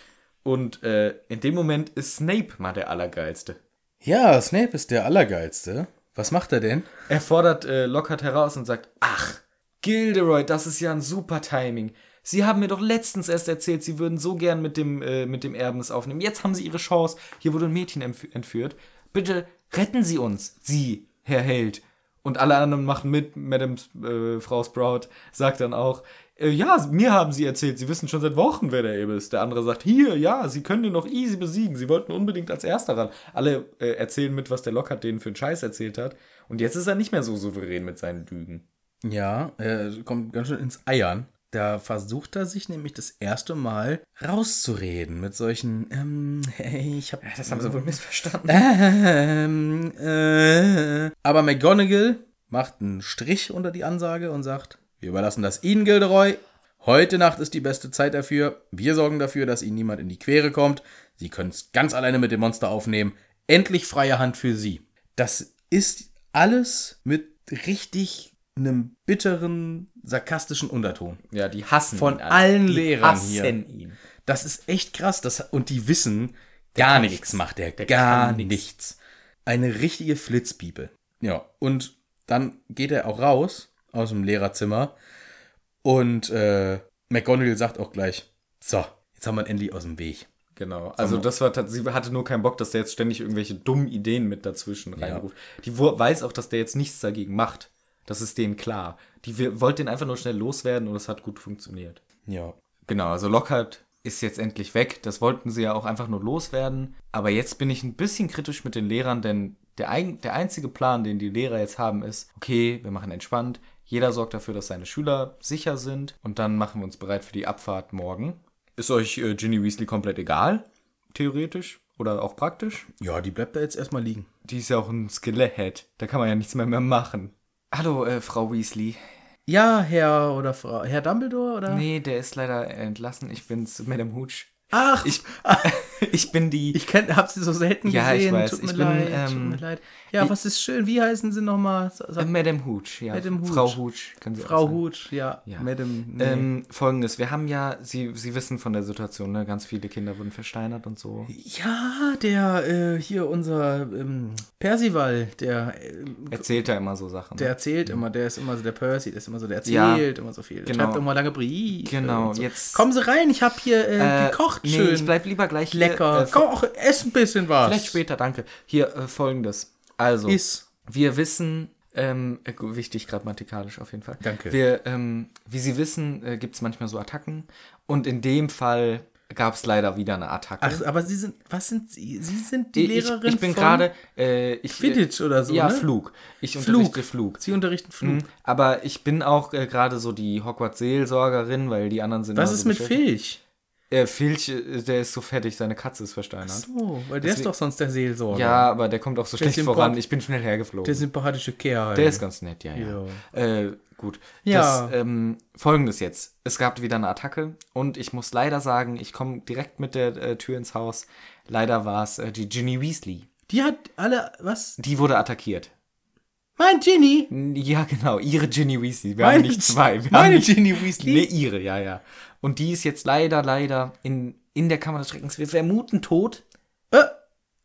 Und äh, in dem Moment ist Snape mal der Allergeilste. Ja, Snape ist der Allergeilste. Was macht er denn? Er fordert äh, Lockhart heraus und sagt, ach, Gilderoy, das ist ja ein super Timing. Sie haben mir doch letztens erst erzählt, Sie würden so gern mit dem, äh, mit dem Erben es aufnehmen. Jetzt haben Sie Ihre Chance. Hier wurde ein Mädchen entführt. Bitte retten Sie uns, Sie, Herr Held. Und alle anderen machen mit. Madame äh, Frau Sprout sagt dann auch, äh, ja, mir haben Sie erzählt, Sie wissen schon seit Wochen, wer der Erbe ist. Der andere sagt, hier, ja, Sie können den noch easy besiegen. Sie wollten unbedingt als Erster ran. Alle äh, erzählen mit, was der Lockhart denen für einen Scheiß erzählt hat. Und jetzt ist er nicht mehr so souverän mit seinen Lügen. Ja, er kommt ganz schön ins Eiern. Da versucht er sich nämlich das erste Mal rauszureden mit solchen, ähm, hey, ich hab. Das haben sie wohl missverstanden. Ähm, äh. Aber McGonagall macht einen Strich unter die Ansage und sagt, wir überlassen das Ihnen, Gilderoy. Heute Nacht ist die beste Zeit dafür. Wir sorgen dafür, dass Ihnen niemand in die Quere kommt. Sie können es ganz alleine mit dem Monster aufnehmen. Endlich freie Hand für Sie. Das ist alles mit richtig einem bitteren, sarkastischen Unterton. Ja, die hassen Von ihn alle. allen die Lehrern hassen hier. ihn. Das ist echt krass. Das, und die wissen, gar kann nichts nichts. macht er. Der gar nichts. Eine richtige Flitzpiepe. Ja, und dann geht er auch raus aus dem Lehrerzimmer und äh, McGonagall sagt auch gleich, so, jetzt haben wir ihn endlich aus dem Weg. Genau. Also das war sie hatte nur keinen Bock, dass der jetzt ständig irgendwelche dummen Ideen mit dazwischen Ja. reinruft. Die wo- weiß auch, dass der jetzt nichts dagegen macht. Das ist denen klar. Die will- wollte den einfach nur schnell loswerden und es hat gut funktioniert. Ja. Genau, also Lockhart ist jetzt endlich weg. Das wollten sie ja auch einfach nur loswerden. Aber jetzt bin ich ein bisschen kritisch mit den Lehrern, denn der, eig- der einzige Plan, den die Lehrer jetzt haben, ist, okay, wir machen entspannt. Jeder sorgt dafür, dass seine Schüler sicher sind. Und dann machen wir uns bereit für die Abfahrt morgen. Ist euch äh, Ginny Weasley komplett egal? Theoretisch? Oder auch praktisch? Ja, die bleibt da jetzt erstmal liegen. Die ist ja auch ein Skelehead. Da kann man ja nichts mehr, mehr machen. Hallo, äh, Frau Weasley. Ja, Herr oder Frau, Herr Dumbledore oder? Nee, der ist leider entlassen. Ich bin's, Madame Hooch. Ach, Ich, Ich bin die. Ich kenn, hab sie so selten Ja, ich gesehen. weiß. Tut mir Ich bin, leid. tut ähm, mir leid. Ja, ich- was ist schön? Wie heißen sie nochmal? Äh, Madame Hooch, ja. Madame Hooch. Frau Hooch, können Sie Frau. Hut, ja. Ja. Madame. nee. Ähm, Folgendes, wir haben ja, Sie, Sie wissen von der Situation, ne? Ganz viele Kinder wurden versteinert und so. ja, der, äh, hier unser ähm, Percival, der, äh, Erzählt er immer so Sachen. der erzählt immer, der ist immer so der Percy, der ist immer so, der Ja. erzählt immer so viel. Der Genau. schreibt immer lange Briefe. Genau, so. jetzt- Kommen Sie rein, ich habe hier äh, Äh, gekocht nee, schön. ich bleib lieber gleich hier, lecker. äh, Koch, ess ein bisschen was. Vielleicht später, danke. Hier, äh, folgendes. Also, Ist. wir wissen, ähm, äh, wichtig grammatikalisch auf jeden Fall. Danke. Wir, ähm, wie Sie wissen, äh, gibt es manchmal so Attacken. Und in dem Fall gab es leider wieder eine Attacke. Ach, aber Sie sind, was sind Sie? Sie sind die ich, Lehrerin ich bin gerade. Äh, ich, Quidditch oder so, Ja, ne? Flug. Ich Flug. unterrichte Flug. Sie unterrichten Flug. Mhm. Aber ich bin auch äh, gerade so die Hogwarts-Seelsorgerin, weil die anderen sind. Was ist so mit beschäftigt. Filch? Äh, Filch, äh, der ist so fertig, seine Katze ist versteinert. Oh, weil der ist Deswegen- doch sonst der Seelsorger. Ja, aber der kommt auch so Der schlecht voran. Ich bin schnell hergeflogen. Der sympathische Kerl. Der ist ganz nett, ja, ja. Äh, gut. Ja. Das, ähm, Folgendes jetzt. Es gab wieder eine Attacke und ich muss leider sagen, ich komme direkt mit der äh, Tür ins Haus. Leider war es äh, die Ginny Weasley. Die hat alle, was? Die wurde attackiert. Mein Ginny? Ja, genau, ihre Ginny Weasley. Wir Meine haben nicht zwei. Wir meine nicht, Ginny Weasley? Nee, ihre, ja, ja. Und die ist jetzt leider, leider in, in der Kammer des Schreckens. Wir vermuten tot. Äh,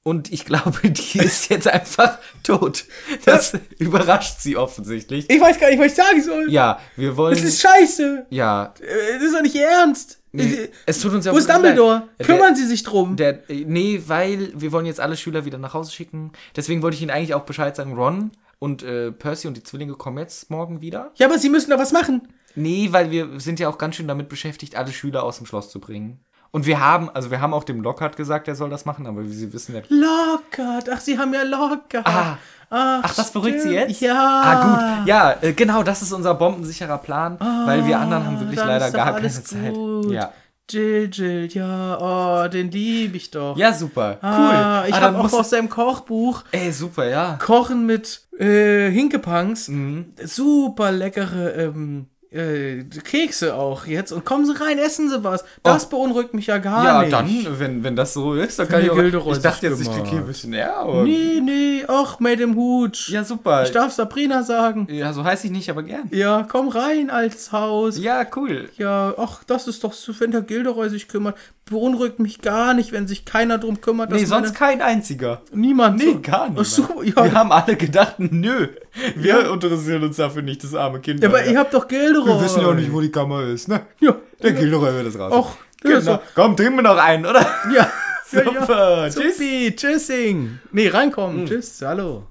Und ich glaube, die ist jetzt einfach tot. Das überrascht sie offensichtlich. ich weiß gar nicht, was ich sagen soll. Ja, wir wollen. Das ist scheiße. ja, Äh, Das ist doch nicht Ihr Ernst. Nee, es tut uns ja Wo ist Dumbledore? leid. Der- Kümmern Sie sich drum. Der, äh, nee, weil wir wollen jetzt alle Schüler wieder nach Hause schicken. Deswegen wollte ich Ihnen eigentlich auch Bescheid sagen, Ron und äh, Percy und die Zwillinge kommen jetzt morgen wieder. ja, aber Sie müssen doch was machen. Nee, weil wir sind ja auch ganz schön damit beschäftigt, alle Schüler aus dem Schloss zu bringen. Und wir haben, also wir haben auch dem Lockhart gesagt, er soll das machen, aber wie Sie wissen, der Lockhart. Ach, Sie haben ja Lockhart. Ah. Ach, Ach, das beruhigt Sie jetzt? Ja. Ah, gut. Ja, äh, genau, das ist unser bombensicherer Plan, weil wir anderen haben wirklich leider gar keine alles Zeit. gut. Ja. Jill, Jill, ja, oh, den liebe ich doch. ja, super. Cool. Ah, ich Ah, habe auch aus seinem Kochbuch Ey, super, ja. Kochen mit äh, Hinkepunks. Mhm. Super leckere ähm, äh, Kekse auch jetzt. Und kommen Sie rein, essen Sie was. Das beunruhigt mich ja gar Oh. Ja, nicht. dann, wenn, wenn das so ist, dann kann ich auch. Gilderoy Ich dachte jetzt, ich kriege hier ein bisschen Ärger. Nee, nee, ach, Madame Hooch. Ja, super. Ich darf Sabrina sagen. ja, so heiße ich nicht, aber gern. Ja, komm rein als Haus. Ja, cool. Ja, ach, das ist doch so, wenn der Gilderoy sich kümmert. Beunruhigt mich gar nicht, wenn sich keiner drum kümmert. Nee, dass sonst kein einziger. niemand. Nee, so- gar nicht. So, ja. Wir haben alle gedacht, nö, wir interessieren uns dafür nicht, das arme Kind. ja, aber ihr habt doch Gilderoy. wir wissen ja auch nicht, wo die Kammer ist, ne? Ja, Der Gilderoy wird das raus. Och, genau. doch- Komm, trinken wir noch einen, oder? ja. Super, ja. tschüss. Supi, tschüssing. Nee, reinkommen. Tschüss, hallo.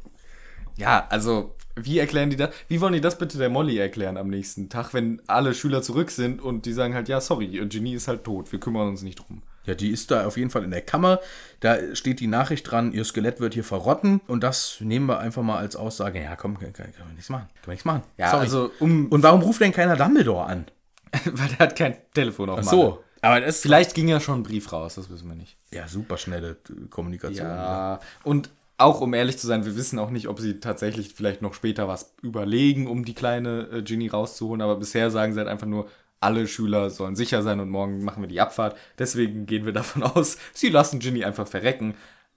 Ja, also, wie erklären die das? Wie wollen die das bitte der Molly erklären am nächsten Tag, wenn alle Schüler zurück sind und die sagen halt, ja, sorry, Genie ist halt tot, wir kümmern uns nicht drum. Ja, die ist da auf jeden Fall in der Kammer. Da steht die Nachricht dran, ihr Skelett wird hier verrotten. Und das nehmen wir einfach mal als Aussage. Ja, komm, kann, kann, man nichts machen. Kann man nichts machen. Ja, Sorry. also, um, Und warum ruft denn keiner Dumbledore an? weil der hat kein Telefon auf Ach so. Aber das Vielleicht ging ja schon ein Brief raus, das wissen wir nicht. ja super schnelle Kommunikation. Ja, und auch um ehrlich zu sein, wir wissen auch nicht, ob sie tatsächlich vielleicht noch später was überlegen, um die kleine äh, Ginny rauszuholen, aber bisher sagen sie halt einfach nur, alle Schüler sollen sicher sein und morgen machen wir die Abfahrt. Deswegen gehen wir davon aus, sie lassen Ginny einfach verrecken.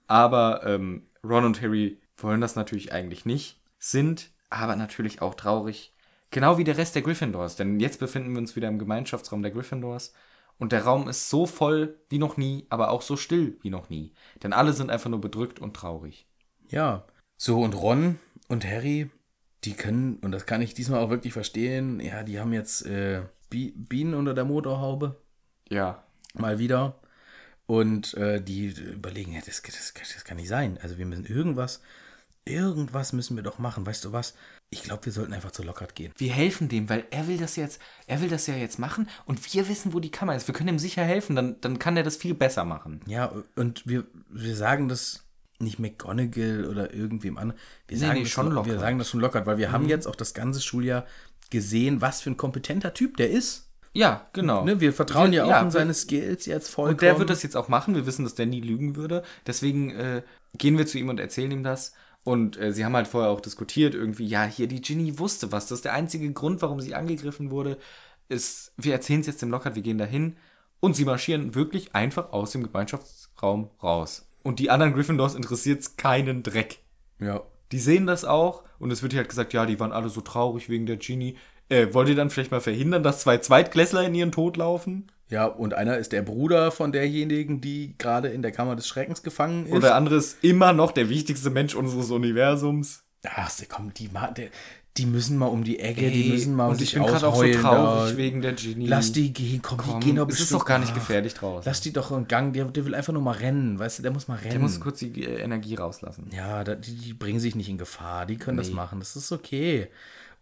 Aber ähm, Ron und Harry wollen das natürlich eigentlich nicht, sind aber natürlich auch traurig, genau wie der Rest der Gryffindors, denn jetzt befinden wir uns wieder im Gemeinschaftsraum der Gryffindors und der Raum ist so voll wie noch nie, aber auch so still wie noch nie. Denn alle sind einfach nur bedrückt und traurig. Ja. So, und Ron und Harry, die können, und das kann ich diesmal auch wirklich verstehen, ja, die haben jetzt äh, Bi Bienen unter der Motorhaube. Ja. Mal wieder. Und äh, die überlegen, ja, das, das, das kann nicht sein. Also wir müssen irgendwas, irgendwas müssen wir doch machen. Weißt du was? Ich glaube, wir sollten einfach zu Lockhart gehen. Wir helfen dem, weil er will das jetzt, er will das ja jetzt machen und wir wissen, wo die Kammer ist. Wir können ihm sicher helfen, dann, dann kann er das viel besser machen. Ja, und wir, wir sagen das nicht McGonagall oder irgendwem anderen. Wir Nee, sagen nee, das schon lo- Wir. Mhm. sagen das schon Lockhart, weil wir haben jetzt auch das ganze Schuljahr gesehen, was für ein kompetenter Typ der ist. Ja, genau. Ne, wir vertrauen ja auch Ja, in wir- seine Skills jetzt vollkommen. Und der wird das jetzt auch machen. Wir wissen, dass der nie lügen würde. Deswegen äh, gehen wir zu ihm und erzählen ihm das. Und äh, sie haben halt vorher auch diskutiert, irgendwie, ja, hier, die Ginny wusste was. Das ist der einzige Grund, warum sie angegriffen wurde. Ist, wir erzählen es jetzt dem Lockhart, wir gehen dahin. Und sie marschieren wirklich einfach aus dem Raum raus. Und die anderen Gryffindors interessiert's keinen Dreck. Ja. Die sehen das auch und es wird hier halt gesagt, ja, die waren alle so traurig wegen der Genie. Äh, wollt ihr dann vielleicht mal verhindern, dass zwei Zweitklässler in ihren Tod laufen? Ja, und einer ist der Bruder von derjenigen, die gerade in der Kammer des Schreckens gefangen ist. Und der andere ist immer noch der wichtigste Mensch unseres Universums. Ach, kommen, die, der- die müssen mal um die Ecke, die müssen mal und sich ich bin gerade auch so traurig da. wegen der Genie. Lass die gehen, komm, Komm, die gehen doch es ist bestimmt- doch gar nicht gefährlich draußen. Lass die doch in Gang, der, der will einfach nur mal rennen, weißt du, der muss mal rennen. Der muss kurz die äh, Energie rauslassen. Ja, da, die, die bringen sich nicht in Gefahr, die können das Nee. machen, das ist okay.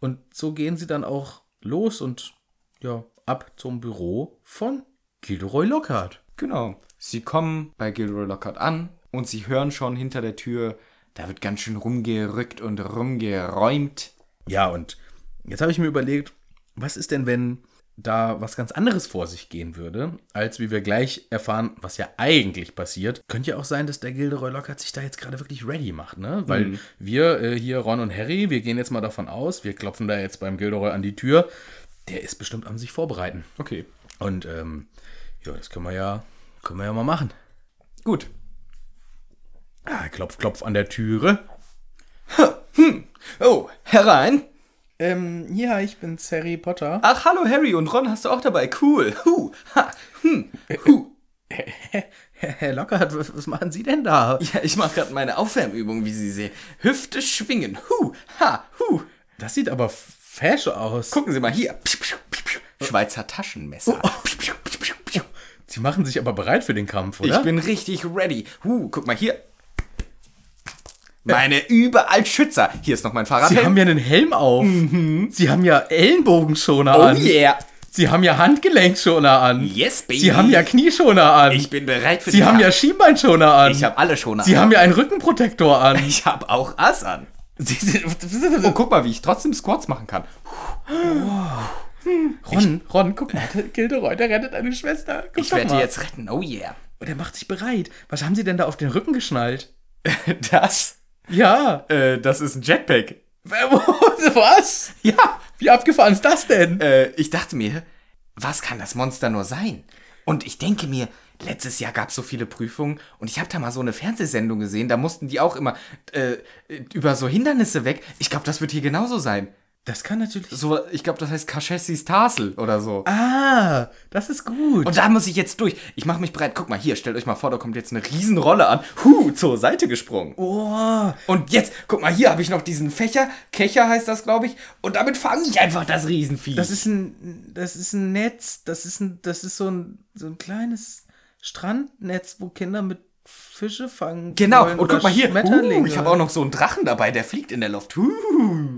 Und so gehen sie dann auch los und ja, ab zum Büro von Gilderoy Lockhart. Genau. Sie kommen bei Gilderoy Lockhart an und sie hören schon hinter der Tür, da wird ganz schön rumgerückt und rumgeräumt. Ja, und jetzt habe ich mir überlegt, was ist denn, wenn da was ganz anderes vor sich gehen würde, als wie wir gleich erfahren, was ja eigentlich passiert. Könnte ja auch sein, dass der Gilderoy Lockhart sich da jetzt gerade wirklich ready macht, ne? Weil wir äh, hier, Ron und Harry, wir gehen jetzt mal davon aus, wir klopfen da jetzt beim Gilderoy an die Tür. Der ist bestimmt am sich vorbereiten. Okay. Und ähm, ja, das können wir ja, können wir ja mal machen. Gut. Ah, klopf, klopf an der Türe. Oh, herein. Ähm, ja, ich bin's, Harry Potter. Ach, hallo Harry und Ron hast du auch dabei. Cool. Huh. Ha. Hm. Huh. Herr Lockhart, was, was machen Sie denn da? Ja, ich mache gerade meine Aufwärmübung, wie Sie sehen. Hüfte schwingen. Huh. Ha. Huh. Das sieht aber fesch aus. Gucken Sie mal hier. Schweizer Taschenmesser. Sie machen sich aber bereit für den Kampf, oder? Ich bin richtig ready. Huh, guck mal hier. Meine überall Schützer. Hier ist noch mein Fahrrad. Sie haben ja einen Helm auf. Sie haben ja Ellenbogenschoner oh an. yeah. Sie haben ja Handgelenkschoner an. Yes, baby. Sie haben ja Knieschoner an. Ich bin bereit für Sie den haben ja Kampf. Schienbeinschoner an. Ich habe alle schon Sie haben ja einen Rückenprotektor an. Ich habe auch Ass an. Und guck mal, wie ich trotzdem Squats machen kann. Ron, Ron, guck mal, der Gilderoy, der rettet eine Schwester. Guck Ich werde die jetzt retten. Oh yeah. Und er macht sich bereit. Was haben Sie denn da auf den Rücken geschnallt? Das, Ja. äh, das ist ein Jetpack. Was? Ja. Wie abgefahren ist das denn? Äh, ich dachte mir, was kann das Monster nur sein? Und ich denke mir, letztes Jahr gab es so viele Prüfungen und ich habe da mal so eine Fernsehsendung gesehen, da mussten die auch immer äh, über so Hindernisse weg. Ich glaube, das wird hier genauso sein. Das kann natürlich. So, ich glaube, das heißt Kaschessis Tassel oder so. Ah, das ist gut. Und da muss ich jetzt durch. Ich mache mich bereit. Guck mal hier, stellt euch mal vor, da kommt jetzt eine Riesenrolle an. Huh, zur Seite gesprungen. oh, Und jetzt, guck mal, hier habe ich noch diesen Fächer. Kecher heißt das, glaube ich. Und damit fange ich einfach das Riesenvieh. das ist ein, das ist ein Netz. Das ist ein, das ist so ein, so ein kleines Strandnetz, wo Kinder mit Fische fangen. genau. Und guck mal hier. Uh, ich habe auch noch so einen Drachen dabei, der fliegt in der Luft. Uh.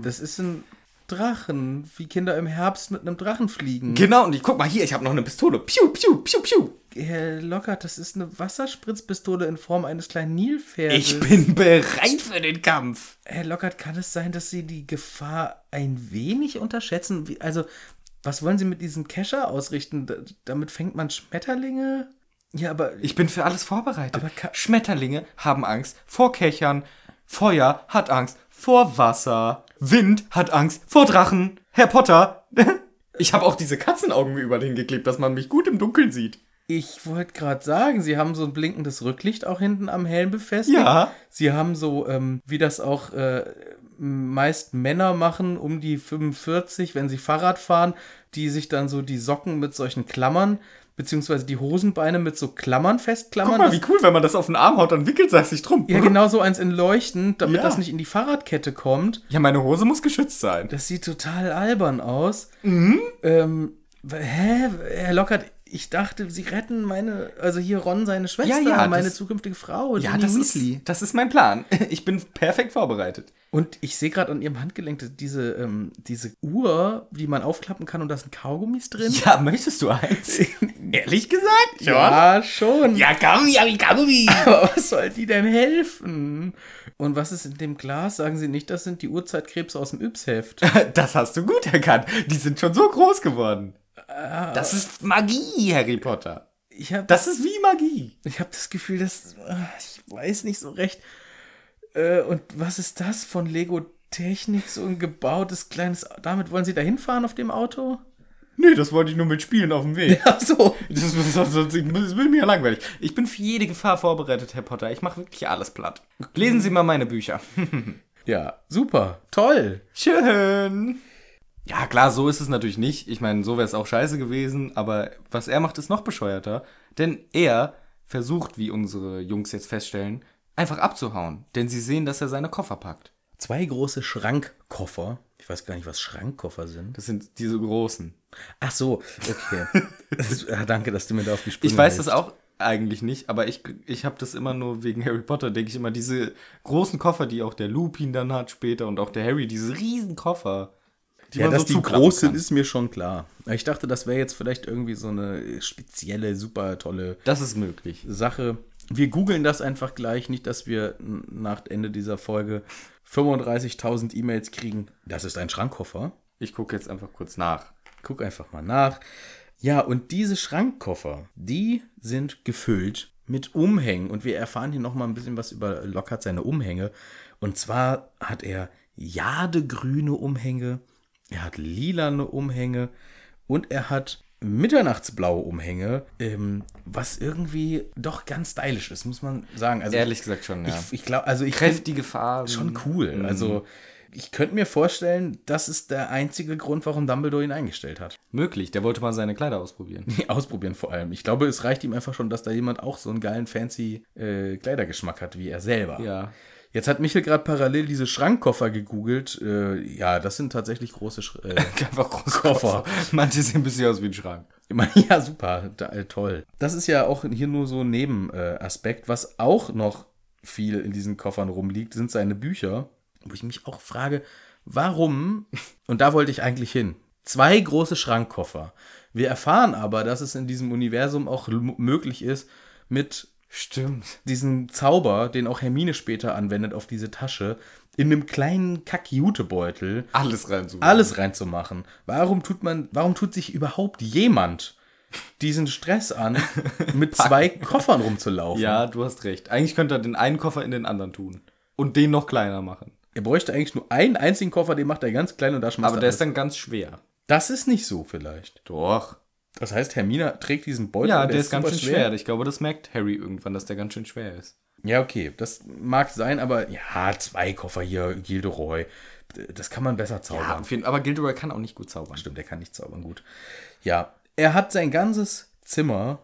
Das ist ein Drachen, wie Kinder im Herbst mit einem Drachen fliegen. Genau, und ich guck mal hier, ich habe noch eine Pistole. Piu, piu, piu, piu. Herr Lockert, das ist eine Wasserspritzpistole in Form eines kleinen Nilpferdes. Ich bin bereit für den Kampf. Herr Lockert, kann es sein, dass Sie die Gefahr ein wenig unterschätzen? Wie, also, was wollen Sie mit diesem Kescher ausrichten? Da, damit fängt man Schmetterlinge? Ja, aber Ich bin für alles vorbereitet. Aber Schmetterlinge haben Angst vor Kechern. Feuer hat Angst vor Wasser. Wind hat Angst vor Drachen. Herr Potter. Ich habe auch diese Katzenaugen mir überall hingeklebt, dass man mich gut im Dunkeln sieht. ich wollte gerade sagen, Sie haben so ein blinkendes Rücklicht auch hinten am Helm befestigt. Ja. Sie haben so, ähm, wie das auch äh, meist Männer machen, um die 45, wenn sie Fahrrad fahren, die sich dann so die Socken mit solchen Klammern, beziehungsweise die Hosenbeine mit so Klammern festklammern. Guck mal, wie cool, wenn man das auf den Arm haut, dann wickelt es sich drum. Ja, genau so eins in leuchtend, damit Ja. das nicht in die Fahrradkette kommt. Ja, meine Hose muss geschützt sein. Das sieht total albern aus. Mhm. Ähm, hä? Herr Lockert, ich dachte, Sie retten meine, also hier Ron seine Schwester, Ja, ja, meine das- zukünftige Frau, Ja, das Weasley. ist, das ist mein Plan. Ich bin perfekt vorbereitet. Und ich sehe gerade an Ihrem Handgelenk diese, ähm, diese Uhr, die man aufklappen kann und da sind Kaugummis drin. Ja, möchtest du eins? Ehrlich gesagt? Ja, schon. Ja, ja, wie Kaugummi. Aber was soll die denn helfen? Und was ist in dem Glas? Sagen Sie nicht, das sind die Uhrzeitkrebse aus dem Yps-Heft. Das hast du gut erkannt. Die sind schon so groß geworden. Das ist Magie, Harry Potter. Habe Das ist wie Magie. ich hab das Gefühl, dass. äh, Ich weiß nicht so recht. Äh, Und was ist das von Lego Technik? So ein gebautes kleines. Damit wollen Sie da hinfahren auf dem Auto? Nee, das wollte ich nur mitspielen auf dem Weg. Ach so. Das, ist- das, das, das wird mir ja langweilig. Ich bin für jede Gefahr vorbereitet, Herr Potter. Ich mache wirklich alles platt. Lesen Sie mal meine Bücher. Ja, super. Toll. Schön. Ja, klar, so ist es natürlich nicht. Ich meine, so wäre es auch scheiße gewesen. Aber was er macht, ist noch bescheuerter. Denn er versucht, wie unsere Jungs jetzt feststellen, einfach abzuhauen. Denn sie sehen, dass er seine Koffer packt. Zwei große Schrankkoffer. Ich weiß gar nicht, was Schrankkoffer sind. Das sind diese großen. Ach so, okay. Ja, danke, dass du mir da auf die Sprünge Ich weiß hilfst. das auch eigentlich nicht, aber ich, ich habe das immer nur wegen Harry Potter, denke ich immer, diese großen Koffer, die auch der Lupin dann hat später und auch der Harry, diese riesen Koffer. Die Ja, man dass so die groß sind, ist mir schon klar. Ich dachte, das wäre jetzt vielleicht irgendwie so eine spezielle, super tolle Das ist möglich. Sache. Wir googeln das einfach gleich, nicht, dass wir nach Ende dieser Folge 35.000 E-Mails kriegen. Das ist ein Schrankkoffer. Ich gucke jetzt einfach kurz nach. Guck einfach mal nach. Ja, und diese Schrankkoffer, die sind gefüllt mit Umhängen. Und wir erfahren hier noch mal ein bisschen was über Lockhart seine Umhänge. Und zwar hat er jadegrüne Umhänge, er hat lilane Umhänge und er hat mitternachtsblaue Umhänge, ähm, was irgendwie doch ganz stylisch ist, muss man sagen. Also Ehrlich gesagt schon, ja. ich, ich glaube, also ich Kräftige Farben. schon cool. Also ich könnte mir vorstellen, das ist der einzige Grund, warum Dumbledore ihn eingestellt hat. Möglich, der wollte mal seine Kleider ausprobieren. Ausprobieren vor allem. Ich glaube, es reicht ihm einfach schon, dass da jemand auch so einen geilen, fancy äh, Kleidergeschmack hat, wie er selber. Ja. Jetzt hat Michel gerade parallel diese Schrankkoffer gegoogelt. Äh, ja, das sind tatsächlich große Sch äh, Einfach große Koffer. Manche sehen ein bisschen aus wie ein Schrank. Ja, super, da, äh, toll. Das ist ja auch hier nur so ein Nebenaspekt. Aspekt. Was auch noch viel in diesen Koffern rumliegt, sind seine Bücher, wo ich mich auch frage, warum, und da wollte ich eigentlich hin, zwei große Schrankkoffer. Wir erfahren aber, dass es in diesem Universum auch möglich ist, mit Stimmt. diesen Zauber, den auch Hermine später anwendet auf diese Tasche, in einem kleinen Kack-Jutebeutel Alles rein so. alles reinzumachen. Warum tut man, warum tut sich überhaupt jemand diesen Stress an, mit zwei Koffern rumzulaufen? Ja, du hast recht. Eigentlich könnte er den einen Koffer in den anderen tun. Und den noch kleiner machen. Er bräuchte eigentlich nur einen einzigen Koffer, den macht er ganz klein und da schmeißt Aber er der alles. ist dann ganz schwer. Das ist nicht so vielleicht. Doch. Das heißt, Hermine trägt diesen Beutel. Ja, und der ist ganz super schön schwer. Ich glaube, das merkt Harry irgendwann, dass der ganz schön schwer ist. Ja, okay, das mag sein, aber ja, zwei Koffer hier, Gilderoy. Das kann man besser zaubern. Ja, aber Gilderoy kann auch nicht gut zaubern. Stimmt, der kann nicht zaubern gut. Ja, er hat sein ganzes Zimmer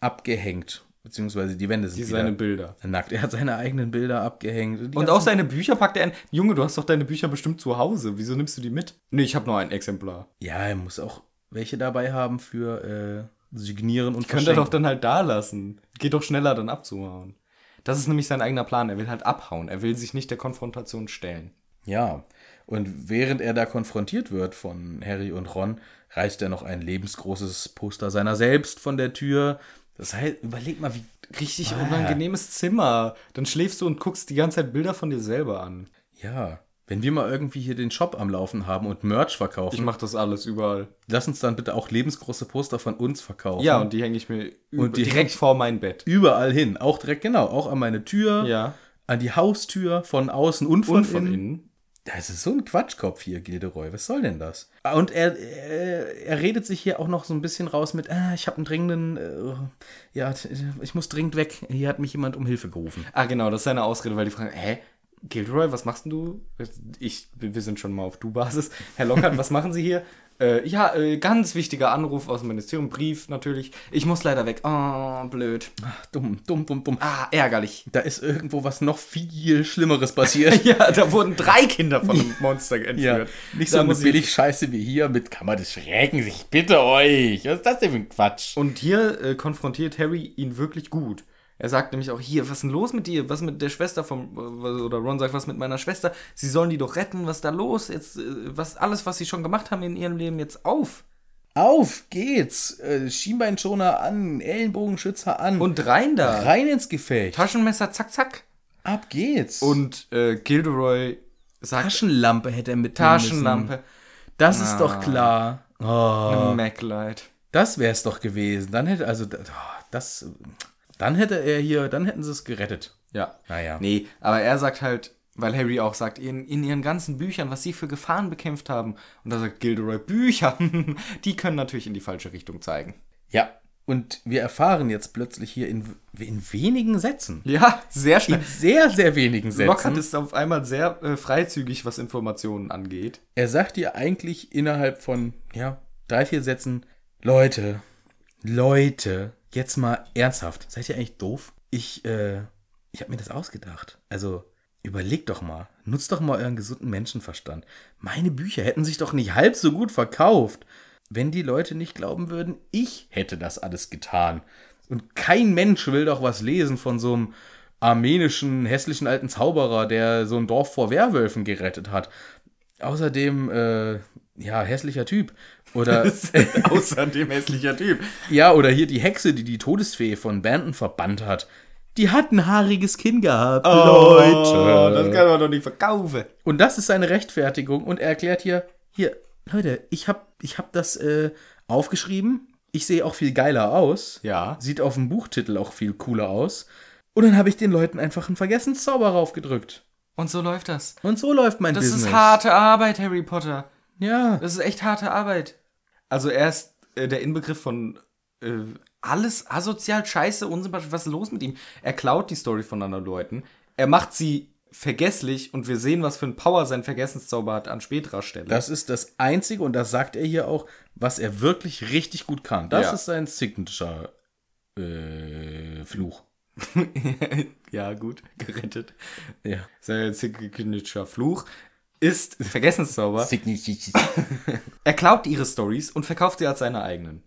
abgehängt, beziehungsweise die Wände sind Die seine Bilder. nackt. Er hat seine eigenen Bilder abgehängt. Und auch seine Bücher packt er ein. Junge, du hast doch deine Bücher bestimmt zu Hause. Wieso nimmst du die mit? Nee, ich habe nur ein Exemplar. Ja, er muss auch welche dabei haben für äh, Signieren und Könnt er doch dann halt da lassen. Geht doch schneller, dann abzuhauen. Das ist nämlich sein eigener Plan. Er will halt abhauen. Er will sich nicht der Konfrontation stellen. Ja, und während er da konfrontiert wird von Harry und Ron, reißt er noch ein lebensgroßes Poster seiner selbst von der Tür. Das heißt, überleg mal, wie Richtig Ah. unangenehmes Zimmer. Dann schläfst du und guckst die ganze Zeit Bilder von dir selber an. Ja, wenn wir mal irgendwie hier den Shop am Laufen haben und Merch verkaufen, Ich mach das alles überall. lass uns dann bitte auch lebensgroße Poster von uns verkaufen. Ja, und die hänge ich mir Und direkt vor mein Bett. überall hin. Auch direkt, genau, auch an meine Tür, Ja. an die Haustür, von außen und von, Und von innen. innen. Das ist so ein Quatschkopf hier, Gilderoy. Was soll denn das? Ah, Und er, er, er redet sich hier auch noch so ein bisschen raus mit, ah, ich habe einen dringenden, äh, ja, ich muss dringend weg. Hier hat mich jemand um Hilfe gerufen. Ah, genau, das ist seine Ausrede, weil die fragen, hä? Gilderoy, was machst denn du? Ich, wir sind schon mal auf Du-Basis. Herr Lockhart, was machen Sie hier? Äh, ja, äh, ganz wichtiger Anruf aus dem Ministerium, Brief natürlich. Ich muss leider weg. Oh, blöd. Dumm, dumm, dumm, dumm. Ah, ärgerlich. Da ist irgendwo was noch viel Schlimmeres passiert. Ja, da wurden drei Kinder von einem Monster Ja, entführt. nicht Da so eine billig Scheiße wie hier mit Kammer des Schreckens. Ich bitte euch. Was ist das denn für ein Quatsch? Und hier äh, konfrontiert Harry ihn wirklich gut. Er sagt nämlich auch hier, was ist denn los mit dir? Was mit der Schwester vom oder Ron sagt, was mit meiner Schwester? Sie sollen die doch retten. Was ist da los? Jetzt äh, was alles, was sie schon gemacht haben in ihrem Leben jetzt auf Auf geht's. Äh, Schienbeinschoner an, Ellenbogenschützer an. und rein da. rein ins Gefecht. Taschenmesser, zack, zack. Ab geht's. Und äh, Gilderoy sagt Taschenlampe hätte er mit Taschenlampe, Das ist doch klar. Oh, Maglite. das wär's doch gewesen. Dann hätte also oh, das dann hätte er hier, dann hätten sie es gerettet. Ja. Naja. Nee, aber er sagt halt, weil Harry auch sagt, in, in ihren ganzen Büchern, was sie für Gefahren bekämpft haben. Und da sagt Gilderoy, Bücher, die können natürlich in die falsche Richtung zeigen. Ja. Und wir erfahren jetzt plötzlich hier in, in wenigen Sätzen, Ja, sehr schnell. in sehr, sehr wenigen Lockhart Sätzen, ist auf einmal sehr äh, freizügig, was Informationen angeht. er sagt dir eigentlich innerhalb von, ja, drei, vier Sätzen, Leute, Leute, jetzt mal ernsthaft, seid ihr eigentlich doof? Ich, äh, ich habe mir das ausgedacht. Also, überlegt doch mal, nutzt doch mal euren gesunden Menschenverstand. Meine Bücher hätten sich doch nicht halb so gut verkauft, wenn die Leute nicht glauben würden, ich hätte das alles getan. Und kein Mensch will doch was lesen von so einem armenischen, hässlichen alten Zauberer, der so ein Dorf vor Werwölfen gerettet hat. Außerdem, äh, ja, hässlicher Typ. Oder, Außerdem hässlicher Typ. ja, oder hier die Hexe, die die Todesfee von Banton verbannt hat. Die hat ein haariges Kinn gehabt, Oh, das kann man doch nicht verkaufen. Und das ist seine Rechtfertigung. Und er erklärt hier, hier, Leute, ich hab, ich hab das äh, aufgeschrieben. Ich sehe auch viel geiler aus. Ja. Sieht auf dem Buchtitel auch viel cooler aus. Und dann habe ich den Leuten einfach einen Vergessenszauber raufgedrückt. Und so läuft das. Und so läuft mein Das Business. ist harte Arbeit, Harry Potter. Ja. Das ist echt harte Arbeit. Also er ist äh, der Inbegriff von äh, alles asozial, scheiße, unsympathisch. Was ist los mit ihm? Er klaut die Story von anderen Leuten. Er macht sie vergesslich und wir sehen, was für ein Power sein Vergessenszauber hat an späterer Stelle. Das ist das Einzige, und das sagt er hier auch, was er wirklich richtig gut kann. Das Ja. ist sein Signature äh, Fluch. ja, gut, gerettet. Ja. Sein signature Fluch ist Vergessenszauber. Er klaut ihre Stories und verkauft sie als seine eigenen.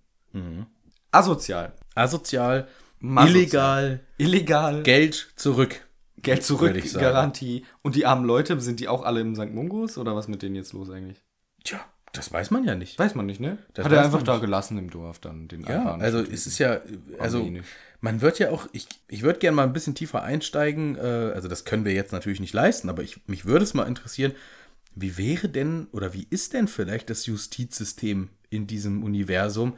Asozial. Asozial, Masozial. illegal, Illegal. Geld zurück. Geld zurück. Garantie. Und die armen Leute, sind die auch alle im St. Mungus? Oder was mit denen jetzt los eigentlich? Tja, das weiß man ja nicht. Weiß man nicht, ne? Das Hat er einfach da gelassen im Dorf dann, den Ja, also es ist ja, also man wird ja auch, ich, ich würde gerne mal ein bisschen tiefer einsteigen, äh, also das können wir jetzt natürlich nicht leisten, aber ich, mich würde es mal interessieren, wie wäre denn oder wie ist denn vielleicht das Justizsystem in diesem Universum,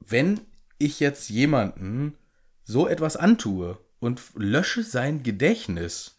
wenn ich jetzt jemanden so etwas antue und lösche sein Gedächtnis?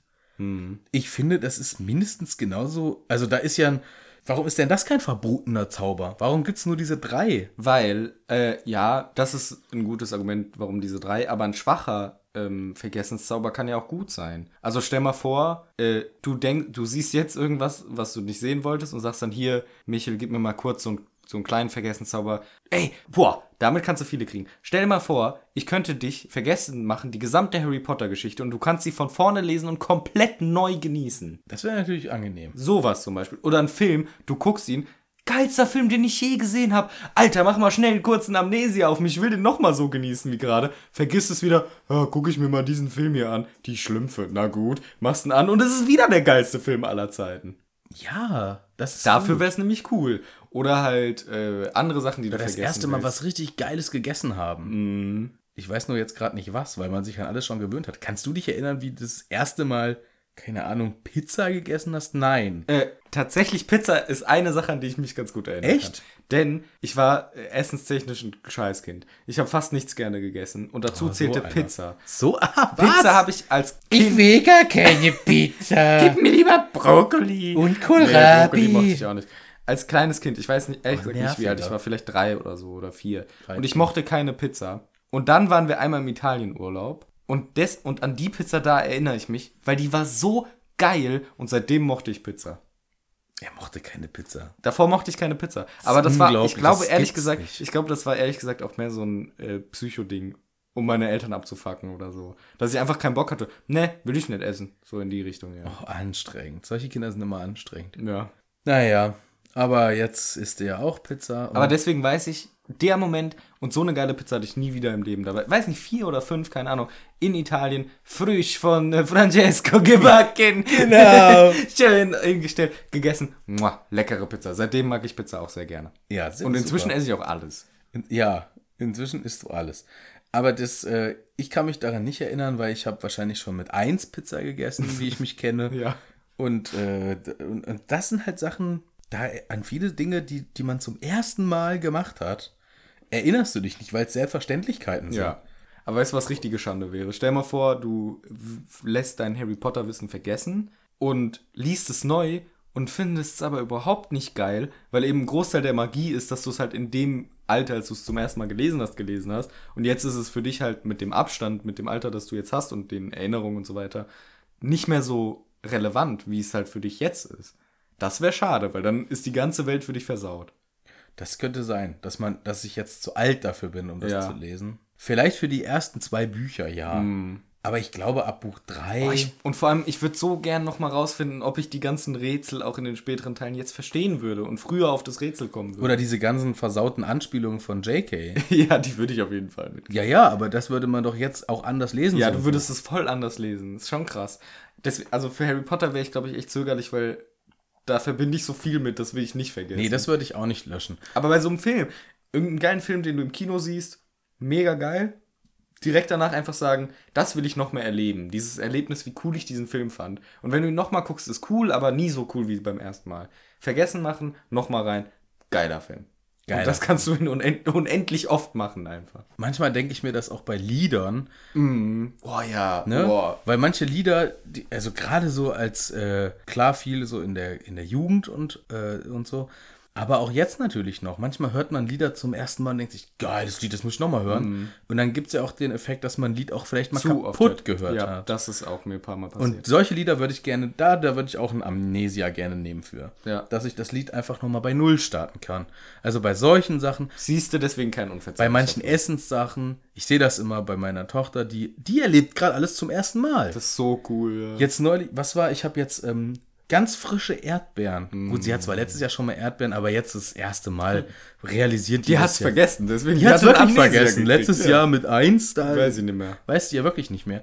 Ich finde, das ist mindestens genauso, also da ist ja ein, warum ist denn das kein verbotener Zauber? Warum gibt es nur diese drei? Weil, äh, ja, das ist ein gutes Argument, warum diese drei, aber ein schwacher ähm, Vergessenszauber kann ja auch gut sein. Also stell mal vor, äh, du denkst, du siehst jetzt irgendwas, was du nicht sehen wolltest und sagst dann hier, Michel, gib mir mal kurz so, ein, so einen kleinen Vergessenszauber. Ey, boah, damit kannst du viele kriegen. Stell dir mal vor, ich könnte dich vergessen machen, die gesamte Harry Potter Geschichte und du kannst sie von vorne lesen und komplett neu genießen. Das wäre natürlich angenehm. Sowas zum Beispiel. Oder ein Film, du guckst ihn, geilster Film, den ich je gesehen habe. Alter, mach mal schnell einen kurzen Amnesia auf mich, ich will den nochmal so genießen wie gerade. Vergiss es wieder, ah, guck ich mir mal diesen Film hier an. Die Schlümpfe, na gut, machst ihn an und es ist wieder der geilste Film aller Zeiten. Ja, das ist Dafür wäre es nämlich cool. Oder halt äh, andere Sachen, die du das vergessen erste Mal willst. was richtig Geiles gegessen haben. Ich weiß nur jetzt gerade nicht was, weil man sich an alles schon gewöhnt hat. Kannst du dich erinnern, wie das erste Mal, keine Ahnung, Pizza gegessen hast? Nein. Äh, tatsächlich, Pizza ist eine Sache, an die ich mich ganz gut erinnere. Echt? Kann. Denn ich war äh, essenstechnisch ein Scheißkind. Ich habe fast nichts gerne gegessen. Und dazu Oh, so zählte einer. Pizza. So, ah, was? Pizza habe ich als Kind. will gar keine Pizza. mir lieber Brokkoli. Und Nee, Brokkoli Kohlrabi. mochte ich auch nicht. Als kleines Kind, ich weiß nicht, ehrlich Oh, nicht, wie alt ich war, vielleicht drei oder so oder vier. Und ich 13. mochte keine Pizza. Und dann waren wir einmal im Italienurlaub. Und, des, und an die Pizza da erinnere ich mich, weil die war so geil und seitdem mochte ich Pizza. er mochte keine Pizza. Davor mochte ich keine Pizza. Aber das war, ich glaube ehrlich gesagt, nicht. ich glaube, das war ehrlich gesagt auch mehr so ein äh, Psycho-Ding, um meine Eltern abzufacken oder so. Dass ich einfach keinen Bock hatte. Ne, will ich nicht essen. So in die Richtung, ja. Oh, anstrengend. Solche Kinder sind immer anstrengend. Ja. Naja, aber jetzt isst er ja auch Pizza. Aber deswegen weiß ich, der Moment und so eine geile Pizza hatte ich nie wieder im Leben dabei. Weiß nicht, vier oder fünf, keine Ahnung. In Italien, frisch von äh, Francesco gebacken. Genau. Schön hingestellt, gegessen. Mua, leckere Pizza. Seitdem mag ich Pizza auch sehr gerne. ja, sind Und inzwischen super. esse ich auch alles. In- Ja, inzwischen isst du alles. Aber das, äh, ich kann mich daran nicht erinnern, weil ich habe wahrscheinlich schon mit eins Pizza gegessen, wie ich mich kenne. Ja. Und, äh, und, und das sind halt Sachen, da an viele Dinge, die, die man zum ersten Mal gemacht hat, erinnerst du dich nicht, weil es Selbstverständlichkeiten sind. Ja. Aber weißt du, was richtige Schande wäre? Stell mal vor, du lässt dein Harry Potter Wissen vergessen, und liest es neu und findest es aber überhaupt nicht geil, weil eben ein Großteil der Magie ist, dass du es halt in dem Alter, als du es zum ersten Mal gelesen hast, gelesen hast. Und jetzt ist es für dich halt mit dem Abstand, mit dem Alter, das du jetzt hast und den Erinnerungen und so weiter, nicht mehr so relevant, wie es halt für dich jetzt ist. Das wäre schade, weil dann ist die ganze Welt für dich versaut. Das könnte sein, dass man, dass ich jetzt zu alt dafür bin, um das Ja. zu lesen. Vielleicht für die ersten zwei Bücher, ja. Aber ich glaube, ab Buch drei. Boah, ich, und vor allem, ich würde so gern noch mal rausfinden, ob ich die ganzen Rätsel auch in den späteren Teilen jetzt verstehen würde und früher auf das Rätsel kommen würde. oder diese ganzen versauten Anspielungen von JK. ja, die würde ich auf jeden Fall mit. ja, ja, aber das würde man doch jetzt auch anders lesen. Ja, so du würdest es voll anders lesen. Ist schon krass. Deswegen, also für Harry Potter wäre ich, glaube ich, echt zögerlich, weil da verbinde ich so viel mit, das will ich nicht vergessen. Nee, das würde ich auch nicht löschen. Aber bei so einem Film, irgendeinen geilen Film, den du im Kino siehst, mega geil. Direkt danach einfach sagen, das will ich noch mehr erleben. Dieses Erlebnis, wie cool ich diesen Film fand. Und wenn du ihn nochmal guckst, ist cool, aber nie so cool wie beim ersten Mal. Vergessen machen, nochmal rein. Geiler Film. Geiler Und das kannst du unend unendlich oft machen einfach. Manchmal denke ich mir das auch bei Liedern, Oh ja, ne? Boah. Weil manche Lieder, die, also gerade so als, äh, klar viel so in der, in der Jugend und, äh, und so, aber auch jetzt natürlich noch. Manchmal hört man Lieder zum ersten Mal und denkt sich, geil, das Lied, das muss ich nochmal hören. Und dann gibt es ja auch den Effekt, dass man ein Lied auch vielleicht mal Zu kaputt gehört ja, hat. das ist auch mir ein paar Mal passiert. Und solche Lieder würde ich gerne, da, da würde ich auch ein Amnesia gerne nehmen für. Ja. Dass ich das Lied einfach nochmal bei Null starten kann. Also bei solchen Sachen, Siehst du deswegen kein Unverzeihlich. bei manchen Essenssachen, ich sehe das immer bei meiner Tochter, die, die erlebt gerade alles zum ersten Mal. Das ist so cool. Ja. Jetzt neulich, was war, ich habe jetzt ähm, ganz frische Erdbeeren. Gut, sie hat zwar letztes Jahr schon mal Erdbeeren, aber jetzt das erste Mal realisiert Die das hat's ja. vergessen, deswegen Die hat's hat sie wirklich Amnesia vergessen. gekriegt, Letztes ja. Jahr mit eins, da Weiß ich nicht mehr. weißt du ja wirklich nicht mehr.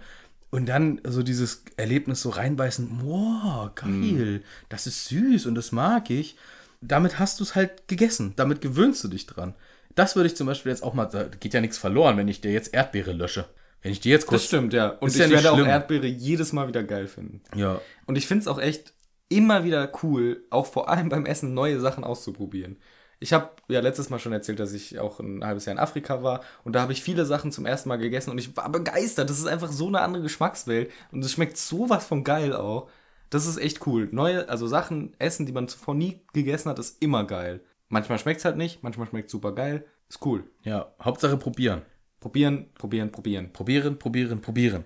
Und dann so dieses Erlebnis so reinbeißen, wow, geil, Mhm. das ist süß und das mag ich. Damit hast du es halt gegessen. Damit gewöhnst du dich dran. Das würde ich zum Beispiel jetzt auch mal, da geht ja nichts verloren, wenn ich dir jetzt Erdbeere lösche. Wenn ich dir jetzt kurz. Das stimmt, ja. Und ich ja werde auch schlimm. Erdbeere jedes Mal wieder geil finden. Ja. Und ich finde es auch echt immer wieder cool, auch vor allem beim Essen neue Sachen auszuprobieren. Ich habe ja letztes Mal schon erzählt, dass ich auch ein halbes Jahr in Afrika war und da habe ich viele Sachen zum ersten Mal gegessen und ich war begeistert. Das ist einfach so eine andere Geschmackswelt und es schmeckt sowas von geil auch. Das ist echt cool. Neue, also Sachen essen, die man zuvor nie gegessen hat, ist immer geil. Manchmal schmeckt es halt nicht, manchmal schmeckt es super geil. Ist cool. Ja, Hauptsache probieren. Probieren, probieren, probieren. Probieren, probieren, probieren.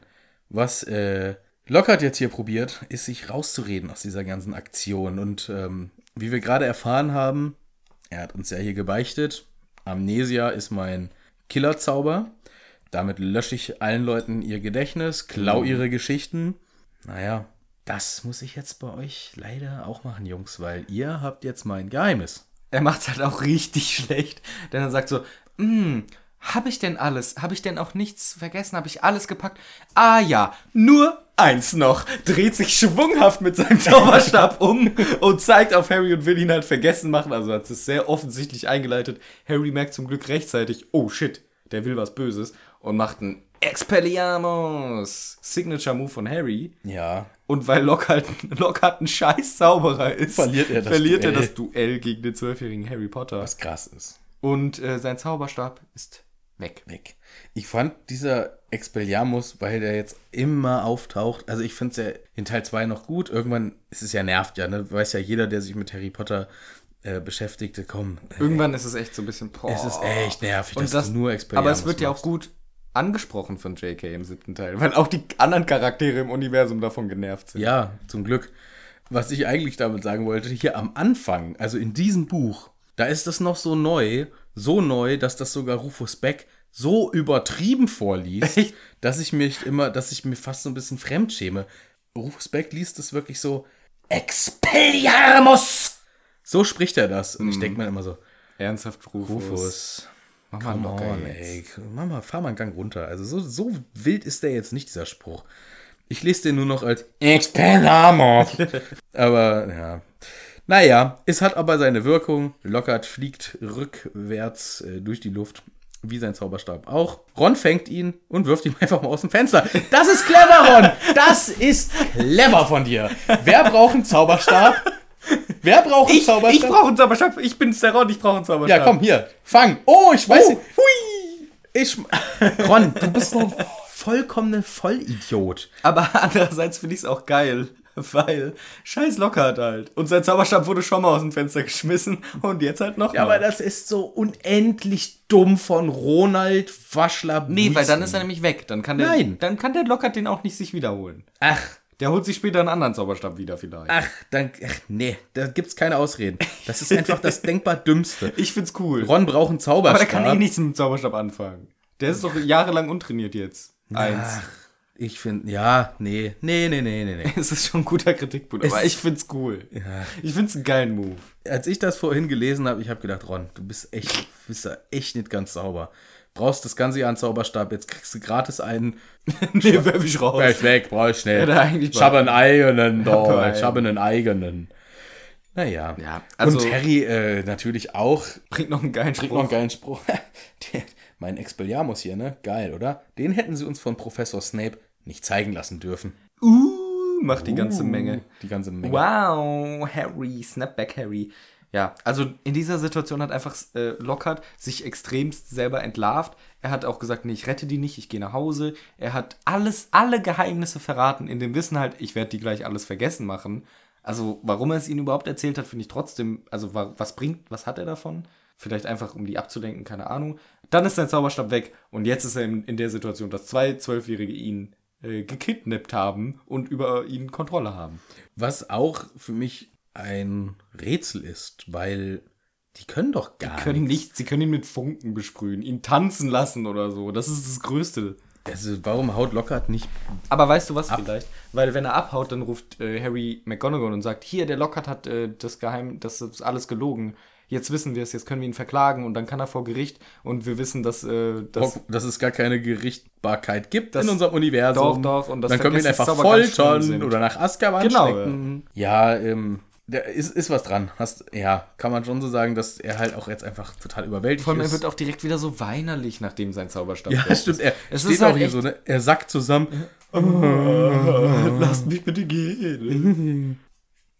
Was äh, Lockhart jetzt hier probiert, ist sich rauszureden aus dieser ganzen Aktion. Und ähm, wie wir gerade erfahren haben, er hat uns ja hier gebeichtet, Amnesia ist mein Killerzauber. Damit lösche ich allen Leuten ihr Gedächtnis, klau ihre Geschichten. Naja, das muss ich jetzt bei euch leider auch machen, Jungs, weil ihr habt jetzt mein Geheimnis. er macht's halt auch richtig schlecht, denn er sagt so, hm, habe ich denn alles? Habe ich denn auch nichts vergessen? Habe ich alles gepackt? Ah ja, nur eins noch. Dreht sich schwunghaft mit seinem Zauberstab um und zeigt auf Harry und will ihn halt vergessen machen. Also hat es sehr offensichtlich eingeleitet. Harry merkt zum Glück rechtzeitig, oh shit, der will was Böses und macht einen Expelliarmus. Signature Move von Harry. Ja, Und weil Lockhart, Lockhart ein scheiß Zauberer ist, Verliert er das verliert er Duell. das Duell gegen den zwölfjährigen Harry Potter. was krass ist. Und äh, sein Zauberstab ist weg. weg. Ich fand dieser Expelliarmus, weil der jetzt immer auftaucht, also ich finde es ja in Teil 2 noch gut. Irgendwann ist es ja nervt ja, ne? Weiß ja jeder, der sich mit Harry Potter äh, beschäftigte, komm. Äh, Irgendwann ist es echt so ein bisschen. Boah. es ist echt nervig, Und dass das, du nur aber Expelliarmus es wird ja auch machst. gut angesprochen von JK im siebten Teil, weil auch die anderen Charaktere im Universum davon genervt sind. Ja, zum Glück. Was ich eigentlich damit sagen wollte, hier am Anfang, also in diesem Buch, da ist das noch so neu, so neu, dass das sogar Rufus Beck so übertrieben vorliest, Echt? dass ich mich immer, dass ich mir fast so ein bisschen fremdschäme. Rufus Beck liest es wirklich so Expelliarmus. So spricht er das. Und ich denke mir immer so, Ernsthaft, Rufus. Rufus, Mach mal come on, ey. Mama, fahr mal einen Gang runter. Also so, so wild ist der jetzt nicht, dieser Spruch. Ich lese den nur noch als Expelliarmus. aber, ja. Naja, es hat aber seine Wirkung. Lockhart fliegt rückwärts äh, durch die Luft, wie sein Zauberstab auch. Ron fängt ihn und wirft ihn einfach mal aus dem Fenster. Das ist clever, Ron! Das ist clever von dir. Wer braucht einen Zauberstab? Wer braucht einen Ich, Zauberstab? ich brauche einen Zauberstab. Ich bin Steron, ich brauche einen Zauberstab. Ja, komm, hier. Fang. Oh, ich weiß Oh, nicht. Hui. Ich. Ron, du bist so ein vollkommener Vollidiot. Aber andererseits finde ich es auch geil. Weil scheiß Lockhart halt. Und sein Zauberstab wurde schon mal aus dem Fenster geschmissen und jetzt halt noch Ja, mal. aber das ist so unendlich dumm von Ronald Waschler. Nee, weil dann ist er nämlich weg. Dann kann der, Nein. Dann kann der Lockhart den auch nicht sich wiederholen. Ach, Der holt sich später einen anderen Zauberstab wieder vielleicht. ach, dann, ach, nee, da gibt's keine Ausreden. Das ist einfach das denkbar Dümmste. Ich find's cool. Ron braucht einen Zauberstab. aber der kann eh nichts mit dem Zauberstab anfangen. Der ist doch jahrelang untrainiert jetzt. Eins. Ach, ich finde, ja, nee, nee, nee, nee, nee, nee. Es ist schon ein guter Kritikpunkt, aber ich find's cool. Ich find's einen geilen Move. Als ich das vorhin gelesen habe, ich habe gedacht, Ron, du bist echt, bist da echt nicht ganz sauber. Brauchst das ganze Jahr einen Zauberstab, jetzt kriegst du gratis einen. nee, werf ich raus. Gleich weg, brauch ich schnell. Ich habe einen eigenen, doch. Ich habe einen eigenen. Naja. Ja, also- Und Harry äh, natürlich auch. Bringt noch einen geilen Spruch. noch einen geilen Spruch. Der, mein Expelliarmus hier, ne? Geil, oder? Den hätten sie uns von Professor Snape nicht zeigen lassen dürfen. Uh, macht die ganze Menge. Die ganze Menge. Wow, Harry, Snapback Harry. Ja, also in dieser Situation hat einfach äh, Lockhart sich extremst selber entlarvt. Er hat auch gesagt, nee, ich rette die nicht, ich gehe nach Hause. Er hat alles, alle Geheimnisse verraten, in dem Wissen halt, ich werde die gleich alles vergessen machen. Also, warum er es ihnen überhaupt erzählt hat, finde ich trotzdem, also wa was bringt, was hat er davon? Vielleicht einfach, um die abzulenken, keine Ahnung. Dann ist sein Zauberstab weg und jetzt ist er in, in der Situation, dass zwei Zwölfjährige ihn äh, gekidnappt haben und über ihn Kontrolle haben. Was auch für mich ein Rätsel ist, weil die können doch gar können nichts. nicht, sie können ihn mit Funken besprühen, ihn tanzen lassen oder so. Das ist das Größte. Also warum haut Lockhart nicht Aber weißt du was vielleicht? Weil wenn er abhaut, dann ruft äh, Harry McGonagall und sagt, hier, der Lockhart hat äh, das Geheim, das ist alles gelogen. Jetzt wissen wir es, jetzt können wir ihn verklagen und dann kann er vor Gericht und wir wissen, dass, äh, dass dass es gar keine Gerichtbarkeit gibt Das- in unserem Universum. Doch, doch, und das dann können wir ihn einfach foltern oder nach Azkaban Genau, stecken. Ja, ähm, da ist, ist was dran. Hast, ja, kann man schon so sagen, dass er halt auch jetzt einfach total überwältigt vor allem, er ist. wird auch direkt wieder so weinerlich, nachdem sein Zauberstab ja, ist. stimmt. Er Es steht ist auch halt hier so, ne? Er sackt zusammen. Lasst mich bitte gehen.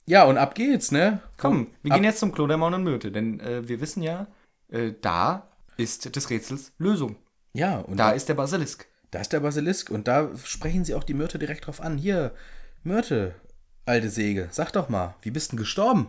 Ja, und ab geht's, ne? Komm, wir ab, gehen jetzt zum Klo der Maun und Myrte, denn äh, wir wissen ja, äh, da ist des Rätsels Lösung. Ja, und Da da, ist der Basilisk. da ist der Basilisk und da sprechen sie auch die Myrte direkt drauf an. Hier, Myrte, alte Säge, sag doch mal, wie bist denn gestorben?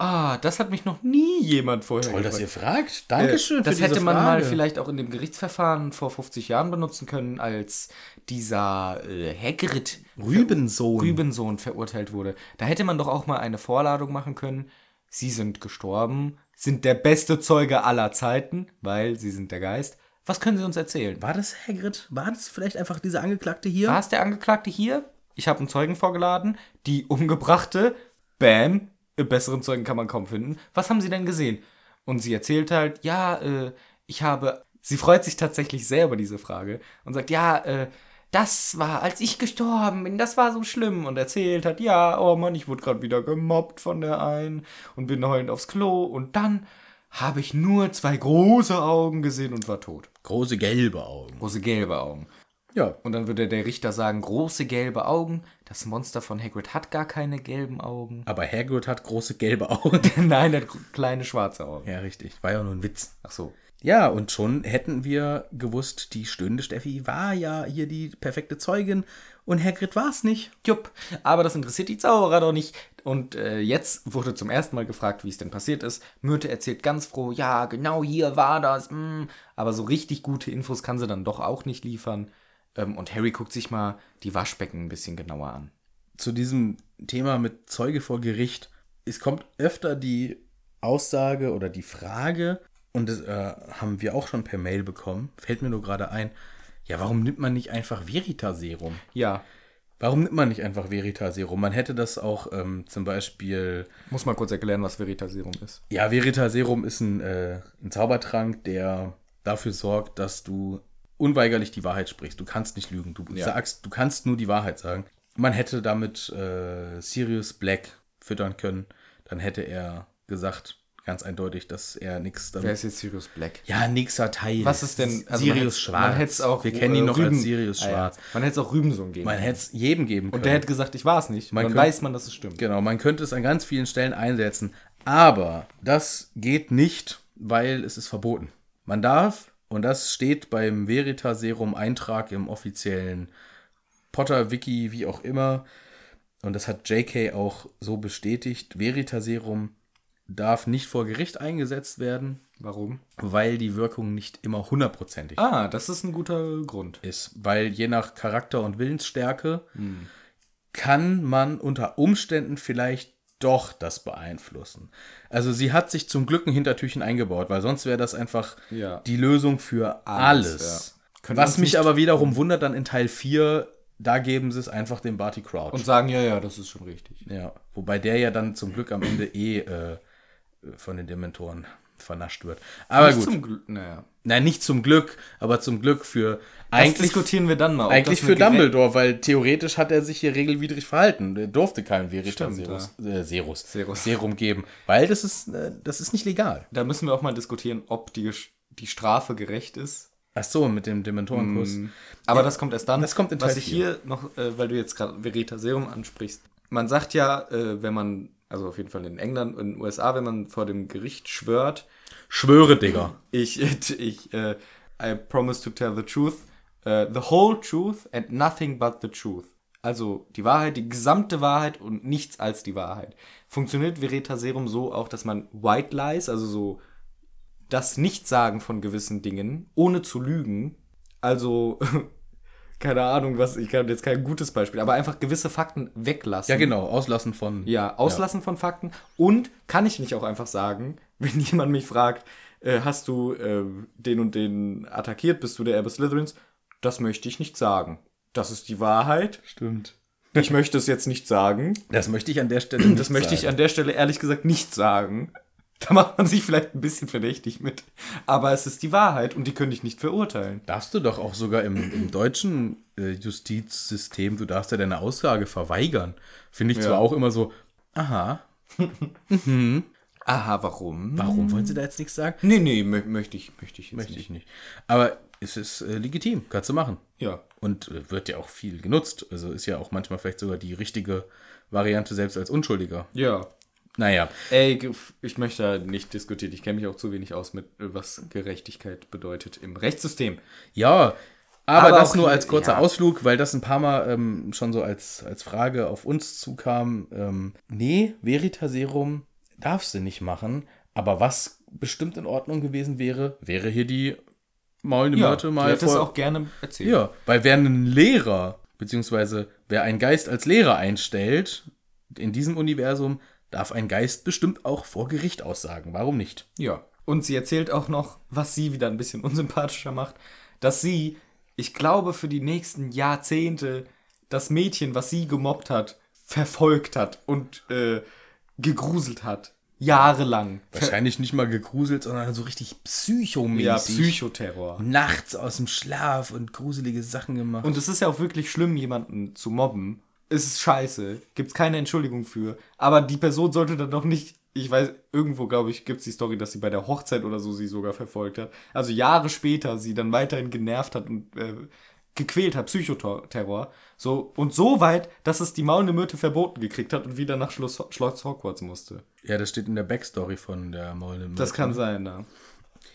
Ah, das hat mich noch nie jemand vorher Toll, dass gefragt. ihr fragt. Dankeschön Äh, Das hätte man mal Frage. vielleicht auch in dem Gerichtsverfahren vor 50 Jahren benutzen können, als dieser äh, Hagrid Rübensohn. Rübensohn verurteilt wurde. Da hätte man doch auch mal eine Vorladung machen können. Sie sind gestorben, sind der beste Zeuge aller Zeiten, weil sie sind der Geist. Was können Sie uns erzählen? War das Hagrid? War das vielleicht einfach dieser Angeklagte hier? War es der Angeklagte hier? Ich habe einen Zeugen vorgeladen. Die Umgebrachte, bam, besseren Zeugen kann man kaum finden. Was haben Sie denn gesehen? Und sie erzählt halt, ja, äh, ich habe. Sie freut sich tatsächlich sehr über diese Frage und sagt, ja, äh, das war, als ich gestorben bin, das war so schlimm. Und erzählt hat, ja, oh Mann, ich wurde gerade wieder gemobbt von der einen und bin heulend aufs Klo. Und dann habe ich nur zwei große Augen gesehen und war tot. Große gelbe Augen. Große gelbe Augen. Ja. Und dann würde der Richter sagen, große gelbe Augen. Das Monster von Hagrid hat gar keine gelben Augen. Aber Hagrid hat große gelbe Augen. Nein, er hat kleine schwarze Augen. ja, richtig. War ja nur ein Witz. Ach so. Ja, und schon hätten wir gewusst, die stöhnende Steffi war ja hier die perfekte Zeugin und Hagrid war es nicht. Jupp. Aber das interessiert die Zauberer doch nicht. Und äh, jetzt wurde zum ersten Mal gefragt, wie es denn passiert ist. Myrte erzählt ganz froh, ja, genau hier war das. mm. Aber so richtig gute Infos kann sie dann doch auch nicht liefern. Ähm, und Harry guckt sich mal die Waschbecken ein bisschen genauer an. Zu diesem Thema mit Zeuge vor Gericht. Es kommt öfter die Aussage oder die Frage, und das äh, haben wir auch schon per Mail bekommen, fällt mir nur gerade ein, ja, warum nimmt man nicht einfach Veritaserum? Ja, Warum nimmt man nicht einfach Veritaserum? Man hätte das auch ähm, zum Beispiel muss mal kurz erklären, was Veritaserum ist. Ja, Veritaserum ist ein, äh, ein Zaubertrank, der dafür sorgt, dass du unweigerlich die Wahrheit sprichst. Du kannst nicht lügen. Du Ja. sagst, du kannst nur die Wahrheit sagen. Man hätte damit äh, Sirius Black füttern können. Dann hätte er gesagt, ganz eindeutig, dass er nichts Wer damit. ist jetzt Sirius Black? Ja, nixer Teil. Was ist denn also Sirius Schwarz? Man hätte es auch Wir kennen ihn äh, noch Rüben- als Sirius Ah, ja. Schwarz. Man hätte es auch Rübensohn geben. Man hätte es jedem geben können. Und der hätte gesagt, ich war es nicht. Man dann könnte- weiß man, dass es stimmt. Genau, man könnte es an ganz vielen Stellen einsetzen. Aber das geht nicht, weil es ist verboten. Man darf, und das steht beim Veritaserum-Eintrag im offiziellen Potter-Wiki, wie auch immer, und das hat JK auch so bestätigt, Veritaserum darf nicht vor Gericht eingesetzt werden, Warum? weil die Wirkung nicht immer hundertprozentig Ah, das ist ein guter Grund. ist. Weil je nach Charakter und Willensstärke kann man unter Umständen vielleicht doch das beeinflussen. Also sie hat sich zum Glück ein Hintertürchen eingebaut, weil sonst wäre das einfach Ja. die Lösung für alles. Alles. Können Was uns mich nicht- aber wiederum wundert, dann in Teil 4, da geben sie es einfach dem Barty Crouch. Und sagen, ja, ja, das ist schon richtig. ja, wobei der ja dann zum Glück am Ende eh äh, von den Dementoren vernascht wird. Aber Nicht gut. zum Glück, naja. Nein, nicht zum Glück, aber zum Glück für Das eigentlich diskutieren wir dann mal. eigentlich für Dumbledore, weil theoretisch hat er sich hier regelwidrig verhalten. Er durfte keinen Verita Stimmt, Serus, äh, Serus, Serus. Serum geben, weil das ist, äh, das ist nicht legal. Da müssen wir auch mal diskutieren, ob die, die Strafe gerecht ist. Ach so, mit dem Dementorenkuss. Aber das kommt erst dann. das kommt in Was Teil ich vier. hier noch, äh, weil du jetzt gerade Verita Serum ansprichst. Man sagt ja, äh, wenn man, also auf jeden Fall in England und in den USA, wenn man vor dem Gericht schwört, Schwöre, Digga. ich, ich, äh, I promise to tell the truth, äh, the whole truth and nothing but the truth. Also die Wahrheit, die gesamte Wahrheit und nichts als die Wahrheit. Funktioniert Verita Serum so auch, dass man White Lies, also so das Nichtsagen von gewissen Dingen, ohne zu lügen, also keine Ahnung, was, ich kann jetzt kein gutes Beispiel, aber einfach gewisse Fakten weglassen. Ja, genau, auslassen von. Ja, auslassen von Fakten. Und kann ich nicht auch einfach sagen, wenn jemand mich fragt, äh, hast du äh, den und den attackiert, bist du der Erbe Slytherins? Das möchte ich nicht sagen. Das ist die Wahrheit. Stimmt. Ich möchte es jetzt nicht sagen. Das möchte ich an der Stelle Das möchte ich sagen. an der Stelle ehrlich gesagt nicht sagen. Da macht man sich vielleicht ein bisschen verdächtig mit. Aber es ist die Wahrheit und die könnte ich nicht verurteilen. Darfst du doch auch sogar im, im deutschen äh, Justizsystem, du darfst ja deine Aussage verweigern. Finde ich Ja. zwar auch immer so, aha, Aha, warum? warum wollen sie da jetzt nichts sagen? Nee, nee, mö möchte ich, möchte ich jetzt Möchte nicht. ich nicht. Aber es ist äh, legitim, kannst du machen. Ja. Und äh, wird ja auch viel genutzt. Also ist ja auch manchmal vielleicht sogar die richtige Variante selbst als Unschuldiger. Ja. Naja, Ey, ich möchte da nicht diskutieren. Ich kenne mich auch zu wenig aus mit, äh, was Gerechtigkeit bedeutet im Rechtssystem. ja. Aber, Aber das nur als kurzer ja. Ausflug, weil das ein paar Mal ähm, schon so als, als Frage auf uns zukam. Ähm, nee, Veritaserum darfst du nicht machen. Aber was bestimmt in Ordnung gewesen wäre, wäre hier die maulende Myrte die mal hätte es auch gerne erzählt. Ja, weil wer einen Lehrer, beziehungsweise wer einen Geist als Lehrer einstellt, in diesem Universum, darf ein Geist bestimmt auch vor Gericht aussagen. Warum nicht? ja. Und sie erzählt auch noch, was sie wieder ein bisschen unsympathischer macht, dass sie, ich glaube, für die nächsten Jahrzehnte das Mädchen, was sie gemobbt hat, verfolgt hat und äh, gegruselt hat. Jahrelang. Wahrscheinlich nicht mal gegruselt, sondern so richtig psychomäßig. Ja, Psychoterror. Nachts aus dem Schlaf und gruselige Sachen gemacht. Und es ist ja auch wirklich schlimm, jemanden zu mobben. Es ist scheiße. Gibt's keine Entschuldigung für. Aber die Person sollte dann doch nicht. Ich weiß, irgendwo, glaube ich, gibt's die Story, dass sie bei der Hochzeit oder so sie sogar verfolgt hat. Also Jahre später sie dann weiterhin genervt hat und äh, gequält hat, Psychoterror. So, und so weit, dass es die maulende Myrte verboten gekriegt hat und wieder nach Schloss, Schloss Hogwarts musste. ja, das steht in der Backstory von der Maulende Das Myrte. kann sein, ja.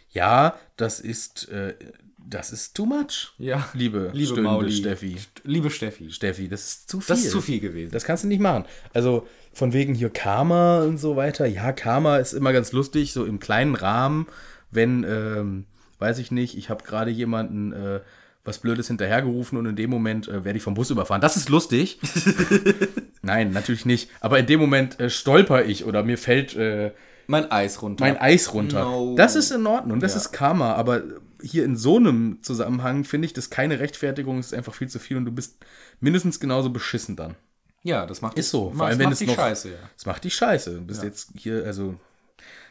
Ja, das ist, äh, das ist too much. Ja. Liebe, Liebe Mauli. Steffi. St- Liebe Steffi. Steffi, das ist zu viel. Das ist zu viel gewesen. Das kannst du nicht machen. Also von wegen hier Karma und so weiter. Ja, Karma ist immer ganz lustig, so im kleinen Rahmen, wenn, ähm, weiß ich nicht, ich habe gerade jemanden äh, was Blödes hinterhergerufen und in dem Moment äh, werde ich vom Bus überfahren. Das ist lustig. Nein, natürlich nicht. Aber in dem Moment äh, stolper ich oder mir fällt äh, mein Eis runter. mein Eis runter. No. Das ist in Ordnung, das Ja. ist Karma, aber hier in so einem Zusammenhang finde ich das keine Rechtfertigung, es ist einfach viel zu viel und du bist mindestens genauso beschissen dann. ja, das macht Ist so, vor allem wenn es noch Scheiße, ja. Das macht dich scheiße. Du bist jetzt hier also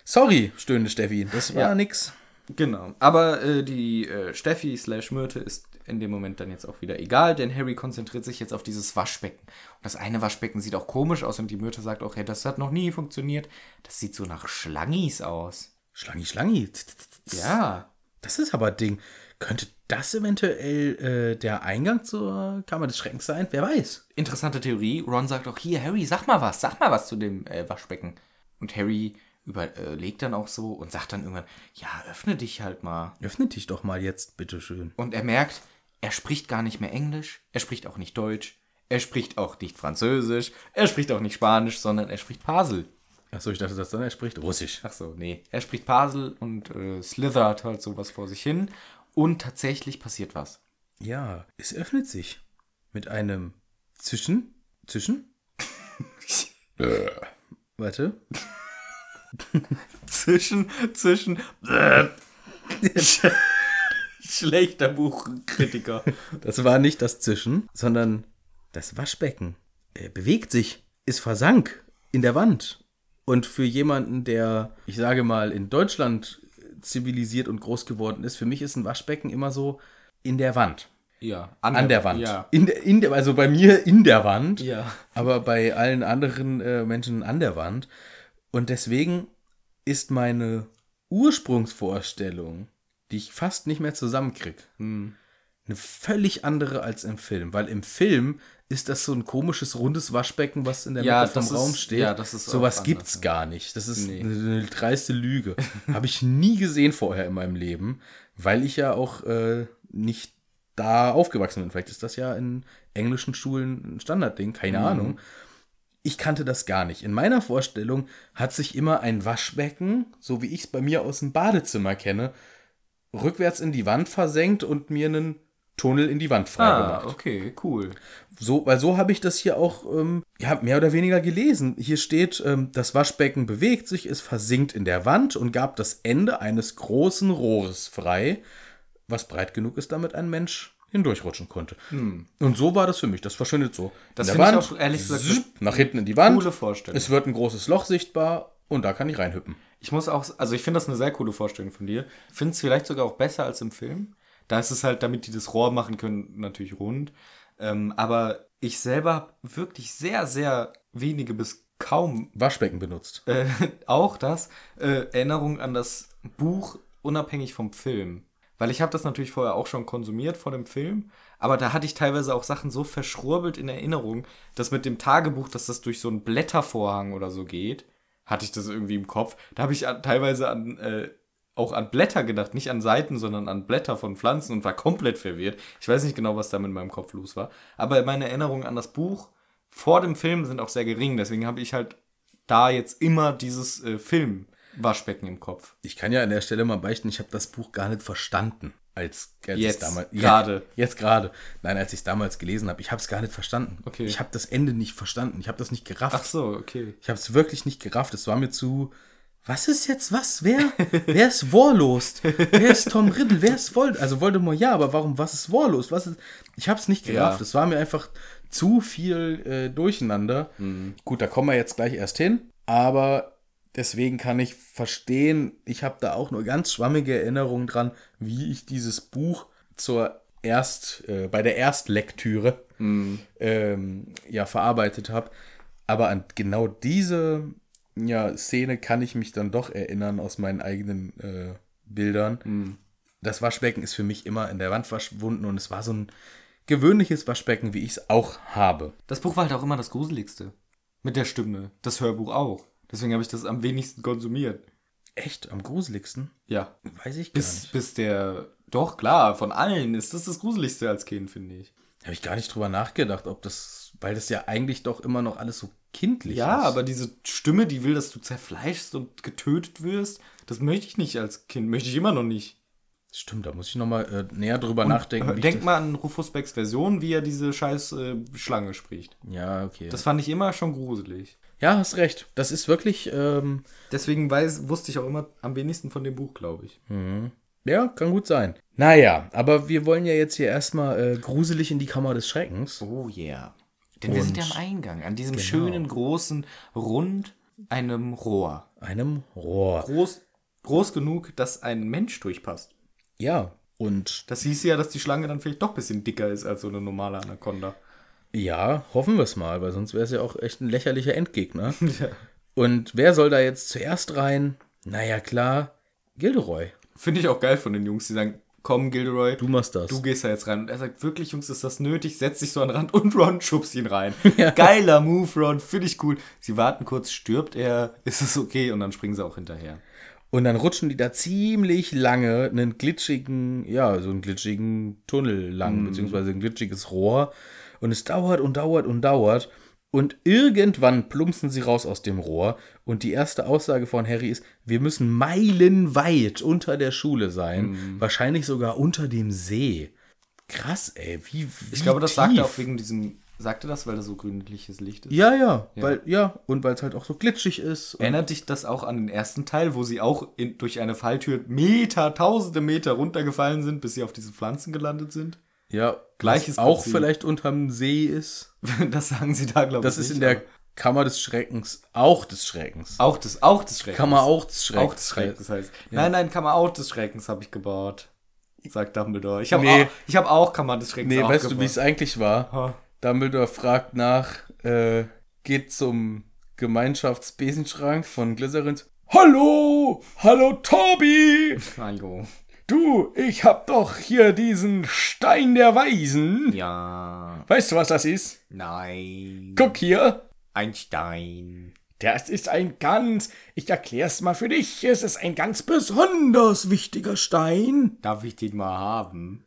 Sorry, stöhnende Steffi, das war Ja. nix. Genau. Aber äh, die äh, Steffi slash Myrte ist in dem Moment dann jetzt auch wieder egal, denn Harry konzentriert sich jetzt auf dieses Waschbecken. Und das eine Waschbecken sieht auch komisch aus und die Myrte sagt auch, hey, das hat noch nie funktioniert. Das sieht so nach Schlangis aus. Schlangi, Schlangi. Ja. Das ist aber Ding. Könnte das eventuell äh, der Eingang zur Kammer des Schreckens sein? Wer weiß. Interessante Theorie. Ron sagt auch, hier, Harry, sag mal was, sag mal was zu dem äh, Waschbecken. Und Harry überlegt dann auch so und sagt dann irgendwann, ja, öffne dich halt mal. Öffne dich doch mal jetzt, bitteschön. Und er merkt, er spricht gar nicht mehr Englisch, er spricht auch nicht Deutsch, Er spricht auch nicht Französisch, er spricht auch nicht Spanisch, sondern er spricht Pasel. Achso, ich dachte, das dann er spricht Russisch. Ach so, nee. Er spricht Pasel und äh, slithert halt sowas vor sich hin. Und tatsächlich passiert was. Ja, es öffnet sich mit einem Zwischen. Zwischen? Äh, Warte. Zwischen, zwischen. Schlechter Buchkritiker. Das war nicht das Zischen, sondern das Waschbecken. Er bewegt sich, es versank in der Wand. Und für jemanden, der, ich sage mal, in Deutschland zivilisiert und groß geworden ist, für mich ist ein Waschbecken immer so in der Wand. Ja, An der Wand. Ja. In der, in der, also bei mir in der Wand. Ja. Aber bei allen anderen äh, Menschen an der Wand. Und deswegen ist meine Ursprungsvorstellung, die ich fast nicht mehr zusammenkrieg, Hm. eine völlig andere als im Film. Weil im Film ist das so ein komisches, rundes Waschbecken, was in der Ja, Mitte vom ist- Raum steht. ja, das ist Sowas gibt's gar nicht. Das ist Nee. eine, eine dreiste Lüge. Habe ich nie gesehen vorher in meinem Leben, weil ich ja auch äh, nicht da aufgewachsen bin. Vielleicht ist das ja in englischen Schulen ein Standardding, keine Mhm. Ahnung. Ich kannte das gar nicht. In meiner Vorstellung hat sich immer ein Waschbecken, so wie ich es bei mir aus dem Badezimmer kenne, rückwärts in die Wand versenkt und mir einen Tunnel in die Wand Ah, freigemacht. okay, cool. So, weil so habe ich das hier auch ähm, ja, mehr oder weniger gelesen. Hier steht, ähm, das Waschbecken bewegt sich, es versinkt in der Wand und gab das Ende eines großen Rohres frei, was breit genug ist, damit ein Mensch hindurchrutschen konnte. Und so war das für mich. Das verschwindet so. Hm. Das in finde ich auch, ehrlich gesagt, zip, nach hinten in die Wand. coole Vorstellung. Es wird ein großes Loch sichtbar und da kann ich reinhüppen. Ich muss auch, also ich finde das eine sehr coole Vorstellung von dir. Finde es vielleicht sogar auch besser als im Film. Da ist es halt, damit die das Rohr machen können, natürlich rund. Ähm, aber ich selber habe wirklich sehr, sehr wenige bis kaum Waschbecken benutzt. äh, auch das äh, Erinnerung an das Buch unabhängig vom Film. Weil ich habe das natürlich vorher auch schon konsumiert vor dem Film, aber da hatte ich teilweise auch Sachen so verschrurbelt in Erinnerung, dass mit dem Tagebuch, dass das durch so einen Blättervorhang oder so geht, hatte ich das irgendwie im Kopf. Da habe ich teilweise an äh, auch an Blätter gedacht, nicht an Seiten, sondern an Blätter von Pflanzen und war komplett verwirrt. Ich weiß nicht genau, was da mit meinem Kopf los war. Aber meine Erinnerungen an das Buch vor dem Film sind auch sehr gering. Deswegen habe ich halt da jetzt immer dieses äh, Film-Waschbecken im Kopf. Ich kann ja an der Stelle mal beichten, ich habe das Buch gar nicht verstanden. Als, als Jetzt, damals, gerade. Ja, jetzt gerade. Nein, als ich es damals gelesen habe, ich habe es gar nicht verstanden. Okay. Ich habe das Ende nicht verstanden. Ich habe das nicht gerafft. Ach so, okay. Ich habe es wirklich nicht gerafft. Es war mir zu. Was ist jetzt was? Wer? Wer ist Warlost? Wer ist Tom Riddle? Wer ist Vold? Also Voldemort ja, aber warum? Was ist Warlost? Was ist? Ich habe es nicht gerafft. Ja. Es war mir einfach zu viel äh, Durcheinander. Gut, da kommen wir jetzt gleich erst hin. Aber deswegen kann ich verstehen. Ich habe da auch nur ganz schwammige Erinnerungen dran, wie ich dieses Buch zur erst äh, bei der Erstlektüre ähm, ja verarbeitet habe. Aber an genau diese ja, Szene kann ich mich dann doch erinnern aus meinen eigenen äh, Bildern. Das Waschbecken ist für mich immer in der Wand verschwunden und es war so ein gewöhnliches Waschbecken, wie ich es auch habe. Das Buch war halt auch immer das Gruseligste. Mit der Stimme. Das Hörbuch auch. Deswegen habe ich das am wenigsten konsumiert. Echt, am gruseligsten? Ja. Weiß ich gar Bis, nicht. bis der. Doch, klar, von allen ist das das Gruseligste als Kind, finde ich. Habe ich gar nicht drüber nachgedacht, ob das, weil das ja eigentlich doch immer noch alles so kindlich Ja, ist. aber diese Stimme, die will, dass du zerfleischst und getötet wirst, das möchte ich nicht als Kind. Möchte ich immer noch nicht. Stimmt, da muss ich nochmal äh, näher drüber nachdenken. wie ich Denk mal an Rufus Becks Version, wie er diese scheiß äh, Schlange spricht. Ja, okay. Das fand ich immer schon gruselig. ja, hast recht. Das ist wirklich, ähm, Deswegen weiß, wusste ich auch immer am wenigsten von dem Buch, glaube ich. ja, kann gut sein. Naja, aber wir wollen ja jetzt hier erstmal äh, gruselig in die Kammer des Schreckens. Oh yeah. Denn wir sind ja am Eingang, an diesem schönen, großen, rund, einem Rohr. Einem Rohr. Groß, groß genug, dass ein Mensch durchpasst. Ja, und Das hieß ja, dass die Schlange dann vielleicht doch ein bisschen dicker ist als so eine normale Anaconda. ja, hoffen wir es mal, weil sonst wäre es ja auch echt ein lächerlicher Endgegner. Und wer soll da jetzt zuerst rein? Naja, klar, Gilderoy. Finde ich auch geil von den Jungs, die sagen, komm Gilderoy, Du machst das. du gehst da jetzt rein. Und er sagt, wirklich Jungs, ist das nötig? Setz dich so an den Rand und Ron schubst ihn rein. Geiler Move, Ron, finde ich cool. Sie warten kurz, stirbt er, ist es okay? Und dann springen sie auch hinterher. Und dann rutschen die da ziemlich lange einen glitschigen, ja, so einen glitschigen Tunnel lang, beziehungsweise ein glitschiges Rohr. Und es dauert und dauert und dauert. Und irgendwann plumpsen sie raus aus dem Rohr. Und die erste Aussage von Harry ist, wir müssen meilenweit unter der Schule sein. Wahrscheinlich sogar unter dem See. Krass, ey. Wie, wie Ich glaube, das sagt tief. er auch wegen diesem. Sagt er das, weil da so grünliches Licht ist? Ja, ja, weil, ja, und weil es halt auch so glitschig ist. Erinnert dich das auch an den ersten Teil, wo sie auch in, durch eine Falltür Meter, tausende Meter runtergefallen sind, bis sie auf diese Pflanzen gelandet sind? Ja, Gleiches auch Prinzip. vielleicht unterm See ist. Das sagen sie da, glaube ich. Das ist nicht, in der Kammer des Schreckens. Auch des Schreckens. Auch des, auch des Schreckens. Kammer auch des Schreckens. Auch des Schreckens heißt. Nein, nein, Kammer auch des Schreckens habe ich gebaut. Sagt Dumbledore. Ich habe Nee. auch, ich hab auch Kammer des Schreckens Nee, weißt du, gebaut. wie es eigentlich war? Ha. Dumbledore fragt nach, äh, geht zum Gemeinschaftsbesenschrank von Glycerins. Hallo! Hallo, Tobi! Hallo. Du, ich hab doch hier diesen Stein der Weisen. Ja, Weißt du, was das ist? nein. Guck hier. Ein Stein. Das ist ein ganz, ich erklär's mal für dich, es ist ein ganz besonders wichtiger Stein. Darf ich den mal haben?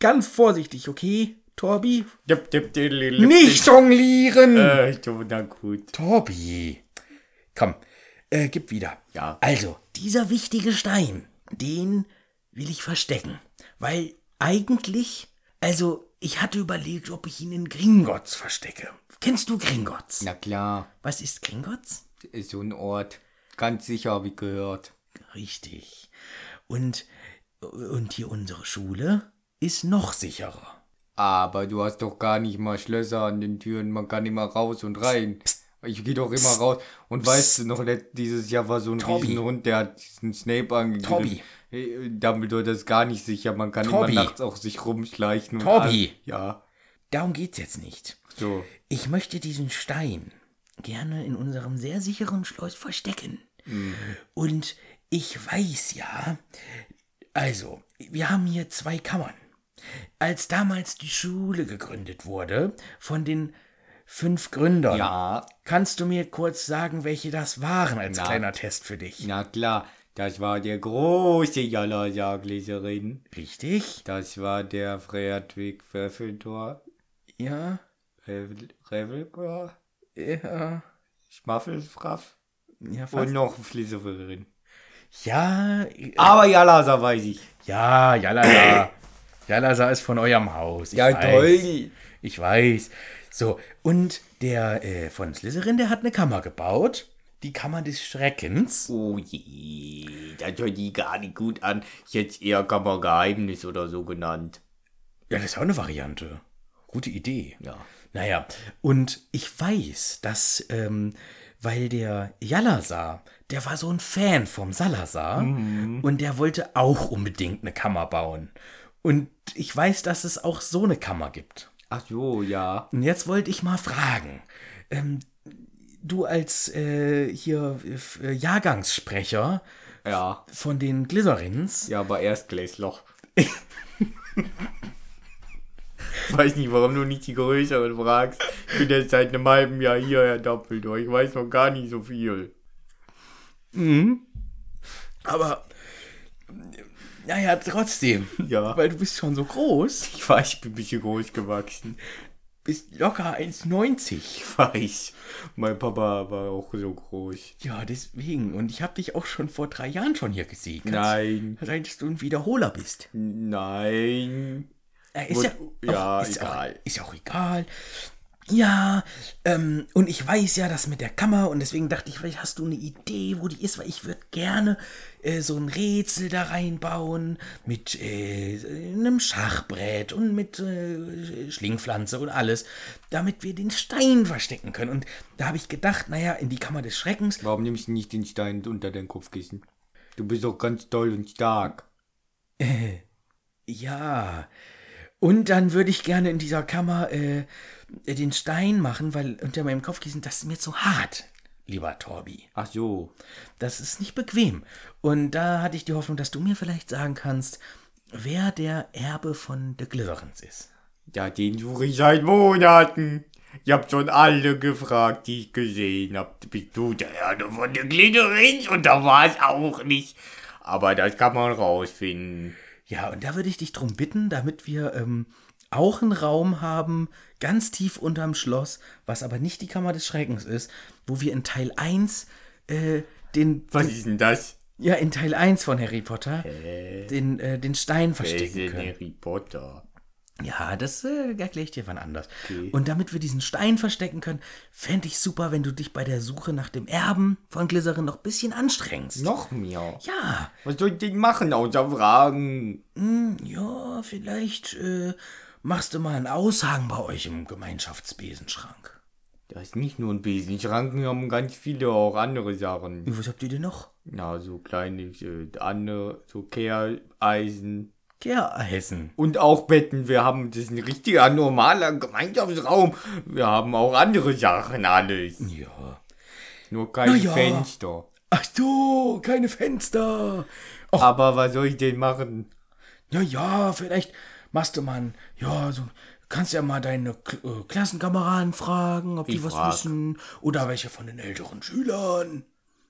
Ganz vorsichtig, okay, Torbi? Dip, dip, diddly, Nicht jonglieren! Äh, so, na gut. Torbi. Komm, äh, gib wieder. Ja. Also, dieser wichtige Stein, den will ich verstecken. Weil eigentlich, also, ich hatte überlegt, ob ich ihn in Gringotts verstecke. Kennst du Gringotts? Na klar, Was ist Gringotts? ist so ein Ort. Ganz sicher, habe ich gehört. Richtig. Und, und hier unsere Schule ist noch sicherer. Aber du hast doch gar nicht mal Schlösser an den Türen. Man kann immer raus und rein. Ich gehe doch immer raus. Und weißt du noch, dieses Jahr war so ein Tobi. Riesenhund, der hat diesen Snape angegriffen. Tobi. Äh, Dumbledore, das ist gar nicht sicher. Man kann Tobi. immer nachts auch sich rumschleichen. Tobi. Ja, Darum geht's jetzt nicht. so. Ich möchte diesen Stein gerne in unserem sehr sicheren Schloss verstecken. Und ich weiß ja, also, wir haben hier zwei Kammern. Als damals die Schule gegründet wurde, von den fünf Gründern, Ja, kannst du mir kurz sagen, welche das waren als Na. kleiner Test für dich? na klar. Das war der große Jalajagleserin. Richtig? Das war der Fredwig Pfeffeltor. Ja, Revel, Revelkor. ja, Schmaffelsfraff. ja, Und fast. noch Flieserin. Ja, äh, Aber Jalasa weiß ich. ja, Jalala. Jalasa ist von eurem Haus. Ich weiß. Ich weiß. So, und der äh, von Slytherin, der hat eine Kammer gebaut. Die Kammer des Schreckens. Oh je, das hört die gar nicht gut an. Jetzt eher Kammergeheimnis oder so genannt. Ja, das ist auch eine Variante. Gute Idee. Ja. Naja, und ich weiß, dass, ähm, weil der Jalazar, der war so ein Fan vom Salazar und der wollte auch unbedingt eine Kammer bauen. Und ich weiß, dass es auch so eine Kammer gibt. Ach so, ja. Und jetzt wollte ich mal fragen, ähm, du als äh, hier äh, Jahrgangssprecher Ja. von den Glycerins, Ja, aber erst Gläsloch. weiß nicht, warum du nicht die größeren fragst. Ich bin jetzt seit einem halben Jahr hier, Herr Doppeltor. Ich weiß noch gar nicht so viel. aber naja, trotzdem, Ja. weil du bist schon so groß, Ich weiß, ich bin ein bisschen groß gewachsen. bist locker 1,90. Ich weiß. Mein Papa war auch so groß. Ja, deswegen. Und ich habe dich auch schon vor drei Jahren schon hier gesehen. Kannst- Nein. Seit du ein Wiederholer bist. Nein. Äh, ist Wo- ja, ja, auch, ist egal. Auch, ist auch egal. Ja, ähm, und ich weiß ja das mit der Kammer und deswegen dachte ich, vielleicht hast du eine Idee, wo die ist, weil ich würde gerne äh, so ein Rätsel da reinbauen mit äh, einem Schachbrett und mit äh, Schlingpflanze und alles, damit wir den Stein verstecken können. Und da habe ich gedacht, naja, in die Kammer des Schreckens, Warum nimmst du nicht den Stein unter dein Kopfkissen? Du bist doch ganz toll und stark. Ja. Und dann würde ich gerne in dieser Kammer äh, den Stein machen, weil unter meinem Kopfkissen, das ist mir zu hart, lieber Torbi. Ach so. Das ist nicht bequem. Und da hatte ich die Hoffnung, dass du mir vielleicht sagen kannst, wer der Erbe von The Glitterens ist. Ja, den suche ich seit Monaten. Ich hab schon alle gefragt, die ich gesehen hab. Bist du der Erde von der Glitterins? Und da war es auch nicht. Aber das kann man rausfinden. Ja, und da würde ich dich drum bitten, damit wir ähm, auch einen Raum haben, ganz tief unterm Schloss, was aber nicht die Kammer des Schreckens ist, wo wir in Teil 1 äh, den, Was ist denn das? ja, in Teil 1 von Harry Potter den, äh, den Stein Wer ist verstecken denn können. Harry Potter? Ja, das äh, erkläre ich dir wann anders. Und damit wir diesen Stein verstecken können, fände ich super, wenn du dich bei der Suche nach dem Erben von Glycerin noch ein bisschen anstrengst. Noch mehr? Ja, Was soll ich denn machen, außer fragen? hm, ja, vielleicht äh, machst du mal einen Aushang bei euch im Gemeinschaftsbesenschrank. Das ist nicht nur ein Besenschrank, wir haben ganz viele auch andere Sachen. Was habt ihr denn noch? Na, so kleine, äh, andere, so Kehreisen. Gäreisen. Und auch Betten. Wir haben, das ist ein richtiger, normaler Gemeinschaftsraum. Wir haben auch andere Sachen alles. Ja. Nur kein ja. Fenster. Ach so, keine Fenster. Aber was soll ich denn machen? Ja, ja, vielleicht machst du mal, ein- ja, so, kannst ja mal deine K äh, Klassenkameraden fragen, ob die Ich was frag. wissen. Oder welche von den älteren Schülern.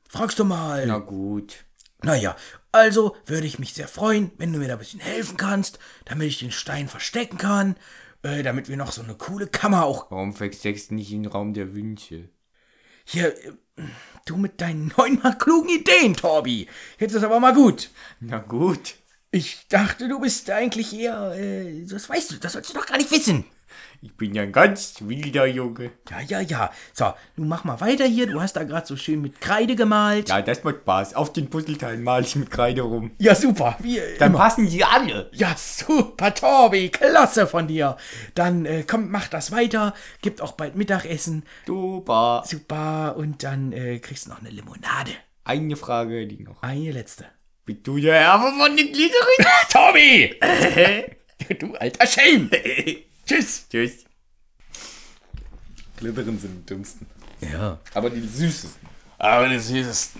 Fragst du mal. Na gut. Naja, also würde ich mich sehr freuen, wenn du mir da ein bisschen helfen kannst, damit ich den Stein verstecken kann, äh, damit wir noch so eine coole Kammer auch. Warum versteckst du nicht in den Raum der Wünsche? Hier, äh, du mit deinen neunmal klugen Ideen, Torbi. Jetzt ist aber mal gut. Na gut. Ich dachte, du bist eigentlich eher, äh, das weißt du, das sollst du doch gar nicht wissen. Ich bin ja ein ganz wilder Junge. Ja, ja, ja. So, nun mach mal weiter hier. Du hast da gerade so schön mit Kreide gemalt. Ja, das macht Spaß. Auf den Puzzleteilen male ich mit Kreide rum. Ja, super. Wie, äh, Dann immer. passen sie alle. Ja, super, Torbi. Klasse von dir. Dann, äh, komm, mach das weiter. Gibt auch bald Mittagessen. Super. Super. Und dann äh, kriegst du noch eine Limonade. Eine Frage, die noch. Eine letzte. Bist du der Erbe von den Gliederin? Torbi! du alter Schelm. Tschüss. Tschüss. Glitterin sind die dümmsten. Ja. Aber die süßesten. Aber das ist.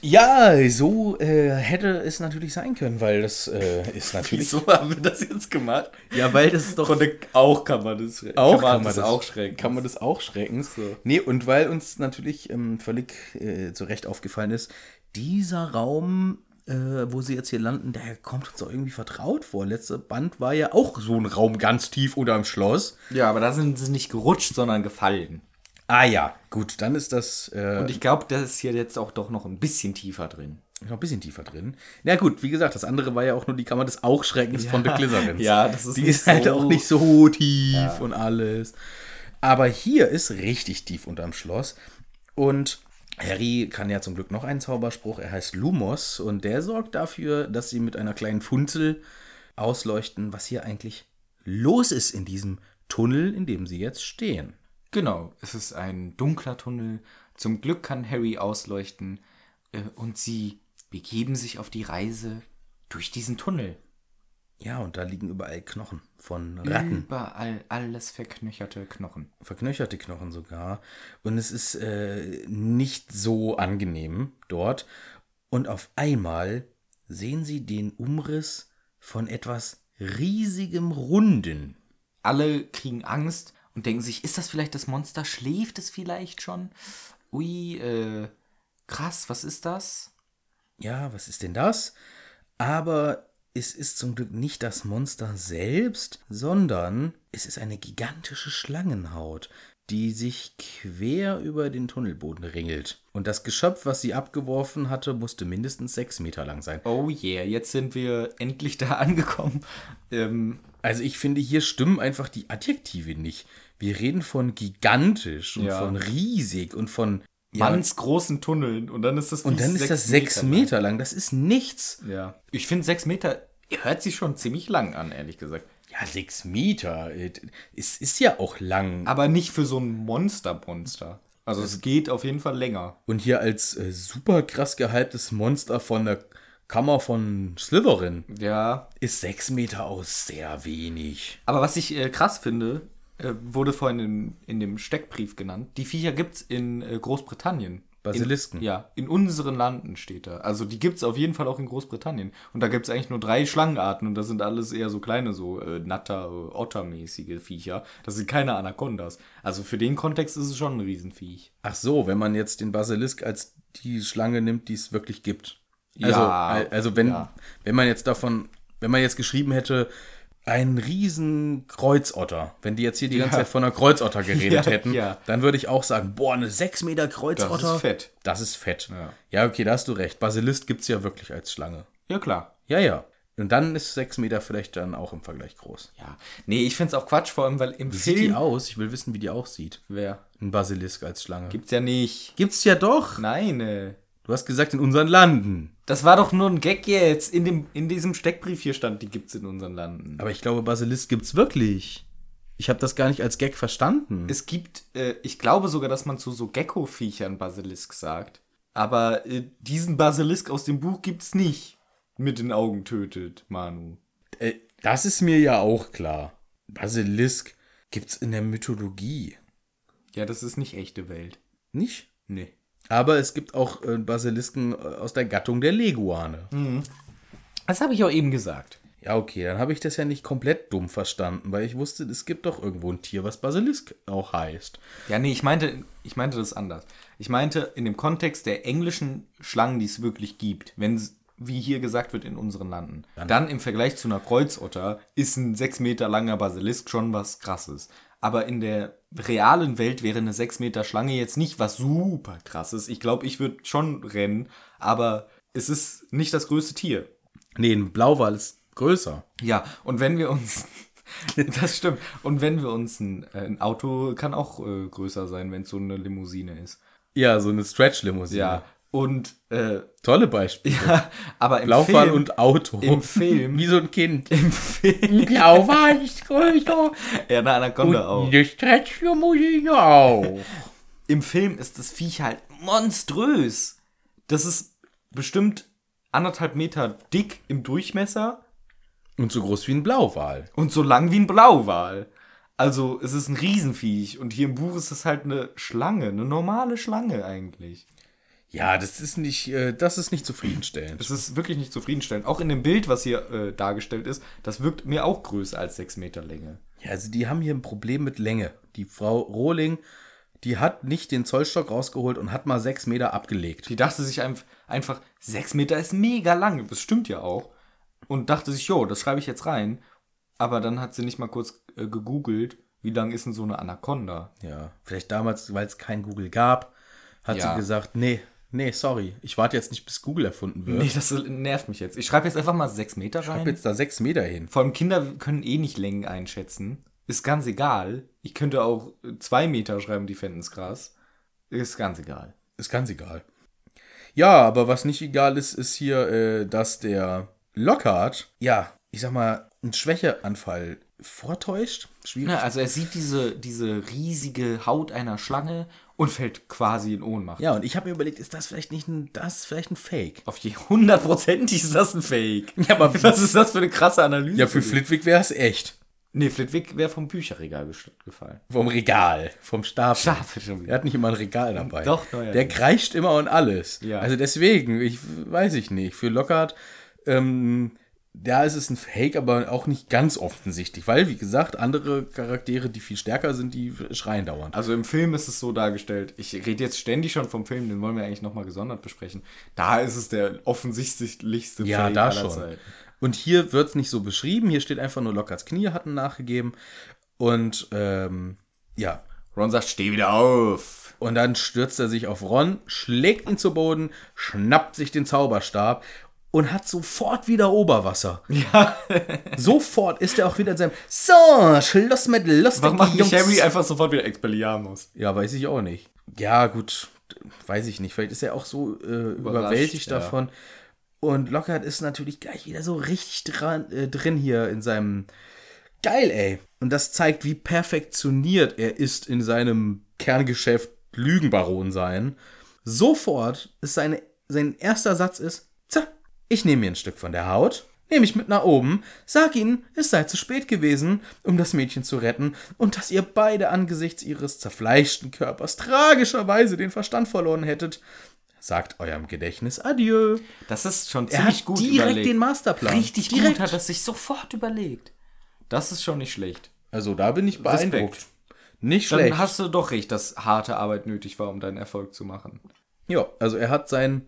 Ja, so äh, hätte es natürlich sein können, weil das äh, ist natürlich. Wieso haben wir das jetzt gemacht? Ja, weil das ist doch. Von der, auch kann man das schrecken. Auch kann man das, auch schrecken. Kann man das auch schrecken. Nee, und weil uns natürlich ähm, völlig äh, zu Recht aufgefallen ist, dieser Raum, äh, wo sie jetzt hier landen, der kommt uns auch irgendwie vertraut vor. Letzter Band war ja auch so ein Raum ganz tief unter dem Schloss. Ja, aber da sind sie nicht gerutscht, sondern gefallen. Ah ja, gut, dann ist das äh, Und ich glaube, das ist hier jetzt auch doch noch ein bisschen tiefer drin. noch ein bisschen tiefer drin. Na gut, wie gesagt, das andere war ja auch nur die Kammer des Auchschreckens von der Glycerins. Ja, das ist Die nicht ist halt so- auch nicht so tief und alles. Aber hier ist richtig tief unterm Schloss. Und Harry kann ja zum Glück noch einen Zauberspruch. Er heißt Lumos und der sorgt dafür, dass sie mit einer kleinen Funzel ausleuchten, was hier eigentlich los ist in diesem Tunnel, in dem sie jetzt stehen. Genau, es ist ein dunkler Tunnel. Zum Glück kann Harry ausleuchten äh, und sie begeben sich auf die Reise durch diesen Tunnel. Ja, und da liegen überall Knochen von Ratten. Überall alles verknöcherte Knochen. verknöcherte Knochen sogar. Und es ist äh, nicht so angenehm dort. Und auf einmal sehen sie den Umriss von etwas riesigem Runden. Alle kriegen Angst und denken sich, ist das vielleicht das Monster? Schläft es vielleicht schon? Ui, äh, krass, was ist das? Ja, was ist denn das? Aber es ist zum Glück nicht das Monster selbst, sondern es ist eine gigantische Schlangenhaut, die sich quer über den Tunnelboden ringelt. Und das Geschöpf, was sie abgeworfen hatte, musste mindestens sechs Meter lang sein. Oh yeah, jetzt sind wir endlich da angekommen. Ähm, Also ich finde, hier stimmen einfach die Adjektive nicht. Wir reden von gigantisch und Ja. von riesig und von ja, großen Tunneln und dann ist das und dann ist das sechs lang. Meter lang. Das ist nichts. Ja. Ich finde sechs Meter hört sich schon ziemlich lang an, ehrlich gesagt. Ja, sechs Meter. äh, Es ist ja auch lang. Aber nicht für so ein Monster-Monster. Also es geht auf jeden Fall länger. Und hier als äh, super krass gehyptes Monster von der Kammer von Slytherin Ja. ist sechs Meter aus sehr wenig. Aber was ich äh, krass finde, äh, wurde vorhin in, in dem Steckbrief genannt. Die Viecher gibt's in äh, Großbritannien. Basilisken. In, ja, in unseren Landen steht da. Also die gibt's auf jeden Fall auch in Großbritannien. Und da gibt's eigentlich nur drei Schlangenarten und das sind alles eher so kleine, so äh, Natter, Ottermäßige Viecher. Das sind keine Anacondas. Also für den Kontext ist es schon ein Riesenviech. Ach so, wenn man jetzt den Basilisk als die Schlange nimmt, die es wirklich gibt. Also, Ja, al- also wenn, ja. wenn man jetzt davon, wenn man jetzt geschrieben hätte, ein riesen Kreuzotter. Wenn die jetzt hier die ganze Ja. Zeit von einer Kreuzotter geredet Ja, hätten, ja. dann würde ich auch sagen, boah, eine 6 Meter Kreuzotter. Das ist fett. Das ist fett. Ja. Okay, da hast du recht. Basilisk gibt es ja wirklich als Schlange. Ja, klar. Ja, ja. Und dann ist 6 Meter vielleicht dann auch im Vergleich groß. Ja. Nee, ich find's auch Quatsch, vor allem, weil im Wie sieht die Film. aus? Ich will wissen, wie die aussieht. Wer? Ein Basilisk als Schlange. Gibt's ja nicht. Gibt's ja doch. Nein, äh. Du hast gesagt, in unseren Landen. Das war doch nur ein Gag jetzt. In, dem, in diesem Steckbrief hier stand, die gibt's in unseren Landen. Aber ich glaube, Basilisk gibt's wirklich. Ich habe das gar nicht als Gag verstanden. Es gibt, äh, ich glaube sogar, dass man zu so Gecko-Viechern Basilisk sagt. Aber äh, diesen Basilisk aus dem Buch gibt's nicht. Mit den Augen tötet, Manu. Äh, das ist mir ja auch klar. Basilisk gibt's in der Mythologie. Ja, das ist nicht echte Welt. Nicht? Nee. Aber es gibt auch äh, Basilisken äh, aus der Gattung der Leguane. Das habe ich auch eben gesagt. Ja, okay, dann habe ich das ja nicht komplett dumm verstanden, weil ich wusste, es gibt doch irgendwo ein Tier, was Basilisk auch heißt. Ja, nee, ich meinte, ich meinte das anders. Ich meinte in dem Kontext der englischen Schlangen, die es wirklich gibt, wenn es, wie hier gesagt wird, in unseren Landen. Dann, im Vergleich zu einer Kreuzotter ist ein sechs Meter langer Basilisk schon was krasses. Aber in der realen Welt wäre eine sechs Meter Schlange jetzt nicht was super krasses. Ich glaube, ich würde schon rennen, aber es ist nicht das größte Tier. Nee, ein Blauwal ist größer. Ja, und wenn wir uns. das stimmt. Und wenn wir uns ein, äh, ein Auto kann auch äh, größer sein, wenn es so eine Limousine ist. Ja, so eine Stretch-Limousine. Ja. Und äh, Tolle Beispiele. ja, aber im Blauwal Film, und Auto. im Film- Wie so ein Kind. im Film Blauwal ist größer. ja, eine Anaconda auch. Die Stretch-Limousine auch. Im Film ist das Viech halt monströs. Das ist bestimmt anderthalb Meter dick im Durchmesser Und so groß wie ein Blauwal. und so lang wie ein Blauwal. Also es ist ein Riesenviech und hier im Buch ist es halt eine Schlange, eine normale Schlange eigentlich. Ja, das ist nicht, äh, das ist nicht zufriedenstellend. Es ist wirklich nicht zufriedenstellend. Auch in dem Bild, was hier äh, dargestellt ist, das wirkt mir auch größer als 6 Meter Länge. Ja, also die haben hier ein Problem mit Länge. Die Frau Rohling, die hat nicht den Zollstock rausgeholt und hat mal sechs Meter abgelegt. Die dachte sich einf- einfach, 6 Meter ist mega lang. Das stimmt ja auch. Und dachte sich, jo, das schreibe ich jetzt rein. Aber dann hat sie nicht mal kurz äh, gegoogelt, wie lang ist denn so eine Anaconda? Ja, vielleicht damals, weil es kein Google gab, hat Ja. sie gesagt, nee, nee, sorry, ich warte jetzt nicht, bis Google erfunden wird. Nee, das nervt mich jetzt. Ich schreibe jetzt einfach mal 6 Meter ich hab rein. jetzt da sechs Meter hin. Vor allem Kinder können eh nicht Längen einschätzen. Ist ganz egal. Ich könnte auch 2 Meter schreiben, die fänden es krass. Ist ganz egal. Ist ganz egal. Ja, aber was nicht egal ist, ist hier, äh, dass der Lockhart, ja, ich sag mal, einen Schwächeanfall vortäuscht. Schwierig. Ja, also er sieht diese, diese riesige Haut einer Schlange und fällt quasi in Ohnmacht. Ja, und ich habe mir überlegt, ist das vielleicht nicht ein, das vielleicht ein Fake? Auf je hundertprozentig ist das ein Fake. Ja, aber- was ist das für eine krasse Analyse? Ja, für Flitwick wäre es echt. Nee, Flitwick wäre vom Bücherregal gefallen. Vom Regal, vom Stapel. Stapel schon wieder. Er hat nicht immer ein Regal dabei. Doch, neuerdings. Der kreischt immer und alles. Ja. Also deswegen, ich weiß ich nicht. Für Lockhart, ähm, da ist es ein Fake, aber auch nicht ganz offensichtlich, weil, wie gesagt, andere Charaktere, die viel stärker sind, die schreien dauernd. Also im Film ist es so dargestellt, ich rede jetzt ständig schon vom Film, den wollen wir eigentlich nochmal gesondert besprechen. Da ist es der offensichtlichste Ja, Fake da schon. Zeiten. Und hier wird es nicht so beschrieben. Hier steht einfach nur Lockharts Knie hatten nachgegeben. Und ähm, ja, Ron sagt, steh wieder auf. Und dann stürzt er sich auf Ron, schlägt ihn zu Boden, schnappt sich den Zauberstab und hat sofort wieder Oberwasser. Ja. Sofort ist er auch wieder in seinem So, Schluss mit lustig, Warum macht nicht. Harry einfach sofort wieder Expelliarmus? Ja, weiß ich auch nicht. Ja, gut, weiß ich nicht. Vielleicht ist er auch so äh, überwältigt ja. davon. Und Lockhart ist natürlich gleich wieder so richtig dran, äh, drin hier in seinem. Geil, ey. Und das zeigt, wie perfektioniert er ist in seinem Kerngeschäft Lügenbaron sein. Sofort ist seine, sein erster Satz ist: Tja, ich nehme mir ein Stück von der Haut, nehme ich mit nach oben, sag ihnen, es sei zu spät gewesen, um das Mädchen zu retten und dass ihr beide angesichts ihres zerfleischten Körpers tragischerweise den Verstand verloren hättet. Sagt eurem Gedächtnis Adieu. Das ist schon Er ziemlich hat gut direkt überlegt. den Masterplan. Richtig direkt. gut hat er sich sofort überlegt. Das ist schon nicht schlecht. Also da bin ich beeindruckt. Respekt. Nicht Dann schlecht. hast du doch recht, dass harte Arbeit nötig war, um deinen Erfolg zu machen. Ja, also er hat sein,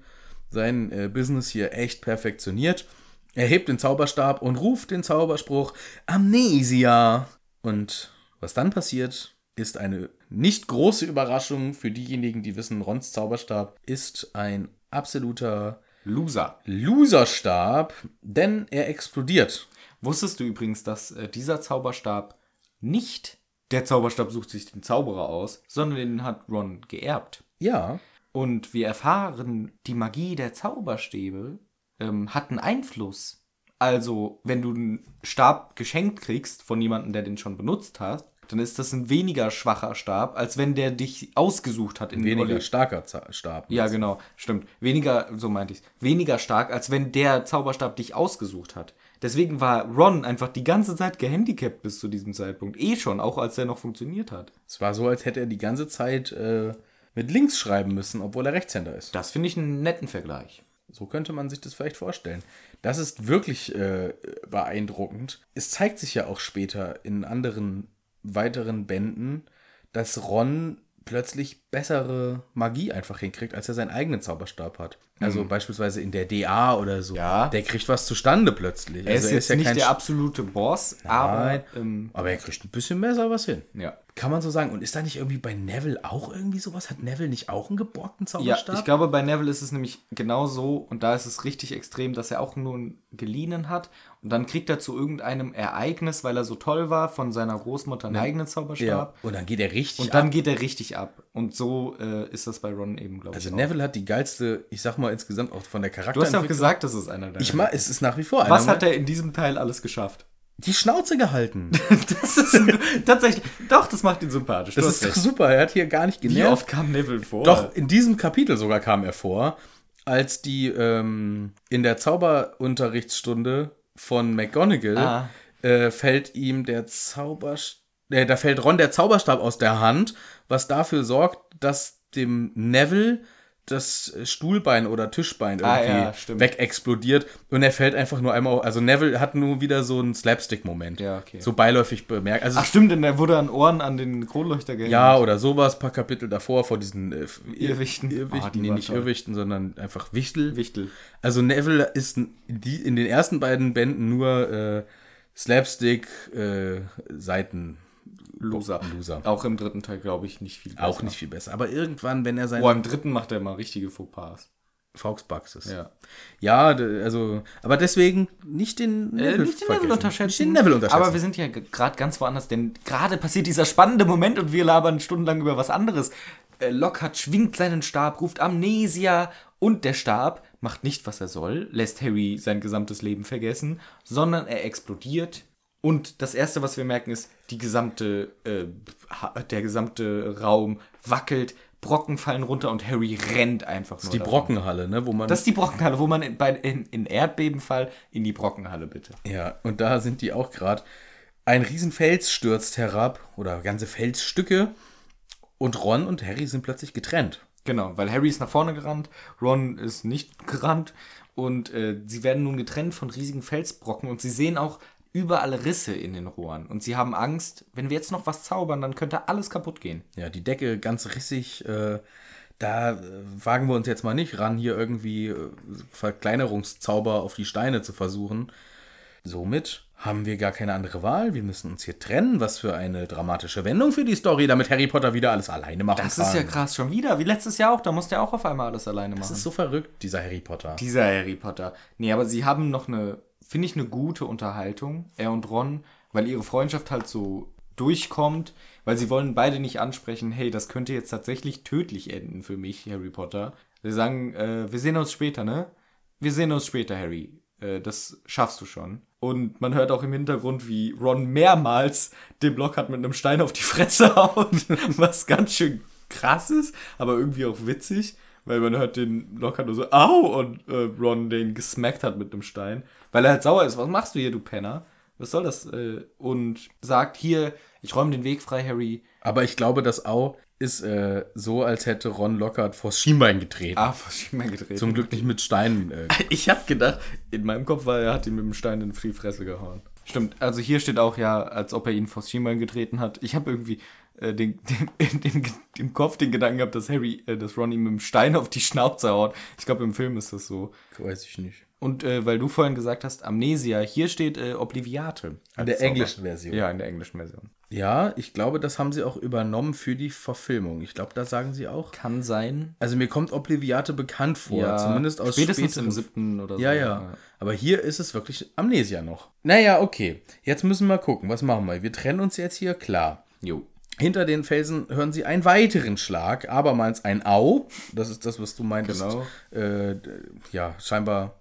sein äh, Business hier echt perfektioniert. Er hebt den Zauberstab und ruft den Zauberspruch Amnesia. Und was dann passiert, ist eine nicht große Überraschung für diejenigen, die wissen, Rons Zauberstab ist ein absoluter Loser. Loserstab, denn er explodiert. Wusstest du übrigens, dass äh, dieser Zauberstab nicht der Zauberstab sucht sich den Zauberer aus, sondern den hat Ron geerbt. Ja, Und wir erfahren, die Magie der Zauberstäbe ähm, hat einen Einfluss. Also, wenn du einen Stab geschenkt kriegst von jemandem, der den schon benutzt hat, dann ist das ein weniger schwacher Stab, als wenn der dich ausgesucht hat. In weniger Olli- starker Za- Stab. Ja, genau, stimmt. Weniger, so meinte ich Weniger stark, als wenn der Zauberstab dich ausgesucht hat. Deswegen war Ron einfach die ganze Zeit gehandicapt bis zu diesem Zeitpunkt. Eh schon, auch als er noch funktioniert hat. Es war so, als hätte er die ganze Zeit äh, mit links schreiben müssen, obwohl er Rechtshänder ist. Das finde ich einen netten Vergleich. So könnte man sich das vielleicht vorstellen. Das ist wirklich äh, beeindruckend. Es zeigt sich ja auch später in anderen weiteren Bänden, dass Ron plötzlich bessere Magie einfach hinkriegt, als er seinen eigenen Zauberstab hat. Also beispielsweise in der DA oder so. Mhm. Ja. Der kriegt was zustande plötzlich. Er also ist jetzt nicht kein der absolute Boss, aber Nein. ähm, aber er kriegt ein bisschen besser was hin. ja. Kann man so sagen. Und ist da nicht irgendwie bei Neville auch irgendwie sowas? Hat Neville nicht auch einen geborgten Ja, Zauberstab? ich glaube, bei Neville ist es nämlich genau so und da ist es richtig extrem, dass er auch nur einen geliehenen hat und dann kriegt er zu irgendeinem Ereignis, weil er so toll war, von seiner Großmutter einen eigenen Zauberstab ja. Und dann geht er richtig und dann ab. geht er richtig ab. Und so äh, ist das bei Ron eben, glaube ich. Also. Neville hat die geilste, ich sag mal insgesamt auch von der Charakter. Du hast ja auch gesagt, das ist einer der. Ich mag, es ist nach wie vor einer. Was hat er in diesem Teil alles geschafft? Die Schnauze gehalten. Das ist tatsächlich. Doch, das macht ihn sympathisch. Das ist doch super. Er hat hier gar nicht Wie genervt. oft kam Neville vor? Doch, in diesem Kapitel sogar kam er vor, als die ähm, in der Zauberunterrichtsstunde von McGonagall Ah. äh, fällt ihm der Zauberstab, äh, da fällt Ron der Zauberstab aus der Hand, was dafür sorgt, dass dem Neville das Stuhlbein oder Tischbein Ah, irgendwie ja, stimmt. wegexplodiert und er fällt einfach nur einmal, auf- also Neville hat nur wieder so einen Slapstick-Moment. Ja, okay. So beiläufig bemerkt. Also Ach stimmt, denn er wurde an Ohren an den Kronleuchter gehängt. ja, oder sowas, paar Kapitel davor, vor diesen äh, Irrwichten. Irrwichten, Ah, die nee, nicht toll. Irrwichten, sondern einfach Wichtel. Wichtel. Also Neville ist in, die, in den ersten beiden Bänden nur äh, Slapstick, äh, Seiten. Loser. Loser. Auch im dritten Teil, glaube ich, nicht viel besser. Auch nicht viel besser. Aber irgendwann, wenn er sein Oh, im dritten macht er mal richtige Fauxpas. Ist. Ja. Ja, also, aber deswegen nicht den Äh, Neville, nicht den. Neville unterschätzen. Nicht den Neville unterschätzen. Aber wir sind ja gerade ganz woanders, denn gerade passiert dieser spannende Moment und wir labern stundenlang über was anderes. Äh, Lockhart schwingt seinen Stab, ruft Amnesia und der Stab macht nicht, was er soll, lässt Harry sein gesamtes Leben vergessen, sondern er explodiert. Und das erste, was wir merken, ist, die gesamte, äh, der gesamte Raum wackelt, Brocken fallen runter und Harry rennt einfach nur. die davon. Brockenhalle, ne, wo man Das ist die Brockenhalle, wo man in, bei, in, in Erdbebenfall in die Brockenhalle bitte. Ja, und da sind die auch gerade. Ein Riesenfels stürzt herab oder ganze Felsstücke und Ron und Harry sind plötzlich getrennt. Genau, weil Harry ist nach vorne gerannt, Ron ist nicht gerannt und äh, sie werden nun getrennt von riesigen Felsbrocken und sie sehen auch überall Risse in den Rohren und sie haben Angst, wenn wir jetzt noch was zaubern, dann könnte alles kaputt gehen. Ja, die Decke ganz rissig. Äh, da äh, wagen wir uns jetzt mal nicht ran, hier irgendwie äh, Verkleinerungszauber auf die Steine zu versuchen. Somit haben wir gar keine andere Wahl. Wir müssen uns hier trennen. Was für eine dramatische Wendung für die Story, damit Harry Potter wieder alles alleine machen Das kann. ist ja krass, schon wieder, wie letztes Jahr auch, da musste er auch auf einmal alles alleine machen. Das ist so verrückt, dieser Harry Potter. Dieser Harry Potter. Nee, aber sie haben noch eine, finde ich, eine gute Unterhaltung, er und Ron, weil ihre Freundschaft halt so durchkommt, weil sie wollen beide nicht ansprechen, hey, das könnte jetzt tatsächlich tödlich enden für mich, Harry Potter. Sie sagen, äh, wir sehen uns später, ne? Wir sehen uns später, Harry. Äh, das schaffst du schon. Und man hört auch im Hintergrund, wie Ron mehrmals dem Lockhart mit einem Stein auf die Fresse haut, was ganz schön krass ist, aber irgendwie auch witzig, weil man hört den Lockhart nur so, au, und äh, Ron den gesmackt hat mit einem Stein, weil er halt sauer ist. Was machst du hier, du Penner? Was soll das? Äh, und sagt, hier, ich räume den Weg frei, Harry. Aber ich glaube, das Au ist äh, so, als hätte Ron Lockhart vors Schienbein getreten. Ah, verschieden gedreht. Zum Glück nicht mit Steinen. Äh, Ich hab gedacht, in meinem Kopf war, er hat ihn mit dem Stein in die Fresse gehauen. Stimmt, also hier steht auch ja, als ob er ihn vors Schienbein getreten hat. Ich habe irgendwie äh, den, den, den, im Kopf den Gedanken gehabt, dass Harry, äh, dass Ron ihm mit dem Stein auf die Schnauze haut. Ich glaube, im Film ist das so. weiß ich nicht. Und äh, weil du vorhin gesagt hast, Amnesia, hier steht äh, Obliviate. In der Zauber. englischen Version. Ja, in der englischen Version. Ja, ich glaube, das haben sie auch übernommen für die Verfilmung. Ich glaube, da sagen sie auch. Kann sein. Also mir kommt Obliviate bekannt vor, Ja, zumindest aus spätestens im siebten oder so. Ja, ja. Aber hier ist es wirklich Amnesia noch. Naja, okay. Jetzt müssen wir gucken, was machen wir? Wir trennen uns jetzt hier, klar. Jo. Hinter den Felsen hören sie einen weiteren Schlag, abermals ein Au. Das ist das, was du meintest. Genau. Äh, ja, scheinbar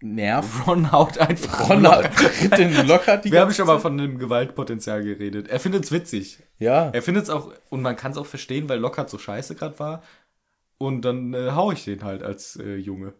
Nerv. Ron haut einfach. Ron tritt den locker die Wir haben schon mal von dem Gewaltpotenzial geredet. Er findet es witzig. Ja, Er findet es auch, und man kann es auch verstehen, weil Lockhart so scheiße gerade war. Und dann äh, hau ich den halt als äh, Junge.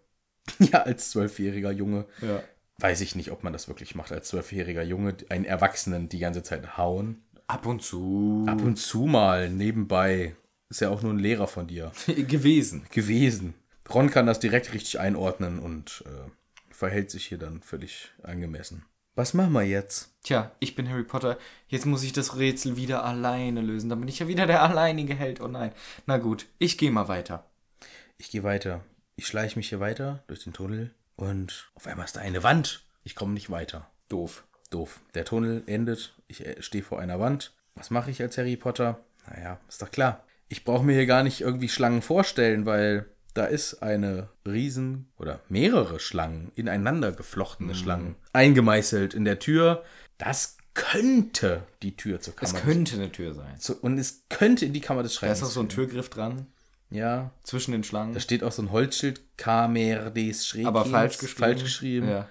ja, als zwölfjähriger Junge. Ja. Weiß ich nicht, ob man das wirklich macht, als zwölfjähriger Junge einen Erwachsenen die ganze Zeit hauen. Ab und zu. Ab und zu mal, nebenbei. Ist ja auch nur ein Lehrer von dir gewesen. gewesen. Ron kann das direkt richtig einordnen und äh, verhält sich hier dann völlig angemessen. Was machen wir jetzt? Tja, ich bin Harry Potter. Jetzt muss ich das Rätsel wieder alleine lösen. Dann bin ich ja wieder der alleinige Held. Oh nein. Na gut, ich gehe mal weiter. Ich gehe weiter. Ich schleiche mich hier weiter durch den Tunnel und auf einmal ist da eine Wand. Ich komme nicht weiter. Doof. Doof. Der Tunnel endet. Ich äh, stehe vor einer Wand. Was mache ich als Harry Potter? Naja, ist doch klar. Ich brauche mir hier gar nicht irgendwie Schlangen vorstellen, weil da ist eine Riesen- oder mehrere Schlangen, ineinander geflochtene Schlangen, eingemeißelt in der Tür. Das könnte die Tür zur Es Kammer könnte eine Tür sein. zu, und es könnte in die Kammer des Da Schreckens. ist auch so ein Türgriff dran. ja, Zwischen den Schlangen. da steht auch so ein Holzschild, Kamer des Schreckens. aber falsch geschrieben. Falsch geschrieben. Ja.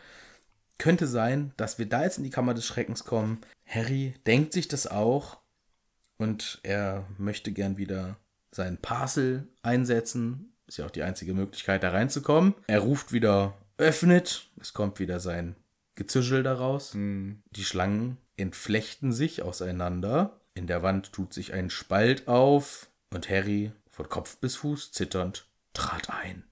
Könnte sein, dass wir da jetzt in die Kammer des Schreckens kommen. Harry denkt sich das auch und er möchte gern wieder seinen Parcel einsetzen. Ist ja auch die einzige Möglichkeit, da reinzukommen. Er ruft wieder, öffnet. Es kommt wieder sein Gezischel daraus. Hm. Die Schlangen entflechten sich auseinander. In der Wand tut sich ein Spalt auf und Harry, von Kopf bis Fuß zitternd, trat ein.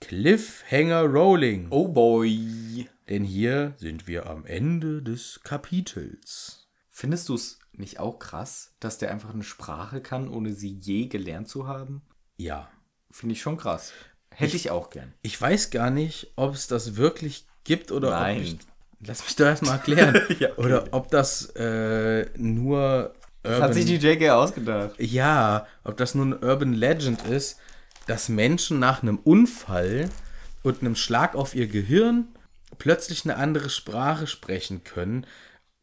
Cliffhanger Rolling. Oh boy. Denn hier sind wir am Ende des Kapitels. Findest du es nicht auch krass, dass der einfach eine Sprache kann, ohne sie je gelernt zu haben? Ja. Finde ich schon krass. Hätte ich, auch gern. Ich weiß gar nicht, ob es das wirklich gibt oder Nein. ob ich. Lass mich doch erstmal erklären. Ja, okay. Oder ob das äh, nur. Das hat sich die JK ausgedacht. Ja, ob das nur eine Urban Legend ist, dass Menschen nach einem Unfall und einem Schlag auf ihr Gehirn plötzlich eine andere Sprache sprechen können.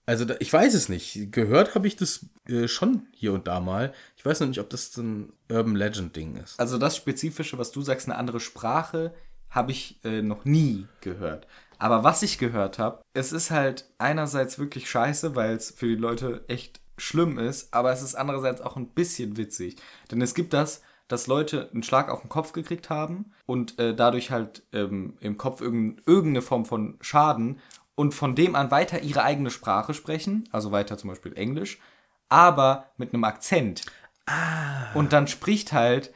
Also ich weiß es nicht. Gehört habe ich das äh, schon hier und da mal. Ich weiß noch nicht, ob das ein Urban Legend Ding ist. Also das Spezifische, was du sagst, eine andere Sprache, habe ich äh, noch nie gehört. Aber was ich gehört habe, es ist halt einerseits wirklich scheiße, weil es für die Leute echt schlimm ist, aber es ist andererseits auch ein bisschen witzig. Denn es gibt das, dass Leute einen Schlag auf den Kopf gekriegt haben und äh, dadurch halt ähm, im Kopf irgend, irgendeine Form von Schaden und von dem an weiter ihre eigene Sprache sprechen, also weiter zum Beispiel Englisch, aber mit einem Akzent. Und dann spricht halt,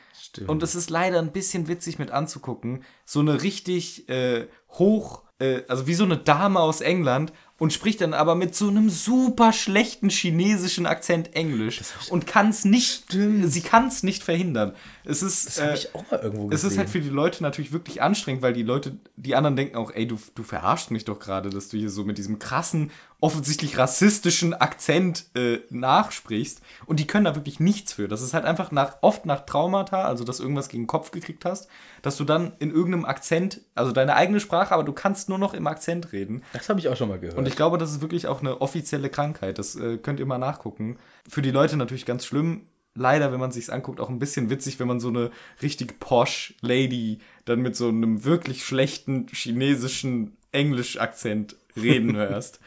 und es ist leider ein bisschen witzig mit anzugucken, so eine richtig äh, hoch, äh, also wie so eine Dame aus England und spricht dann aber mit so einem super schlechten chinesischen Akzent Englisch und kann es nicht, sie kann es nicht verhindern. Es ist, Das habe äh, ich auch mal irgendwo es gesehen. ist halt für die Leute natürlich wirklich anstrengend, weil die Leute, die anderen denken auch, ey, du, du verarschst mich doch gerade, dass du hier so mit diesem krassen, offensichtlich rassistischen Akzent äh, nachsprichst. Und die können da wirklich nichts für. Das ist halt einfach nach, oft nach Traumata, also dass irgendwas gegen den Kopf gekriegt hast, dass du dann in irgendeinem Akzent, also deine eigene Sprache, aber du kannst nur noch im Akzent reden. das habe ich auch schon mal gehört. Und ich glaube, das ist wirklich auch eine offizielle Krankheit. Das äh, könnt ihr mal nachgucken. Für die Leute natürlich ganz schlimm. Leider, wenn man sich's anguckt, auch ein bisschen witzig, wenn man so eine richtig posh Lady dann mit so einem wirklich schlechten chinesischen Englisch-Akzent reden hörst.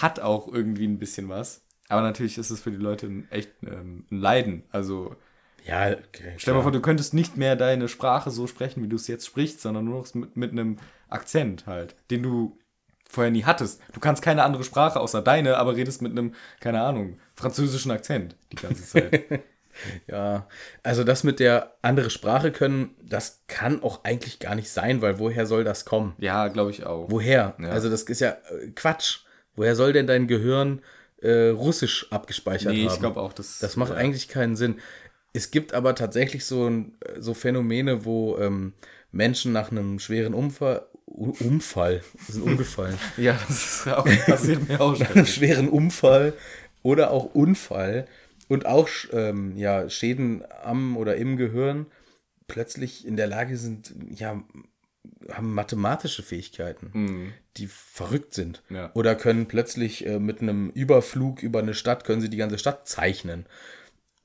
Hat auch irgendwie ein bisschen was. Aber natürlich ist es für die Leute echt ähm, ein Leiden. Also ja, okay, stell dir mal vor, du könntest nicht mehr deine Sprache so sprechen, wie du es jetzt sprichst, sondern nur noch mit, mit einem Akzent halt, den du vorher nie hattest. Du kannst keine andere Sprache außer deine, aber redest mit einem, keine Ahnung, französischen Akzent die ganze Zeit. Ja, also das mit der andere Sprache können, das kann auch eigentlich gar nicht sein, weil woher soll das kommen? ja, glaube ich auch. Woher? Ja. Also das ist ja äh, Quatsch. Woher soll denn dein Gehirn äh, Russisch abgespeichert nee, haben? ich glaube auch, das, Das macht ja. eigentlich keinen Sinn. Es gibt aber tatsächlich so, so Phänomene, wo ähm, Menschen nach einem schweren Unfall, Unfall, sind umgefallen. Ja, das auch, passiert mir auch einem schon. schweren Unfall oder auch Unfall und auch ähm, ja, Schäden am oder im Gehirn plötzlich in der Lage sind, ja, haben mathematische Fähigkeiten, die verrückt sind. Ja. Oder können plötzlich äh, mit einem Überflug über eine Stadt, können sie die ganze Stadt zeichnen.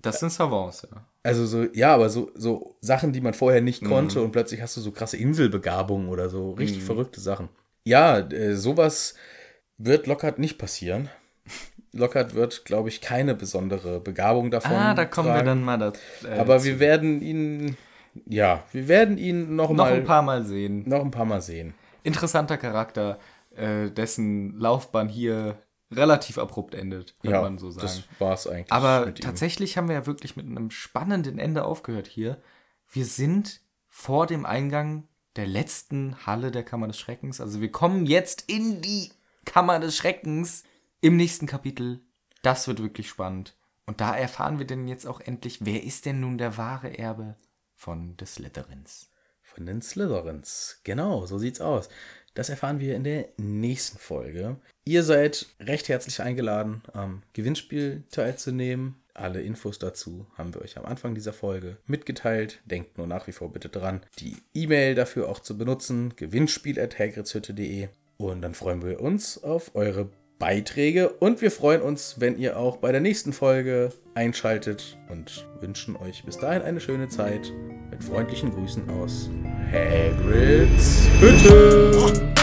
Das sind Savants, ja. Also so, ja, aber so, so Sachen, die man vorher nicht konnte und plötzlich hast du so krasse Inselbegabungen oder so richtig verrückte Sachen. Ja, äh, sowas wird Lockhart nicht passieren. Lockhart wird, glaube ich, keine besondere Begabung davon. Ah, da kommen wir tragen. dann mal da, äh, Aber zu. wir werden ihn, ja, wir werden ihn noch, noch mal, ein paar Mal sehen. noch ein paar Mal sehen. Interessanter Charakter, äh, dessen Laufbahn hier relativ abrupt endet, könnte ja, man so sagen. das war's eigentlich. Aber mit ihm. tatsächlich haben wir ja wirklich mit einem spannenden Ende aufgehört hier. Wir sind vor dem Eingang der letzten Halle der Kammer des Schreckens. Also wir kommen jetzt in die Kammer des Schreckens im nächsten Kapitel. Das wird wirklich spannend. Und da erfahren wir denn jetzt auch endlich, wer ist denn nun der wahre Erbe von des Slytherins? Von den Slytherins. Genau, so sieht's aus. Das erfahren wir in der nächsten Folge. Ihr seid recht herzlich eingeladen, am Gewinnspiel teilzunehmen. Alle Infos dazu haben wir euch am Anfang dieser Folge mitgeteilt. Denkt nur nach wie vor bitte dran, die E-Mail dafür auch zu benutzen. Gewinnspiel.hagritzhütte.de Und dann freuen wir uns auf eure Beiträge und wir freuen uns, wenn ihr auch bei der nächsten Folge einschaltet und wünschen euch bis dahin eine schöne Zeit. Mit freundlichen Grüßen aus Hagrids Hütte.